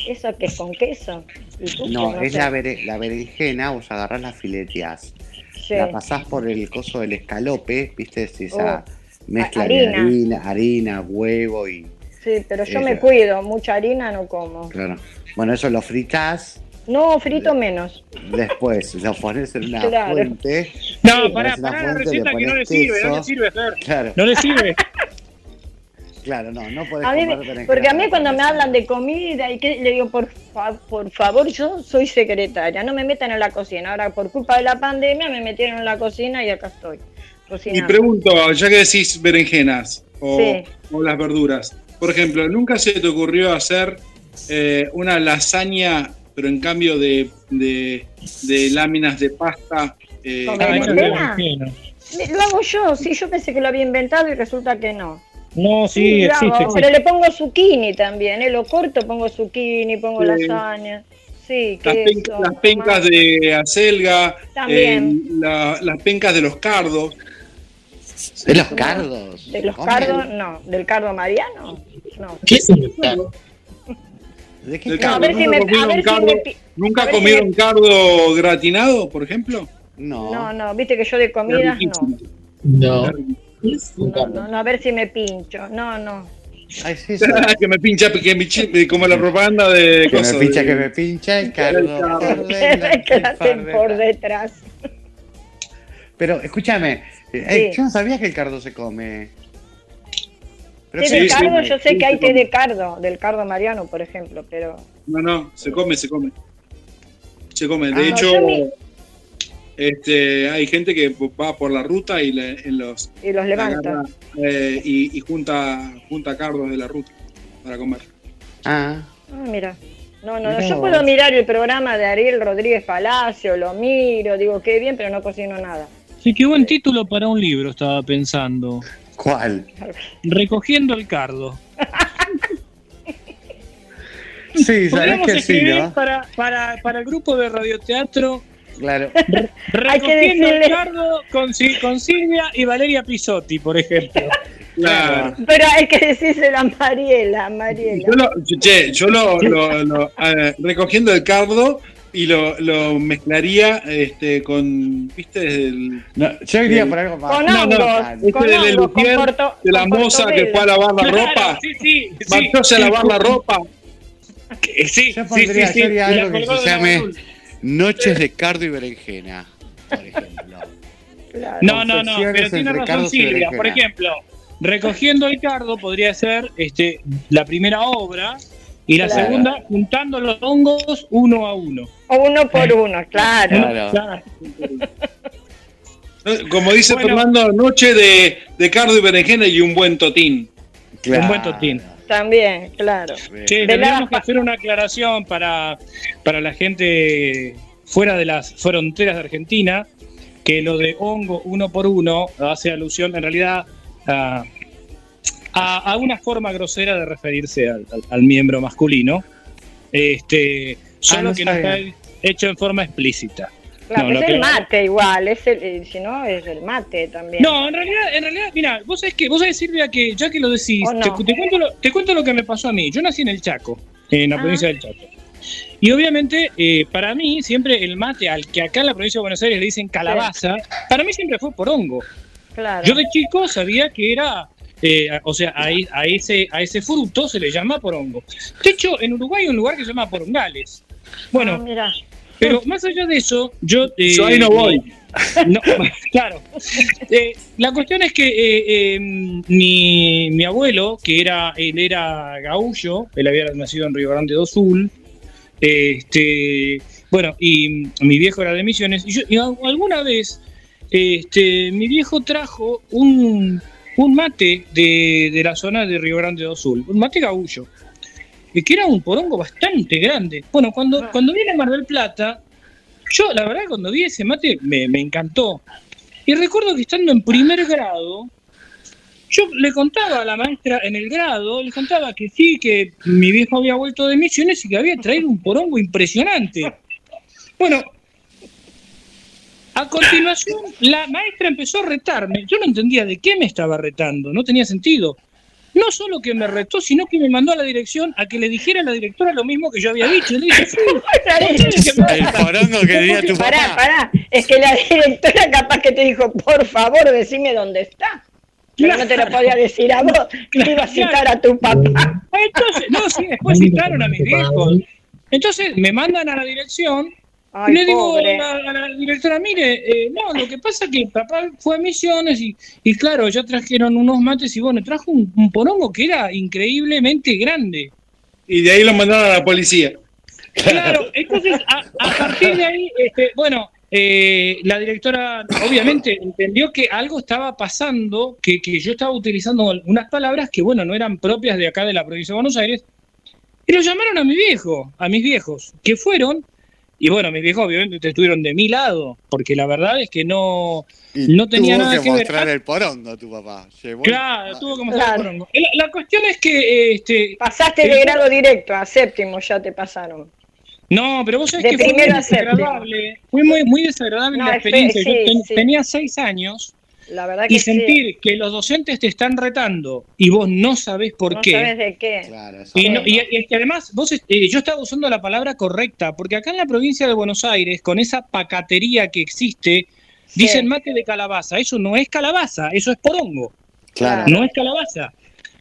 I: ¿Eso que es con queso? ¿Y tú
C: No, es
I: sé.
C: la, bere- la berenjena, vos agarrás las fileteas,
I: Sí.
C: la pasás por el coso del escalope, viste, es esa
I: Oh,
C: mezcla
I: ha-
C: de
I: harina.
C: harina, harina, huevo y.
I: Sí, pero yo me cuido, mucha harina no como.
C: Claro. Bueno, eso lo fritas,
I: No, frito menos.
C: después lo pones en una
I: Claro.
C: fuente.
D: No, pará, pará la receta que no le sirve, no le sirve, Fer.
C: Claro,
D: No le sirve. *laughs*
C: claro, no, no podés
I: A mí, porque a mí cuando me hablan de comida y que le digo, por, fa- por favor, yo soy secretaria, no me metan en la cocina. Ahora, por culpa de la pandemia, me metieron en la cocina y acá estoy.
F: Y
I: Cocinando.
F: pregunto, ya que decís berenjenas o,
I: Sí.
F: o las verduras, por ejemplo, ¿nunca se te ocurrió hacer eh, una lasaña, pero en cambio de, de, de láminas de pasta? eh.
I: Me- Lo hago yo, sí, yo pensé que lo había inventado y resulta que no.
D: No, sí, existe.
I: hago,
D: existe.
I: pero le pongo zucchini también, ¿eh? lo corto, pongo zucchini, pongo
F: Sí.
I: lasaña. Sí,
F: las,
I: queso,
F: pen- las pencas de acelga,
I: También.
F: eh, la- las pencas de los cardos.
C: De los cardos.
I: De los cardos, no. ¿Del cardo mariano? No.
E: ¿Qué es el cardo?
C: ¿De qué
I: a ver si
F: ¿Nunca
I: me- a
F: comieron
I: ver si
F: cardo-
I: me
F: ¿Nunca
I: si
F: comieron
I: me-
F: cardo gratinado, por ejemplo?
C: No.
I: No, no, viste que yo de comidas no.
E: No. ¿Qué es un
I: No,
E: cardo?
I: no, no, a ver si me pincho. No, no.
C: Ay, sí, *laughs* sí.
F: que me pincha, que me como la propaganda de
C: Que me pincha,
F: de-
C: que me pincha el cardo.
I: Que *laughs* quedaste
C: por detrás. Pero escúchame, eh,
I: Sí.
C: yo no sabía que el cardo se come. Pero
I: Té
F: sí,
I: de cardo,
F: sí,
I: yo sé
F: sí,
I: que hay té de cardo, del cardo mariano, por ejemplo, pero.
F: No, no, se come, se come. Se come. De
C: Ah,
F: hecho, este, hay gente que va por la ruta y le- en los
I: Y los levanta.
F: agarra, eh, y, y junta, junta cardos de la ruta para comer.
C: Ah,
I: Ah, mira. No, no, no, yo puedo mirar el programa de Ariel Rodríguez Palacio, lo miro, digo, qué bien, pero no cocino nada.
D: Sí, qué buen título para un libro, estaba pensando.
C: ¿Cuál?
D: Recogiendo el cardo.
C: Sí, sabes que sí,
D: escribir
C: ¿no?
D: para, para, para el grupo de radioteatro
J: Claro.
D: Recogiendo el cardo con, Sil- con Silvia y Valeria Pisotti, por ejemplo.
F: Claro.
I: Pero hay que decírselo a Mariela, Mariela.
F: Yo lo, che, yo lo, lo- lo, eh, recogiendo el cardo y lo, lo mezclaría este, con, ¿viste? El,
J: No, yo iría por algo más.
I: Con
F: no, no, este
I: con
F: Lucier,
I: porto-
F: de la
I: con
F: moza que fue a lavar la
D: Claro,
F: ropa,
D: Sí, sí, sí.
F: a lavar la ropa.
D: Sí,
J: Yo
D: sí,
J: pondría,
D: sí,
J: yo haría algo que se
D: de
J: llame. Noches de cardo y berenjena. Por ejemplo.
I: Claro.
D: No, no, no, pero tiene razón Silvia. Por ejemplo, recogiendo el cardo podría ser este, la primera obra y la
I: Claro.
D: segunda juntando los hongos uno a uno.
I: Uno por uno, claro.
J: Claro.
D: Claro.
F: Como dice
D: Bueno.
F: Fernando, noche de, de cardo y berenjena y un buen totín.
D: Un buen totín.
I: También, claro.
D: Che,
I: De
D: tendríamos que hacer una aclaración para, para la gente fuera de las fronteras de Argentina, que lo de hongo uno por uno hace alusión en realidad a, a- a una forma grosera de referirse al, al- al miembro masculino, este, solo
J: Ah, no
D: que no está hecho en forma explícita.
I: Claro,
D: No, lo
I: es
D: que-
I: el mate igual, es el, eh, si no es el mate también.
D: No, en realidad, en realidad, mira, vos sabés que, vos sabés, Silvia, que ya que lo decís,
I: ¿O no?
D: te, te cuento lo, te cuento lo que me pasó a mí. Yo nací en el Chaco, en la
I: Ah.
D: provincia del Chaco. Y obviamente, eh, para mí, siempre el mate, al que acá en la provincia de Buenos Aires le dicen calabaza, para mí siempre fue por hongo.
I: claro.
D: Yo de chico sabía que era, eh, o sea, a, e- a ese, a ese fruto se le llama porongo. De hecho, en Uruguay hay un lugar que se llama porongales. Bueno,
I: Ah, mira.
D: pero más allá de eso, yo... eh,
F: Yo ahí no voy.
D: no, *laughs* claro. Eh, la cuestión es que eh, eh, mi, mi abuelo, que era, él era gaullo, él había nacido en Río Grande do Sul, este, bueno, y mi viejo era de Misiones, y, yo, y a- alguna vez este, mi viejo trajo un, un mate de, de la zona de Río Grande do Sul, un mate gaullo, que era un porongo bastante grande. Bueno, cuando, cuando vine a Mar del Plata, yo, la verdad, cuando vi ese mate me, me encantó. Y recuerdo que estando en primer grado, yo le contaba a la maestra en el grado, le contaba que sí, que mi viejo había vuelto de misiones y que había traído un porongo impresionante. Bueno, a continuación la maestra empezó a retarme. Yo no entendía de qué me estaba retando, no tenía sentido. No solo que me retó, sino que me mandó a la dirección a que le dijera a la directora lo mismo que yo había dicho. Le dije, "Sí, *laughs*
J: El porongo que diría tu
I: Pará,
J: papá.
I: pará. Es que la directora capaz que te dijo, por favor, decime dónde está. Pero no te lo podía decir a vos, te iba a citar a tu papá.
D: Entonces, no, sí, después citaron a mis viejos. Entonces me mandan a la dirección
I: Ay,
D: y le digo a
I: pobre.
D: la, a la directora, mire, eh, no, lo que pasa es que papá fue a misiones y, y claro, ya trajeron unos mates y bueno, trajo un, un porongo que era increíblemente grande.
F: Y de ahí lo mandaron a la policía.
D: Claro, *laughs* entonces a, a partir de ahí, este, bueno, eh, la directora obviamente entendió que algo estaba pasando, que, que yo estaba utilizando unas palabras que, bueno, no eran propias de acá de la provincia de Buenos Aires, y lo llamaron a mi viejo, a mis viejos, que fueron, y bueno, mis viejos obviamente estuvieron de mi lado, porque la verdad es que no,
J: Y
D: no tenía
J: tuvo
D: nada
J: que
D: que ver.
J: mostrar el porongo tu papá. Llevó-
D: Claro, tuvo que mostrar el porongo. La, la cuestión es que, este,
I: Pasaste de grado directo a séptimo, ya te pasaron.
D: No, pero vos sabés
I: De
D: que fue muy desagradable. Fue muy, muy desagradable
I: No,
D: la experiencia. Yo
I: sí,
D: ten-
I: sí.
D: tenía seis años
I: La verdad que
D: y
I: sí.
D: sentir que los docentes te están retando y vos no sabés por
I: no
D: qué.
I: sabes de qué.
J: Claro,
D: Y,
J: no.
D: no- y- y es que además, vos, eh, yo estaba usando la palabra correcta, porque acá en la provincia de Buenos Aires, con esa pacatería que existe,
I: Sí.
D: dicen mate de calabaza. Eso no es calabaza, eso es porongo,
J: Claro.
D: no es calabaza.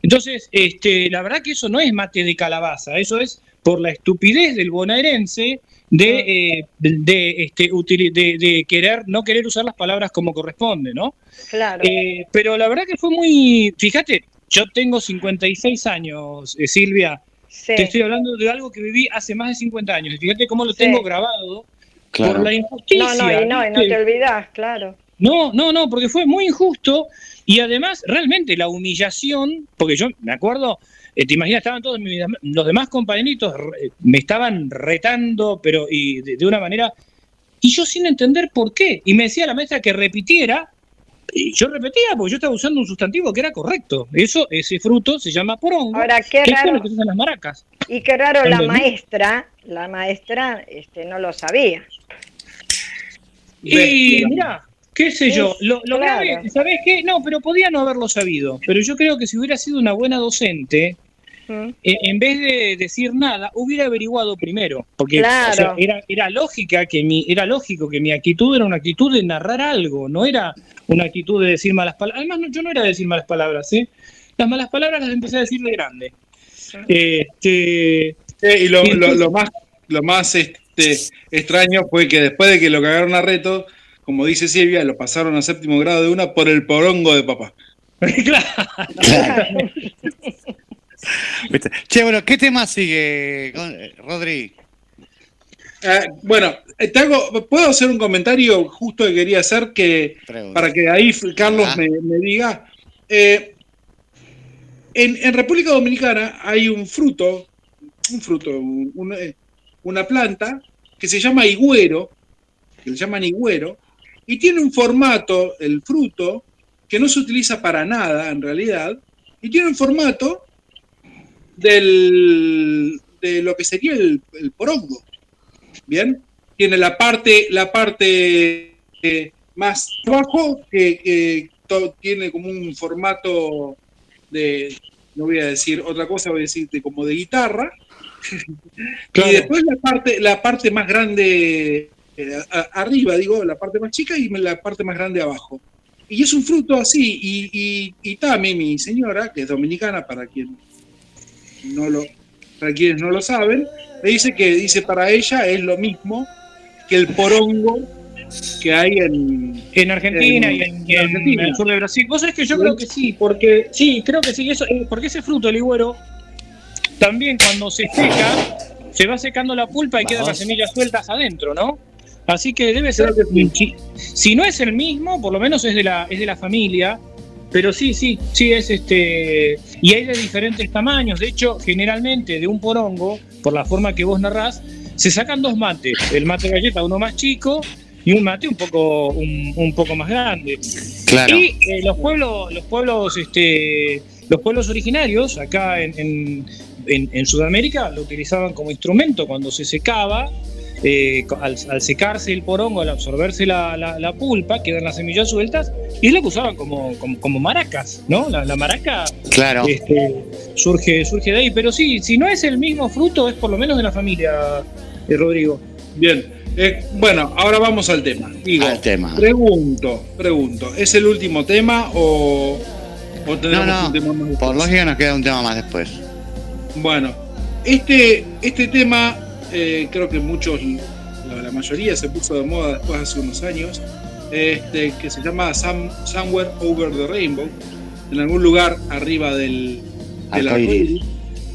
D: Entonces, este, la verdad que eso no es mate de calabaza, eso es por la estupidez del bonaerense de, eh, de, este, de- de querer no querer usar las palabras como corresponde, ¿no?
I: Claro.
D: Eh, pero la verdad que fue muy, fíjate, yo tengo 56 años, eh, Silvia,
I: sí.
D: te estoy hablando de algo que viví hace más de 50 años, y fíjate cómo lo
I: Sí.
D: tengo grabado
J: Claro.
D: por la injusticia.
I: No, no, y no, y no te olvidás, claro.
D: No, no, no, porque fue muy injusto y además realmente la humillación, porque yo me acuerdo, te imaginas, estaban todos mis- los demás compañeritos, re- me estaban retando, pero y de, de una manera, y yo sin entender por qué, y me decía la maestra que repitiera, y yo repetía, porque yo estaba usando un sustantivo que era correcto, eso, ese fruto se llama porongo,
I: Ahora, qué
D: que es
I: raro,
D: lo que usan las maracas.
I: y qué raro la
D: ¿Entendés?
I: maestra, la maestra este, no lo sabía.
D: Y mirá, qué sé yo,
I: Es
D: lo, lo
I: claro.
D: grave, ¿sabés qué? No, pero podía no haberlo sabido. Pero yo creo que si hubiera sido una buena docente,
I: ¿Mm?
D: eh, en vez de decir nada, hubiera averiguado primero. Porque
I: Claro.
D: o sea, era, era lógica que mi, era lógico que mi actitud era una actitud de narrar algo, no era una actitud de decir malas palabras. Además, no- yo no era de decir malas palabras, ¿eh? Las malas palabras las empecé a decir de grande. Este,
F: Eh, y lo,
D: Y
F: lo- lo más, lo más este, extraño fue que después de que lo cagaron a reto, como dice Silvia, lo pasaron a séptimo grado de una por el porongo de papá. *laughs*
D: claro. *laughs* *laughs*
J: ¿Viste? Che, bueno, ¿qué tema sigue, eh, Rodri?
F: Eh, bueno, eh, te hago- ¿puedo hacer un comentario justo que quería hacer que
J: Pregunta.
F: para que ahí Carlos
J: Ah.
F: me, me diga? Eh, en, en República Dominicana hay un fruto, un fruto, un- un- una planta que se llama higüero, que le llaman higüero, y tiene un formato, el fruto, que no se utiliza para nada en realidad, y tiene un formato del, de lo que sería el, el porongo. Bien, tiene la parte, la parte eh, más abajo que, que to- tiene como un formato de, no voy a decir otra cosa, voy a decirte como de guitarra. *laughs*
D: Claro.
F: Y después la parte, la parte más grande eh, a- arriba, digo, la parte más chica y la parte más grande abajo. Y es un fruto así, y, y, y Tami, mi señora, que es dominicana, para quien no lo, para quienes no lo saben, me dice que dice para ella es lo mismo que el porongo que hay en,
D: En Argentina
F: En-
D: y en,
F: en Argentina.
D: el sur de Brasil. Vos sabés que yo creo que sí, porque sí, creo que sí, eso, eh, porque ese fruto, el higuero, también cuando se seca, se va secando la pulpa y quedan las semillas sueltas adentro, ¿no? Así que debe ser,
F: que
D: si no es el mismo, por lo menos es de la, es de la familia, pero sí, sí, sí es este, y hay de diferentes tamaños. De hecho, generalmente de un porongo, por la forma que vos narrás, se sacan dos mates, el mate galleta, uno más chico y un mate un poco, un, un poco más grande.
J: Claro.
D: Y eh, los pueblos, los pueblos, este, los pueblos originarios acá en, en- en- en Sudamérica lo utilizaban como instrumento cuando se secaba. Eh, al, al secarse el porongo, al absorberse la, la- la pulpa, quedan las semillas sueltas, y es lo que usaban como, como, como maracas, ¿no? La, la maraca
J: Claro.
D: este, surge, surge de ahí. Pero sí, si no es el mismo fruto, es por lo menos de la familia, eh, Rodrigo.
F: Bien, eh, bueno, ahora vamos al tema. Digo,
J: Al tema.
F: pregunto, pregunto, ¿es el último tema o, o
J: No,
F: tenemos
J: no,
F: un tema más después?
J: por lógica nos queda un tema más después.
F: Bueno, este, este tema eh, creo que muchos, la, la mayoría se puso de moda después hace unos años, este, que se llama Some- Somewhere Over the Rainbow, en algún lugar arriba del, del
J: Arcoiris.
F: arcoíris.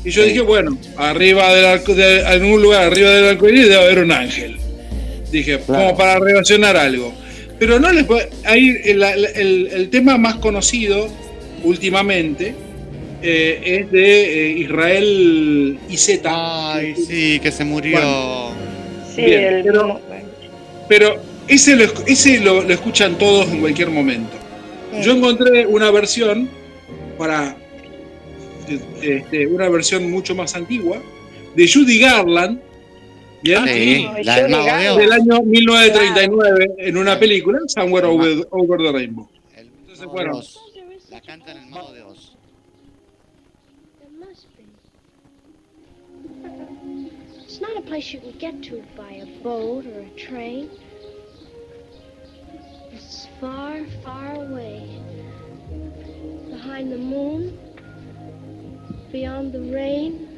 F: Y yo
J: Sí.
F: dije, bueno, arriba del arco, de, en algún lugar arriba del arcoíris debe haber un ángel. Dije,
J: Claro.
F: como para relacionar algo. Pero no les voy- ahí el, el- el tema más conocido últimamente eh, es de eh, Israel IZ.
J: Ay, sí, que se murió.
I: Sí,
F: Bien,
I: el-
F: pero- Pero ese, lo, ese lo, lo escuchan todos en cualquier momento. Yo encontré una versión para este, una versión mucho más antigua de Judy Garland, ¿bien?
J: Sí, la del mago de
I: Garland.
J: Oz.
F: del año 1939 en una película, Somewhere Over, Over the Rainbow.
J: El
F: Entonces, bueno.
J: La canta en el mago de Oz.
K: Must be. It's not a place you can get to by a boat or a train. It's far, far away. Behind the moon, beyond the rain.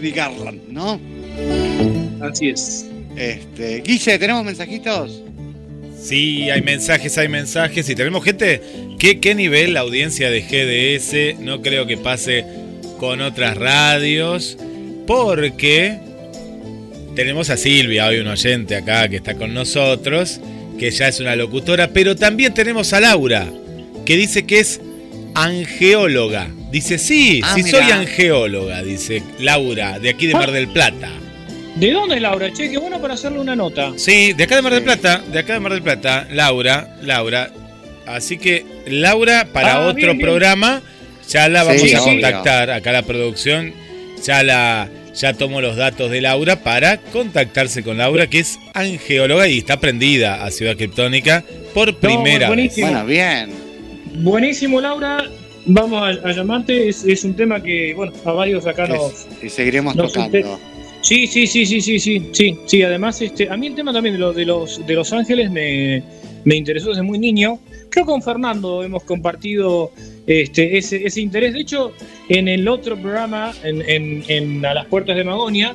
J: Judy Garland, ¿no?
F: Así es.
J: Este, Guille, ¿tenemos mensajitos?
B: Sí, hay mensajes, hay mensajes. Y tenemos gente. ¿Qué, qué nivel la audiencia de GDS? No creo que pase con otras radios. Porque tenemos a Silvia, hoy un oyente acá que está con nosotros, que ya es una locutora. Pero también tenemos a Laura, que dice que es angeóloga. Dice, sí,
D: Ah,
B: sí
D: mirá.
B: soy angeóloga, dice Laura, de aquí de Mar del Plata.
D: ¿De dónde es Laura? Che, qué bueno para hacerle una nota.
B: Sí, de acá de Mar del Plata, de acá de Mar del Plata, Laura, Laura. Así que Laura, para
D: Ah,
B: otro
D: bien, bien.
B: programa, ya la vamos
J: Sí,
B: a
J: obvio.
B: contactar. Acá la producción ya la ya tomó los datos de Laura para contactarse con Laura, que es angeóloga y está prendida a Ciudad Criptónica por primera vez.
J: Bueno, bien.
D: Buenísimo, Laura. Vamos a, a llamarte. Es, es un tema que, bueno, a varios acá nos.
J: Y seguiremos
D: nos
J: tocando.
D: Sí, sí, sí, sí, sí, sí, sí, sí. Además, este, a mí el tema también de, lo- de los de Los Ángeles me, me interesó desde muy niño. Creo que con Fernando hemos compartido este, ese, ese interés. De hecho, en el otro programa, en, en- en A las Puertas de Magonia,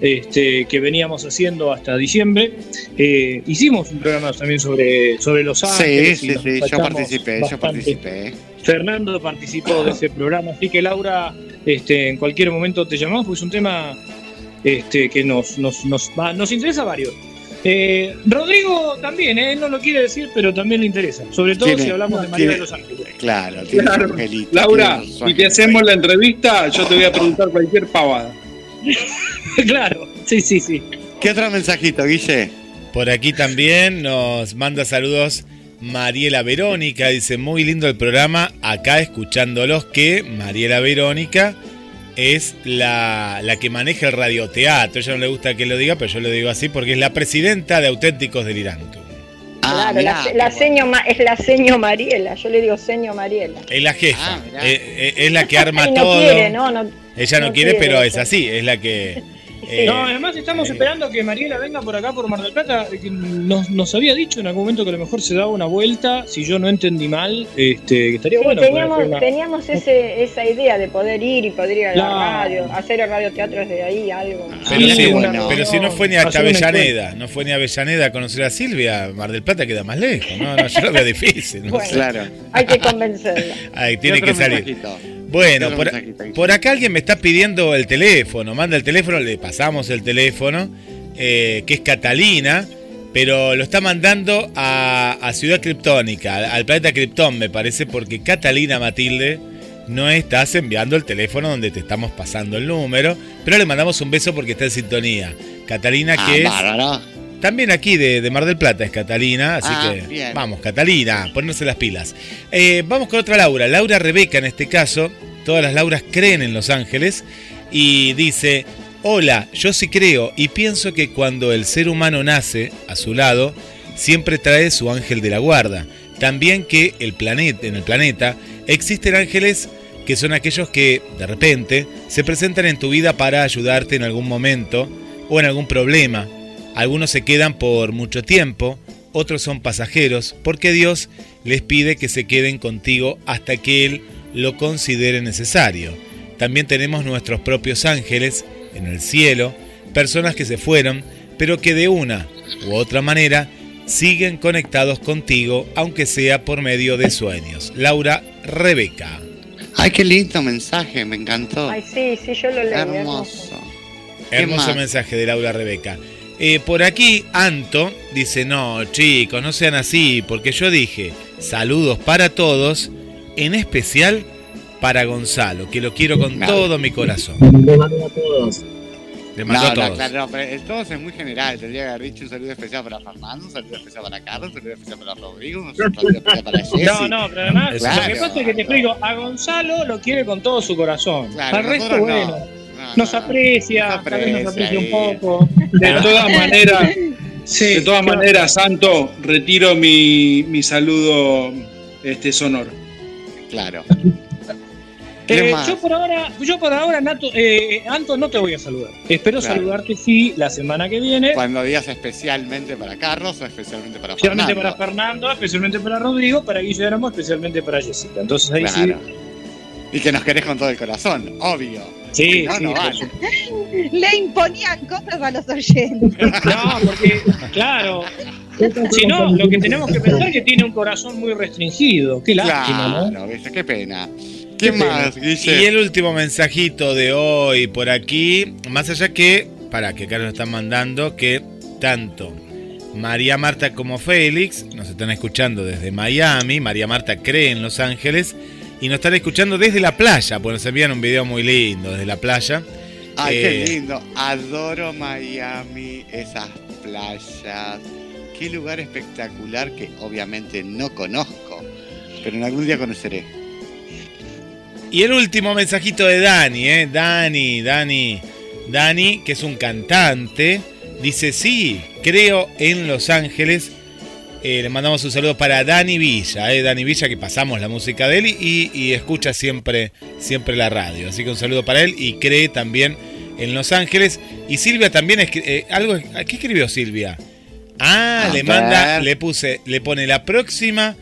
D: este, que veníamos haciendo hasta diciembre, eh, hicimos un programa también sobre, sobre Los
J: Sí,
D: Ángeles.
J: sí,
D: nos
J: sí, yo participé, yo
D: bastante.
J: participé.
D: Fernando participó de ese programa, así que Laura, este, en cualquier momento te llamamos, porque es un tema este, que nos, nos, nos, va- nos interesa a varios. Eh, Rodrigo también, ¿eh? él no lo quiere decir, pero también le interesa, sobre todo
F: Tiene-
D: si hablamos de María
F: tiene-
D: de los Ángeles.
J: Claro, tiene
F: Claro.
J: su angelito,
F: Laura,
J: tiene su
F: si te hacemos la entrevista, yo te voy a preguntar cualquier pavada. *laughs*
D: claro, sí, sí, sí.
J: ¿Qué otro mensajito, Guille?
B: Por aquí también nos manda saludos Mariela Verónica. Dice, muy lindo el programa. Acá escuchándolos que Mariela Verónica es la, la que maneja el radioteatro. Ella no le gusta que lo diga, pero yo lo digo así porque es la presidenta de Auténticos Delirantum.
J: Ah,
I: Claro, la, la seño Ma- es la seño Mariela, yo le digo seño Mariela.
B: Es la jefa. Eh, eh, es la que arma
I: Ay, no
B: todo.
I: quiere, no, no.
B: Ella no,
I: no
B: quiere,
I: quiere
B: pero es así. Es la que... eh,
D: no, además estamos esperando que Mariela venga por acá, por Mar del Plata. que Nos, nos había dicho en algún momento que a lo mejor se daba una vuelta, si yo no entendí mal, este, que estaría
I: Sí,
D: bueno.
I: teníamos,
D: una-
I: teníamos ese, esa idea de poder ir y poder ir a la radio, hacer el radioteatro desde ahí, algo.
B: Pero, sí,
D: bueno.
B: pero si no fue ni hasta Avellaneda, no fue ni a Avellaneda a conocer a Silvia, Mar del Plata queda más lejos. No, no, yo lo veo difícil. no
I: Bueno.
B: sé.
J: Claro.
I: Hay que convencerla.
B: Ahí tiene
J: ¿Qué otro
B: que salir.
J: mensajito?
B: Bueno,
J: ¿Qué otro
B: por, acá alguien me está pidiendo el teléfono. Manda el teléfono, le pasamos el teléfono, eh, que es Catalina, pero lo está mandando a, a Ciudad Criptónica, al, al planeta Krypton, me parece, porque Catalina Matilde no estás enviando el teléfono donde te estamos pasando el número, pero le mandamos un beso porque está en sintonía. Catalina,
J: Ah,
B: que es. También aquí de, de Mar del Plata es Catalina, así
J: Ah,
B: que
J: bien.
B: vamos, Catalina, ponerse las pilas. Eh, vamos con otra Laura, Laura Rebeca en este caso, todas las Lauras creen en Los Ángeles y dice, hola, yo sí creo y pienso que cuando el ser humano nace a su lado, siempre trae su ángel de la guarda. También que el planeta, en el planeta existen ángeles que son aquellos que de repente se presentan en tu vida para ayudarte en algún momento o en algún problema. Algunos se quedan por mucho tiempo, otros son pasajeros, porque Dios les pide que se queden contigo hasta que Él lo considere necesario. También tenemos nuestros propios ángeles en el cielo, personas que se fueron, pero que de una u otra manera siguen conectados contigo, aunque sea por medio de sueños. Laura Rebeca.
C: Ay, qué lindo mensaje, me encantó.
I: Ay, sí, sí, yo lo leí.
C: Hermoso. ¿Qué
B: Hermoso
C: más?
B: mensaje de Laura Rebeca. Eh, por aquí, Anto dice, no, chicos, no sean así, porque yo dije, saludos para todos, en especial para Gonzalo, que lo quiero con
C: Claro.
B: todo mi corazón.
C: Le mando a todos.
B: Le mando
C: no,
B: a
C: no,
B: todos.
C: claro, no, pero el todos es muy general. Tendría que haber dicho un saludo especial para Fernando, un saludo especial para Carlos, un saludo especial para Rodrigo, un saludo especial para *laughs* Jessy.
D: No, no, pero además,
C: Claro.
D: lo que pasa es que te explico, a Gonzalo lo quiere con todo su corazón.
C: Claro,
D: Al resto, bueno, nos aprecia, vez nos aprecia un poco.
F: De todas maneras, de todas maneras, Santo, retiro mi, mi saludo este sonoro.
C: Claro.
D: Eh, yo por ahora, yo por ahora, Nato, eh, Anto, no te voy a saludar. Espero
C: Claro.
D: saludarte sí la semana que viene.
C: Cuando digas especialmente para Carlos o especialmente para
D: Especialmente
C: Fernando.
D: para Fernando, especialmente para Rodrigo, para Guillermo, especialmente para Jessica. Entonces ahí
C: Claro. Y que nos querés con todo el corazón, obvio.
D: Sí,
C: no,
D: sí,
C: no vale.
G: Le imponían cosas a los oyentes. *laughs*
D: No, porque, claro. Si no, lo que tenemos que pensar es que tiene un corazón muy restringido. Qué lástima, ¿no?
C: Claro, ¿viste? Qué pena. ¿Qué más?
B: Y el último mensajito de hoy por aquí, más allá que, para que Carlos nos están mandando, que tanto María Marta como Félix nos están escuchando desde Miami, María Marta cree en Los Ángeles y nos están escuchando desde la playa, pues nos envían un video muy lindo desde la playa.
C: Ay,
B: Eh,
C: qué lindo. Adoro Miami, esas playas. Qué lugar espectacular que obviamente no conozco, pero en algún día conoceré.
B: Y el último mensajito de Dani, ¿eh? Dani, Dani, Dani, que es un cantante, dice, sí, creo en Los Ángeles. Eh, le mandamos un saludo para Dani Villa, ¿eh? Dani Villa, que pasamos la música de él y, y escucha siempre, siempre la radio. Así que un saludo para él y cree también en Los Ángeles. Y Silvia también, eh, algo, ¿qué escribió Silvia? Ah,
C: A
B: le
C: ver.
B: manda, le puse, le pone la próxima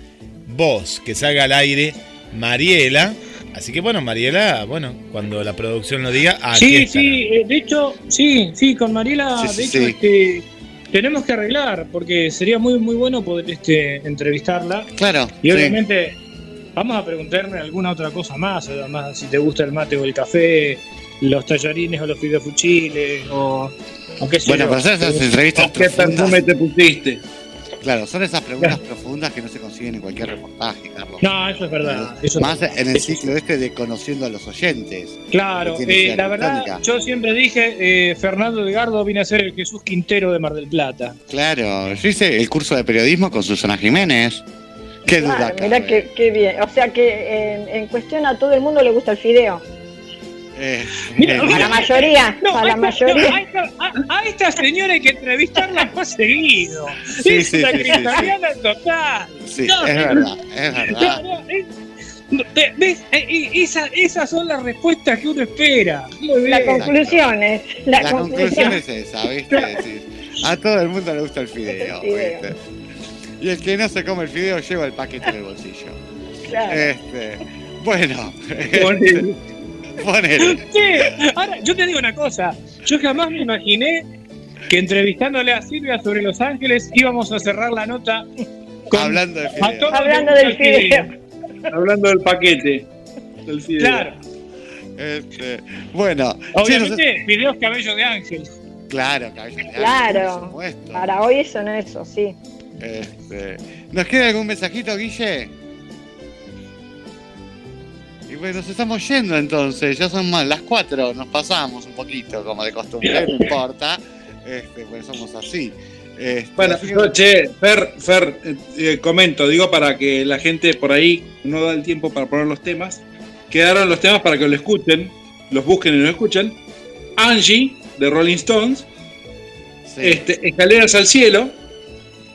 B: voz que salga al aire, Mariela. Así que bueno, Mariela, bueno, cuando la producción lo diga, aquí
D: Sí,
B: estará.
D: sí, eh, de hecho, sí, sí, con Mariela,
B: Sí, sí,
D: de hecho,
B: sí.
D: este, tenemos que arreglar, porque sería muy, muy bueno poder este, entrevistarla.
C: Claro.
D: Y
C: sí.
D: obviamente, vamos a preguntarle alguna otra cosa más, además, si te gusta el mate o el café, los tallarines o los fidefuchiles, o, o qué sé
C: Bueno,
D: yo.
C: esas entrevistas
F: ¿Qué perfume te pusiste?
C: Claro, son esas preguntas profundas que no se consiguen en cualquier reportaje, Carlos.
D: No, eso es verdad. Eso
C: Más
D: es-
C: en el ciclo este de conociendo a los oyentes.
D: Claro, eh, la verdad, yo siempre dije, eh, Fernando Edgardo viene a ser el Jesús Quintero de Mar del Plata.
C: Claro, yo hice el curso de periodismo con Susana Jiménez. Qué duda,
I: Claro, mirá qué, qué bien. O sea que en, en cuestión a todo el mundo le gusta el fideo.
C: Eh,
D: Mira,
C: eh,
I: A la mayoría,
D: No,
I: a la
D: esta-
I: mayoría.
D: no, a, esta, a- a esta señora hay que entrevistarla *laughs* más seguido.
C: Sí,
D: es
C: sí,
D: una
C: sí, sí,
D: cristiana total.
C: Sí,
D: No,
C: es verdad, es verdad.
D: no, es- ve- ¿Ves? Eh, esa- esas son las respuestas que uno espera. Muy bien.
I: La conclusión es. La,
C: La conclusión es esa, ¿viste? A todo el mundo le gusta el fideo,
I: El fideo.
C: ¿viste? Y el que no se come el fideo lleva el paquete en el bolsillo.
I: Claro.
C: Este, bueno. *laughs* *laughs*
F: ponele.
D: Sí, ahora yo te digo una cosa. Yo jamás me imaginé que entrevistándole a Silvia sobre Los Ángeles íbamos a cerrar la nota con
C: Hablando de
I: Hablando del fideo.
F: Hablando del paquete. Del fideo.
D: Claro,
C: Este, bueno, sí,
D: obviamente videos cabello de ángel.
C: claro, cabello de ángel, por
I: Claro.
C: supuesto.
I: Para hoy son eso, sí.
C: Este, ¿Nos queda algún mensajito, Guille? Y bueno, nos estamos yendo entonces, ya son más las cuatro, nos pasamos un poquito, como de costumbre, no importa, este, pues somos así. Este,
F: Bueno,
C: así que-
F: yo, che, Fer, Fer eh, eh, comento, digo para que la gente por ahí no da el tiempo para poner los temas. Quedaron los temas para que lo escuchen, los busquen y lo escuchen. Angie, de Rolling Stones.
C: sí,
F: Este, Escaleras al cielo.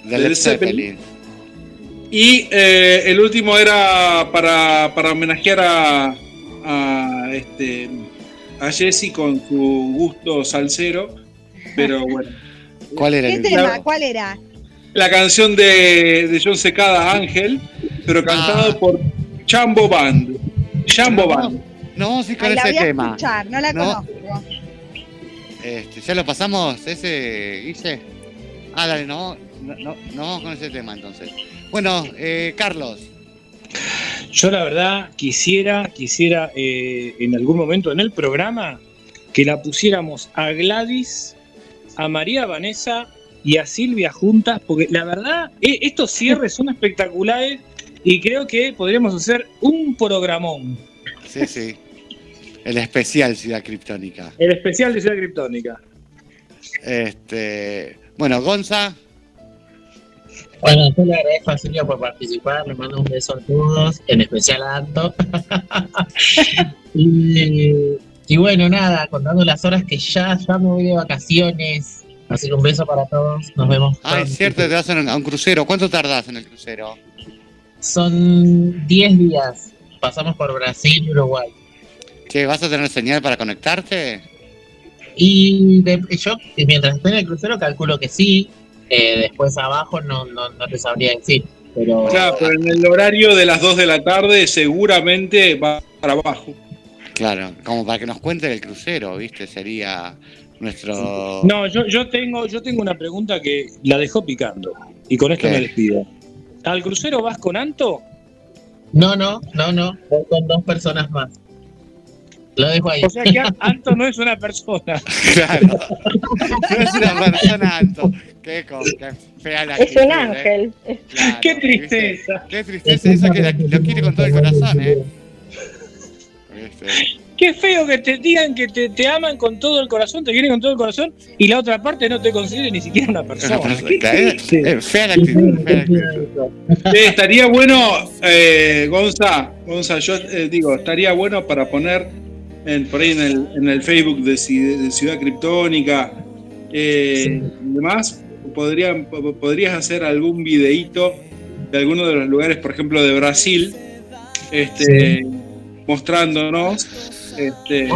C: de
F: Led
C: Led
F: Zeppelin.
C: Zeppelin.
F: Y eh, el último era para, para homenajear a, a, este, a Jesse con su gusto salsero. Pero *laughs* bueno.
C: ¿Cuál era
G: ¿Qué
C: el
G: tema? ¿Cuál era?
F: la canción de, de John Secada, Ángel, pero cantado
C: Ah.
F: por Chambo Band. Chambo Band.
C: No a ir con
G: Ay, la
C: ese
G: voy a
C: tema.
G: escuchar, no la
C: No.
G: conozco.
C: Este, ¿Ya lo pasamos ese, Guille? Ah, dale, no, no, no, no vamos con ese tema entonces. Bueno, eh, Carlos.
D: Yo la verdad quisiera, quisiera eh, en algún momento en el programa que la pusiéramos a Gladys, a María Vanessa y a Silvia juntas, porque la verdad eh, estos cierres son espectaculares y creo que podríamos hacer un programón.
C: Sí, sí. El especial Ciudad Criptónica.
D: El especial de Ciudad Criptónica.
C: Este, bueno, Gonza.
E: Bueno, yo le agradezco a Silvia por participar, le mando un beso a todos, en especial a Anto. *laughs* y, y bueno, nada, contando las horas que ya, ya me voy de vacaciones. Así que un beso para todos, nos vemos.
C: Ah, es cierto, te vas a un, crucero. ¿Cuánto tardás en el crucero?
E: Son 10 días, pasamos por Brasil y Uruguay.
C: ¿Qué, vas a tener señal para conectarte?
E: Y de- yo, mientras esté en el crucero, calculo que sí. Eh, después abajo no, no, no te sabría decir. Pero
F: Claro, pero en el horario de las 2 de la tarde seguramente va para abajo.
C: Claro, como para que nos cuente el crucero, ¿viste? Sería nuestro...
D: No, yo, yo tengo, yo tengo una pregunta que la dejó picando. Y con esto
C: ¿Qué?
D: me despido. ¿Al crucero vas con Anto?
E: no, no, no, no, voy con dos personas más. Lo dejo ahí.
D: O sea que Anto no es una persona. *laughs*
C: Claro. No es una persona alto. Qué, qué fea la
I: Es un
C: ¿eh?
I: ángel.
C: Claro,
D: Qué
C: ¿viste?
D: tristeza.
C: Qué tristeza eso que la- lo quiere con todo el corazón, ¿eh? ¿Viste?
D: Qué feo que te digan que te, te aman con todo el corazón, te quieren con todo el corazón y la otra parte no te considere ni siquiera una persona. Qué
C: Es,
D: triste.
C: es fea la actitud, fea la actitud.
F: Eh, estaría bueno, eh, Gonza, Gonza, yo eh, digo, estaría bueno para poner en, por ahí en el, en el Facebook de, Ci- de Ciudad Criptónica eh, y demás, podrían, po- podrías hacer algún videíto de alguno de los lugares, por ejemplo, de Brasil, este, mostrándonos. Este,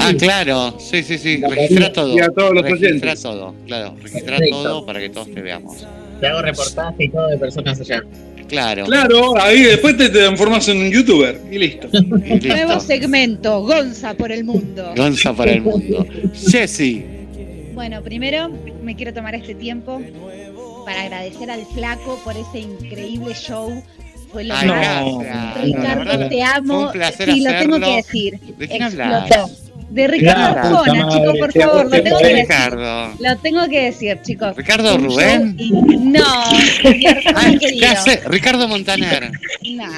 C: Ah, claro, sí, sí, sí, registra todo.
F: Y a todos los
C: registra todo, claro, registra
E: Perfecto.
C: todo para que todos te veamos.
E: Te hago reportaje y todo de personas allá.
C: Claro.
F: Claro, ahí después te transformas en un youtuber y listo. *laughs*
C: Y listo.
G: Nuevo segmento, Gonza por el mundo.
C: Gonza para el mundo. Jessy.
G: Bueno, primero me quiero tomar este tiempo para agradecer al flaco por ese increíble show. Fue lo
C: Ay,
D: No.
G: más. Ricardo,
C: La verdad,
G: te
C: fue
G: amo.
C: un placer
G: Sí, lo tengo que decir.
C: ¿De quién hablas?
G: Explotó. De Ricardo Arjona, chicos, por favor, lo tengo que decir. Lo tengo que decir, chicos.
C: ¿Ricardo Rubén?
G: in- No, Arjona
C: Ah, sé, Ricardo Montaner.
G: Nah,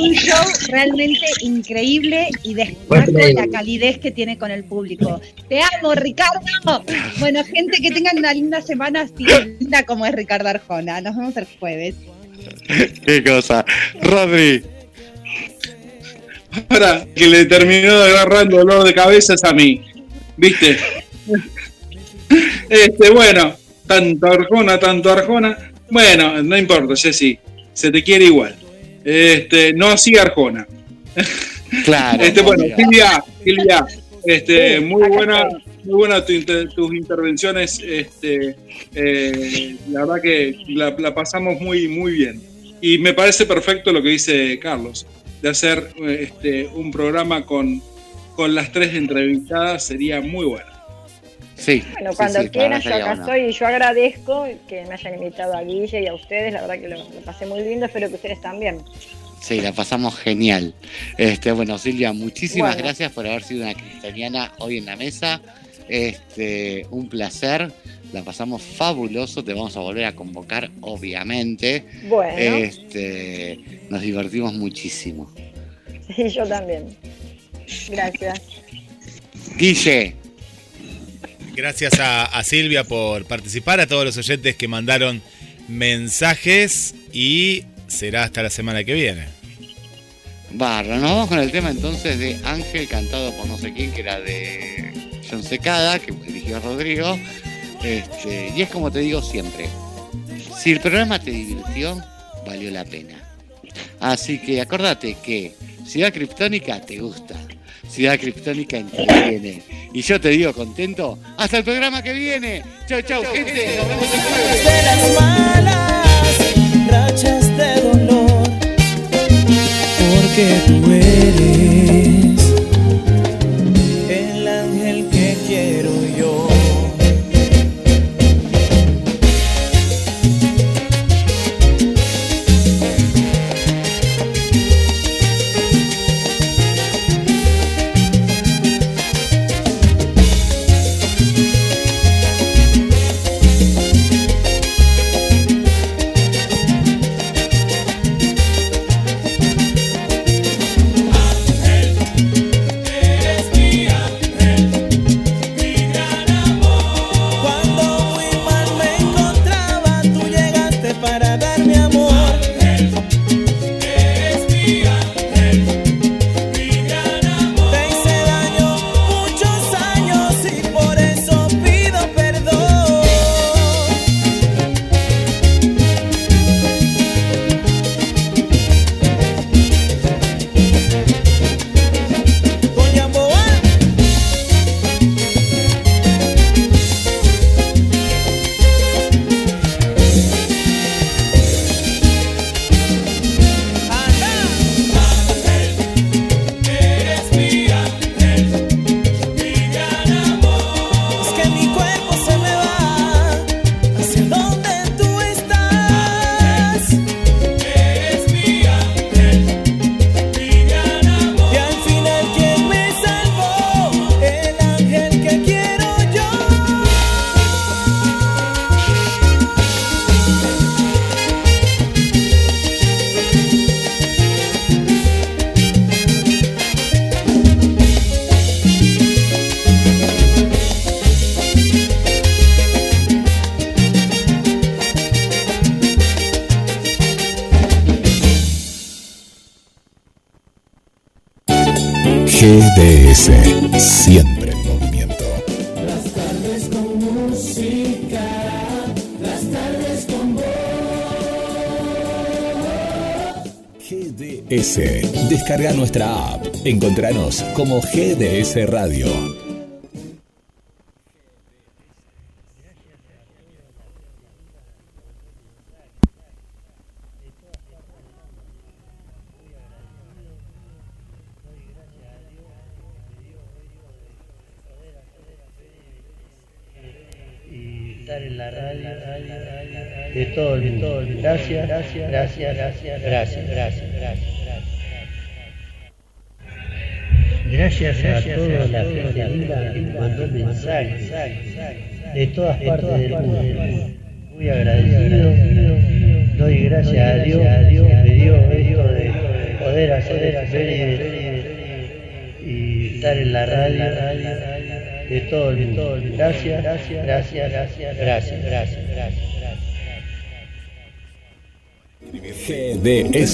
G: un show realmente increíble y destaco la calidez que tiene con el público. Te amo, Ricardo. Bueno, gente, que tengan una linda semana así linda como es Ricardo Arjona. Nos vemos el jueves.
C: Qué cosa. Rodri.
F: Ahora que le terminó agarrando dolor de cabeza es a mí. ¿Viste? *laughs* Este, bueno, tanto Arjona, tanto Arjona. Bueno, no importa, Jessy. Se te quiere igual. Este, no así Arjona.
C: Claro. *laughs*
F: Este, bueno. Silvia, Silvia, este,
I: Sí,
F: muy buena,
I: estoy.
F: muy buena tu inter- tus intervenciones. Este, eh, la verdad que la, la pasamos muy, muy bien. Y me parece perfecto lo que dice Carlos, de hacer este, un programa con, con las tres entrevistadas sería muy bueno.
C: Sí.
I: Bueno,
C: sí,
I: cuando
C: sí, la
I: quieran, yo acá estoy y yo agradezco que me hayan invitado a Guille y a ustedes, la verdad que lo, lo pasé muy lindo, espero que ustedes también.
C: Sí, la pasamos genial. Este, bueno, Silvia, muchísimas
I: Bueno.
C: gracias por haber sido una cristianiana hoy en la mesa. Este, un placer. La pasamos fabuloso. Te vamos a volver a convocar, obviamente.
I: Bueno,
C: Este, nos divertimos muchísimo.
I: sí, yo también. Gracias.
C: Guille,
B: Gracias a, a Silvia por participar, a todos los oyentes que mandaron mensajes y será hasta la semana que viene.
C: barra. Nos vamos con el tema entonces de Ángel, cantado por no sé quién, que era de John Secada, que eligió Rodrigo. Este, y es como te digo siempre, si el programa te divirtió, valió la pena. Así que acordate que Ciudad Criptónica te gusta, Ciudad Criptónica entretiene. Y yo te digo contento, hasta el programa que viene. Chau, chau, chau
H: gente. las malas, porque tú eres.
A: Encontranos como GDS Radio.